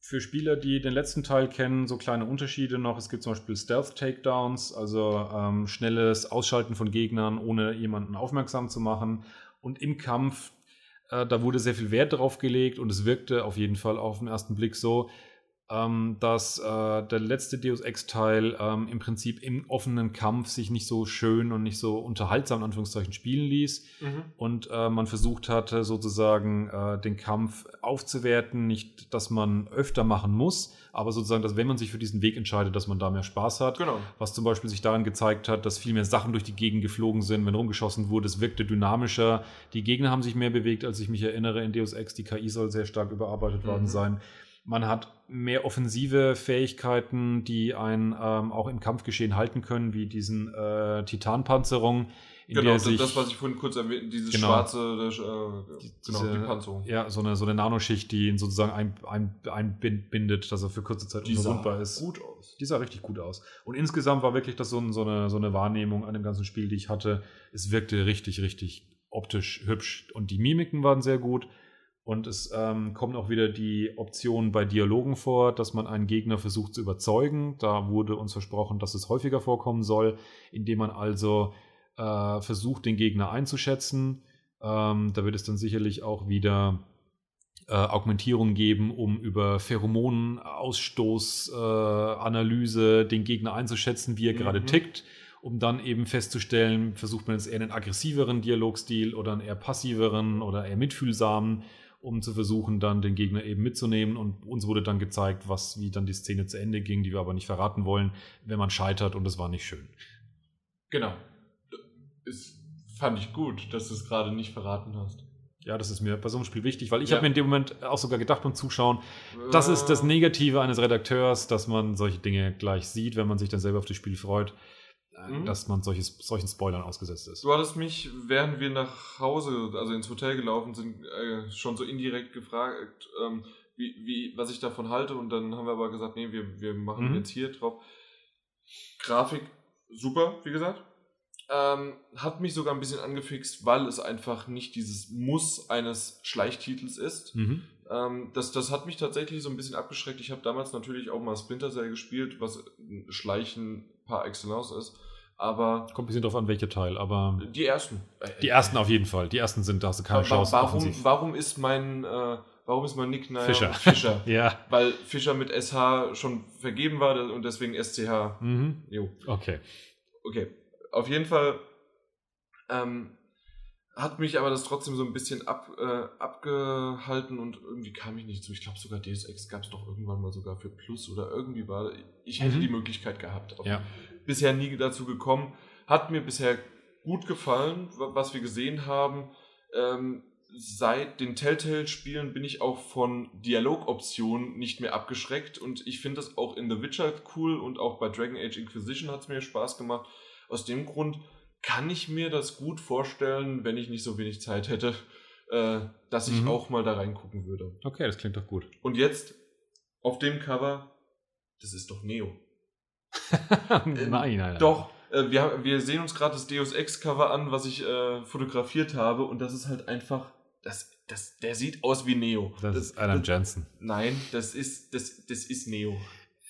für Spieler, die den letzten Teil kennen, so kleine Unterschiede noch. Es gibt zum Beispiel Stealth-Takedowns, also ähm, schnelles Ausschalten von Gegnern, ohne jemanden aufmerksam zu machen. Und im Kampf, äh, da wurde sehr viel Wert drauf gelegt und es wirkte auf jeden Fall auf den ersten Blick so, ähm, dass äh, der letzte Deus Ex-Teil ähm, im Prinzip im offenen Kampf sich nicht so schön und nicht so unterhaltsam in Anführungszeichen spielen ließ und äh, man versucht hatte, sozusagen äh, den Kampf aufzuwerten. Nicht, dass man öfter machen muss, aber sozusagen, dass wenn man sich für diesen Weg entscheidet, dass man da mehr Spaß hat. Genau. Was zum Beispiel sich daran gezeigt hat, dass viel mehr Sachen durch die Gegend geflogen sind, wenn rumgeschossen wurde. Es wirkte dynamischer. Die Gegner haben sich mehr bewegt, als ich mich erinnere. In Deus Ex, die KI soll sehr stark überarbeitet Mhm. worden sein. Man hat mehr offensive Fähigkeiten, die einen ähm, auch im Kampfgeschehen halten können, wie diesen äh, Titanpanzerung, in Genau, der das, sich das, was ich vorhin kurz erwähnt, dieses Genau. schwarze, das, äh, genau, diese- die Panzerung. ja, so eine, so eine Nanoschicht, die ihn sozusagen ein, ein, einbindet, dass er für kurze Zeit Die unverwundbar ist. gut aus. Die sah richtig gut aus. Und insgesamt war wirklich das so, ein, so, eine, so eine Wahrnehmung an dem ganzen Spiel, die ich hatte. Es wirkte richtig, richtig optisch hübsch und die Mimiken waren sehr gut. Und es ähm, kommen auch wieder die Optionen bei Dialogen vor, dass man einen Gegner versucht zu überzeugen. Da wurde uns versprochen, dass es häufiger vorkommen soll, indem man also äh, versucht, den Gegner einzuschätzen. Ähm, da wird es dann sicherlich auch wieder äh, Augmentierung geben, um über Pheromonenausstoßanalyse äh, den Gegner einzuschätzen, wie er Mhm. gerade tickt, um dann eben festzustellen, versucht man jetzt eher einen aggressiveren Dialogstil oder einen eher passiveren oder eher mitfühlsamen, um zu versuchen, dann den Gegner eben mitzunehmen. Und uns wurde dann gezeigt, was, wie dann die Szene zu Ende ging, die wir aber nicht verraten wollen, wenn man scheitert und es war nicht schön. Genau. Das fand ich gut, dass du es gerade nicht verraten hast. Ja, das ist mir bei so einem Spiel wichtig, weil ich Ja. habe mir in dem Moment auch sogar gedacht beim Zuschauen, Das ist das Negative eines Redakteurs, dass man solche Dinge gleich sieht, wenn man sich dann selber auf das Spiel freut, Mhm. dass man solches, solchen Spoilern ausgesetzt ist. Du hattest mich, während wir nach Hause, also ins Hotel gelaufen sind, äh, schon so indirekt gefragt, ähm, wie, wie, was ich davon halte. Und dann haben wir aber gesagt, nee, wir, wir machen Mhm. jetzt hier drauf. Grafik, super, wie gesagt. Ähm, hat mich sogar ein bisschen angefixt, weil es einfach nicht dieses Muss eines Schleichtitels ist. Mhm. Ähm, das, das hat mich tatsächlich so ein bisschen abgeschreckt. Ich habe damals natürlich auch mal Splinter Cell gespielt, was Schleichen par excellence ist. Aber Kommt ein bisschen drauf an, welcher Teil, aber die ersten. die ersten auf jeden Fall. Die ersten sind, da hast du keine Chance. warum, offensiv. warum ist mein äh, warum ist mein Nickname Fischer. Fischer? Ja. Weil Fischer mit SH schon vergeben war und deswegen SCH. Mhm. Jo. Okay. Okay. Auf jeden Fall ähm, hat mich aber das trotzdem so ein bisschen ab, äh, abgehalten und irgendwie kam ich nicht zu. Ich glaube sogar Deus Ex gab es doch irgendwann mal sogar für Plus oder irgendwie war. Ich hätte Mhm. die Möglichkeit gehabt. Ja. bisher nie dazu gekommen. Hat mir bisher gut gefallen, wa- was wir gesehen haben. Ähm, seit den Telltale-Spielen bin ich auch von Dialogoptionen nicht mehr abgeschreckt und ich finde das auch in The Witcher cool und auch bei Dragon Age Inquisition hat es mir Spaß gemacht. Aus dem Grund kann ich mir das gut vorstellen, wenn ich nicht so wenig Zeit hätte, äh, dass ich Mhm. auch mal da reingucken würde. Okay, das klingt doch gut. Und jetzt auf dem Cover, das ist doch Neo. nein, nein, nein. Doch, äh, wir, wir sehen uns gerade das Deus Ex Cover an, was ich äh, fotografiert habe und das ist halt einfach, das, das, der sieht aus wie Neo. Das ist Adam das, Jensen. Nein, das ist, das, das ist Neo.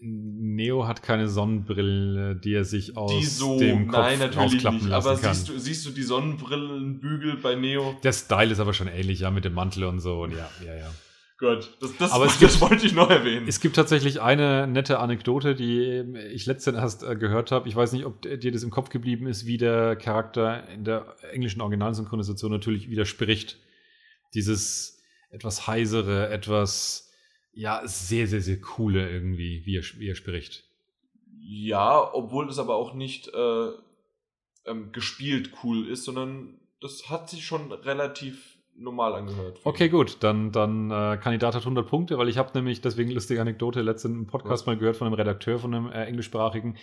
Neo hat keine Sonnenbrille, die er sich aus die so, dem Kopf nein, natürlich rausklappen nicht. lassen Aber kann. siehst du, siehst du die Sonnenbrillenbügel bei Neo? Der Style ist aber schon ähnlich, ja, mit dem Mantel und so. Und ja, ja, ja. Gut, das, das, Aber es das gibt- wollte ich noch erwähnen. Es gibt tatsächlich eine nette Anekdote, die ich letztens erst äh, gehört habe. Ich weiß nicht, ob dir das im Kopf geblieben ist, wie der Charakter in der englischen Originalsynchronisation natürlich widerspricht. Dieses etwas heisere, etwas, ja, sehr, sehr, sehr coole irgendwie, wie er, wie er spricht. ja, obwohl das aber auch nicht äh, ähm, gespielt cool ist, sondern das hat sich schon relativ normal angehört. Okay, gut, dann, dann äh, Kandidat hat 100 Punkte, weil ich habe nämlich, deswegen lustige Anekdote, letztens im Podcast Was? mal gehört von einem Redakteur, von einem äh, englischsprachigen,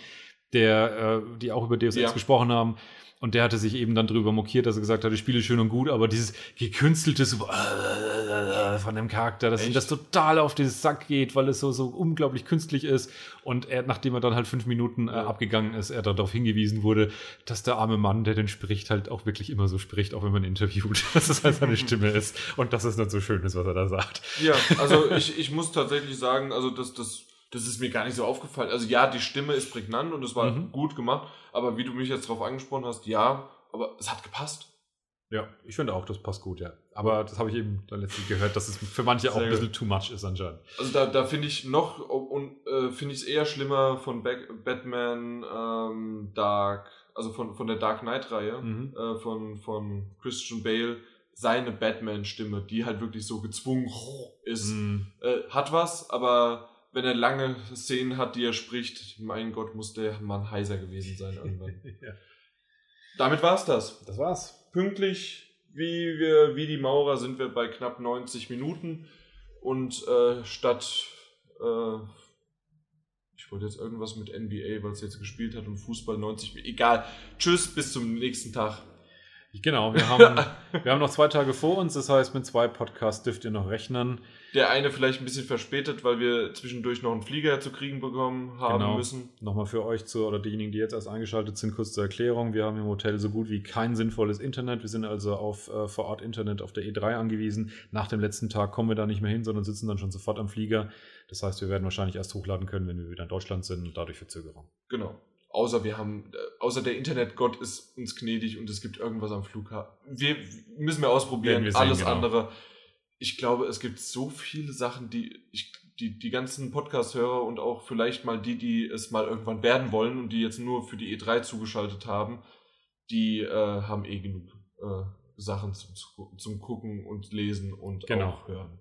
der, äh, die auch über Deus Ex Ja. gesprochen haben. Und der hatte sich eben dann drüber mokiert, dass er gesagt hat, die Spiele schön und gut, aber dieses gekünstelte so, äh, von dem Charakter, dass ihm Echt? das total auf den Sack geht, weil es so, so unglaublich künstlich ist. Und er, nachdem er dann halt fünf Minuten äh, abgegangen ist, er darauf hingewiesen wurde, dass der arme Mann, der den spricht, halt auch wirklich immer so spricht, auch wenn man interviewt, dass es halt seine Stimme ist und dass es nicht so schön ist, was er da sagt. Ja, also ich, ich muss tatsächlich sagen, also das, das, das ist mir gar nicht so aufgefallen. Also ja, die Stimme ist prägnant und es war Mhm. gut gemacht, aber wie du mich jetzt darauf angesprochen hast, ja, aber es hat gepasst. Ja, ich finde auch, das passt gut, ja. Aber das habe ich eben dann letztlich gehört, dass es für manche auch ein bisschen too much ist anscheinend. Also da, da finde ich noch und äh, finde ich es eher schlimmer von Back, Batman ähm, Dark, also von, von der Dark Knight Reihe Mhm. äh, von, von Christian Bale, seine Batman-Stimme, die halt wirklich so gezwungen ist. Mhm. Äh, hat was, aber wenn er lange Szenen hat, die er spricht, mein Gott, muss der Mann heiser gewesen sein irgendwann. ja. Damit war's das. Das war's. Pünktlich wie wir, wie die Maurer sind wir bei knapp 90 Minuten und äh, statt äh, ich wollte jetzt irgendwas mit NBA, weil es jetzt gespielt hat und Fußball 90 Minuten. Egal. Tschüss, bis zum nächsten Tag. Genau, wir haben, wir haben noch zwei Tage vor uns, das heißt, mit zwei Podcasts dürft ihr noch rechnen. Der eine vielleicht ein bisschen verspätet, weil wir zwischendurch noch einen Flieger zu kriegen bekommen haben Genau. müssen. Nochmal für euch zu, oder diejenigen, die jetzt erst eingeschaltet sind, kurz zur Erklärung. Wir haben im Hotel so gut wie kein sinnvolles Internet. Wir sind also auf äh, vor Ort Internet auf der E3 angewiesen. Nach dem letzten Tag kommen wir da nicht mehr hin, sondern sitzen dann schon sofort am Flieger. Das heißt, wir werden wahrscheinlich erst hochladen können, wenn wir wieder in Deutschland sind und dadurch Verzögerung. Genau. Außer wir haben, äh, außer der Internetgott ist uns gnädig und es gibt irgendwas am Flughafen. Wir müssen wir ausprobieren. Wir sehen, Alles genau. andere. Ich glaube, es gibt so viele Sachen, die ich, die, die ganzen Podcast-Hörer und auch vielleicht mal die, die es mal irgendwann werden wollen und die jetzt nur für die E3 zugeschaltet haben, die äh, haben eh genug äh, Sachen zum, zum Gucken und Lesen und Genau. auch hören.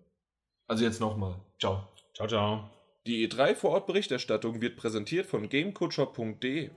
Also jetzt nochmal. Ciao. Ciao, ciao. Die E3 Vor-Ort-Berichterstattung wird präsentiert von GameCocher.de.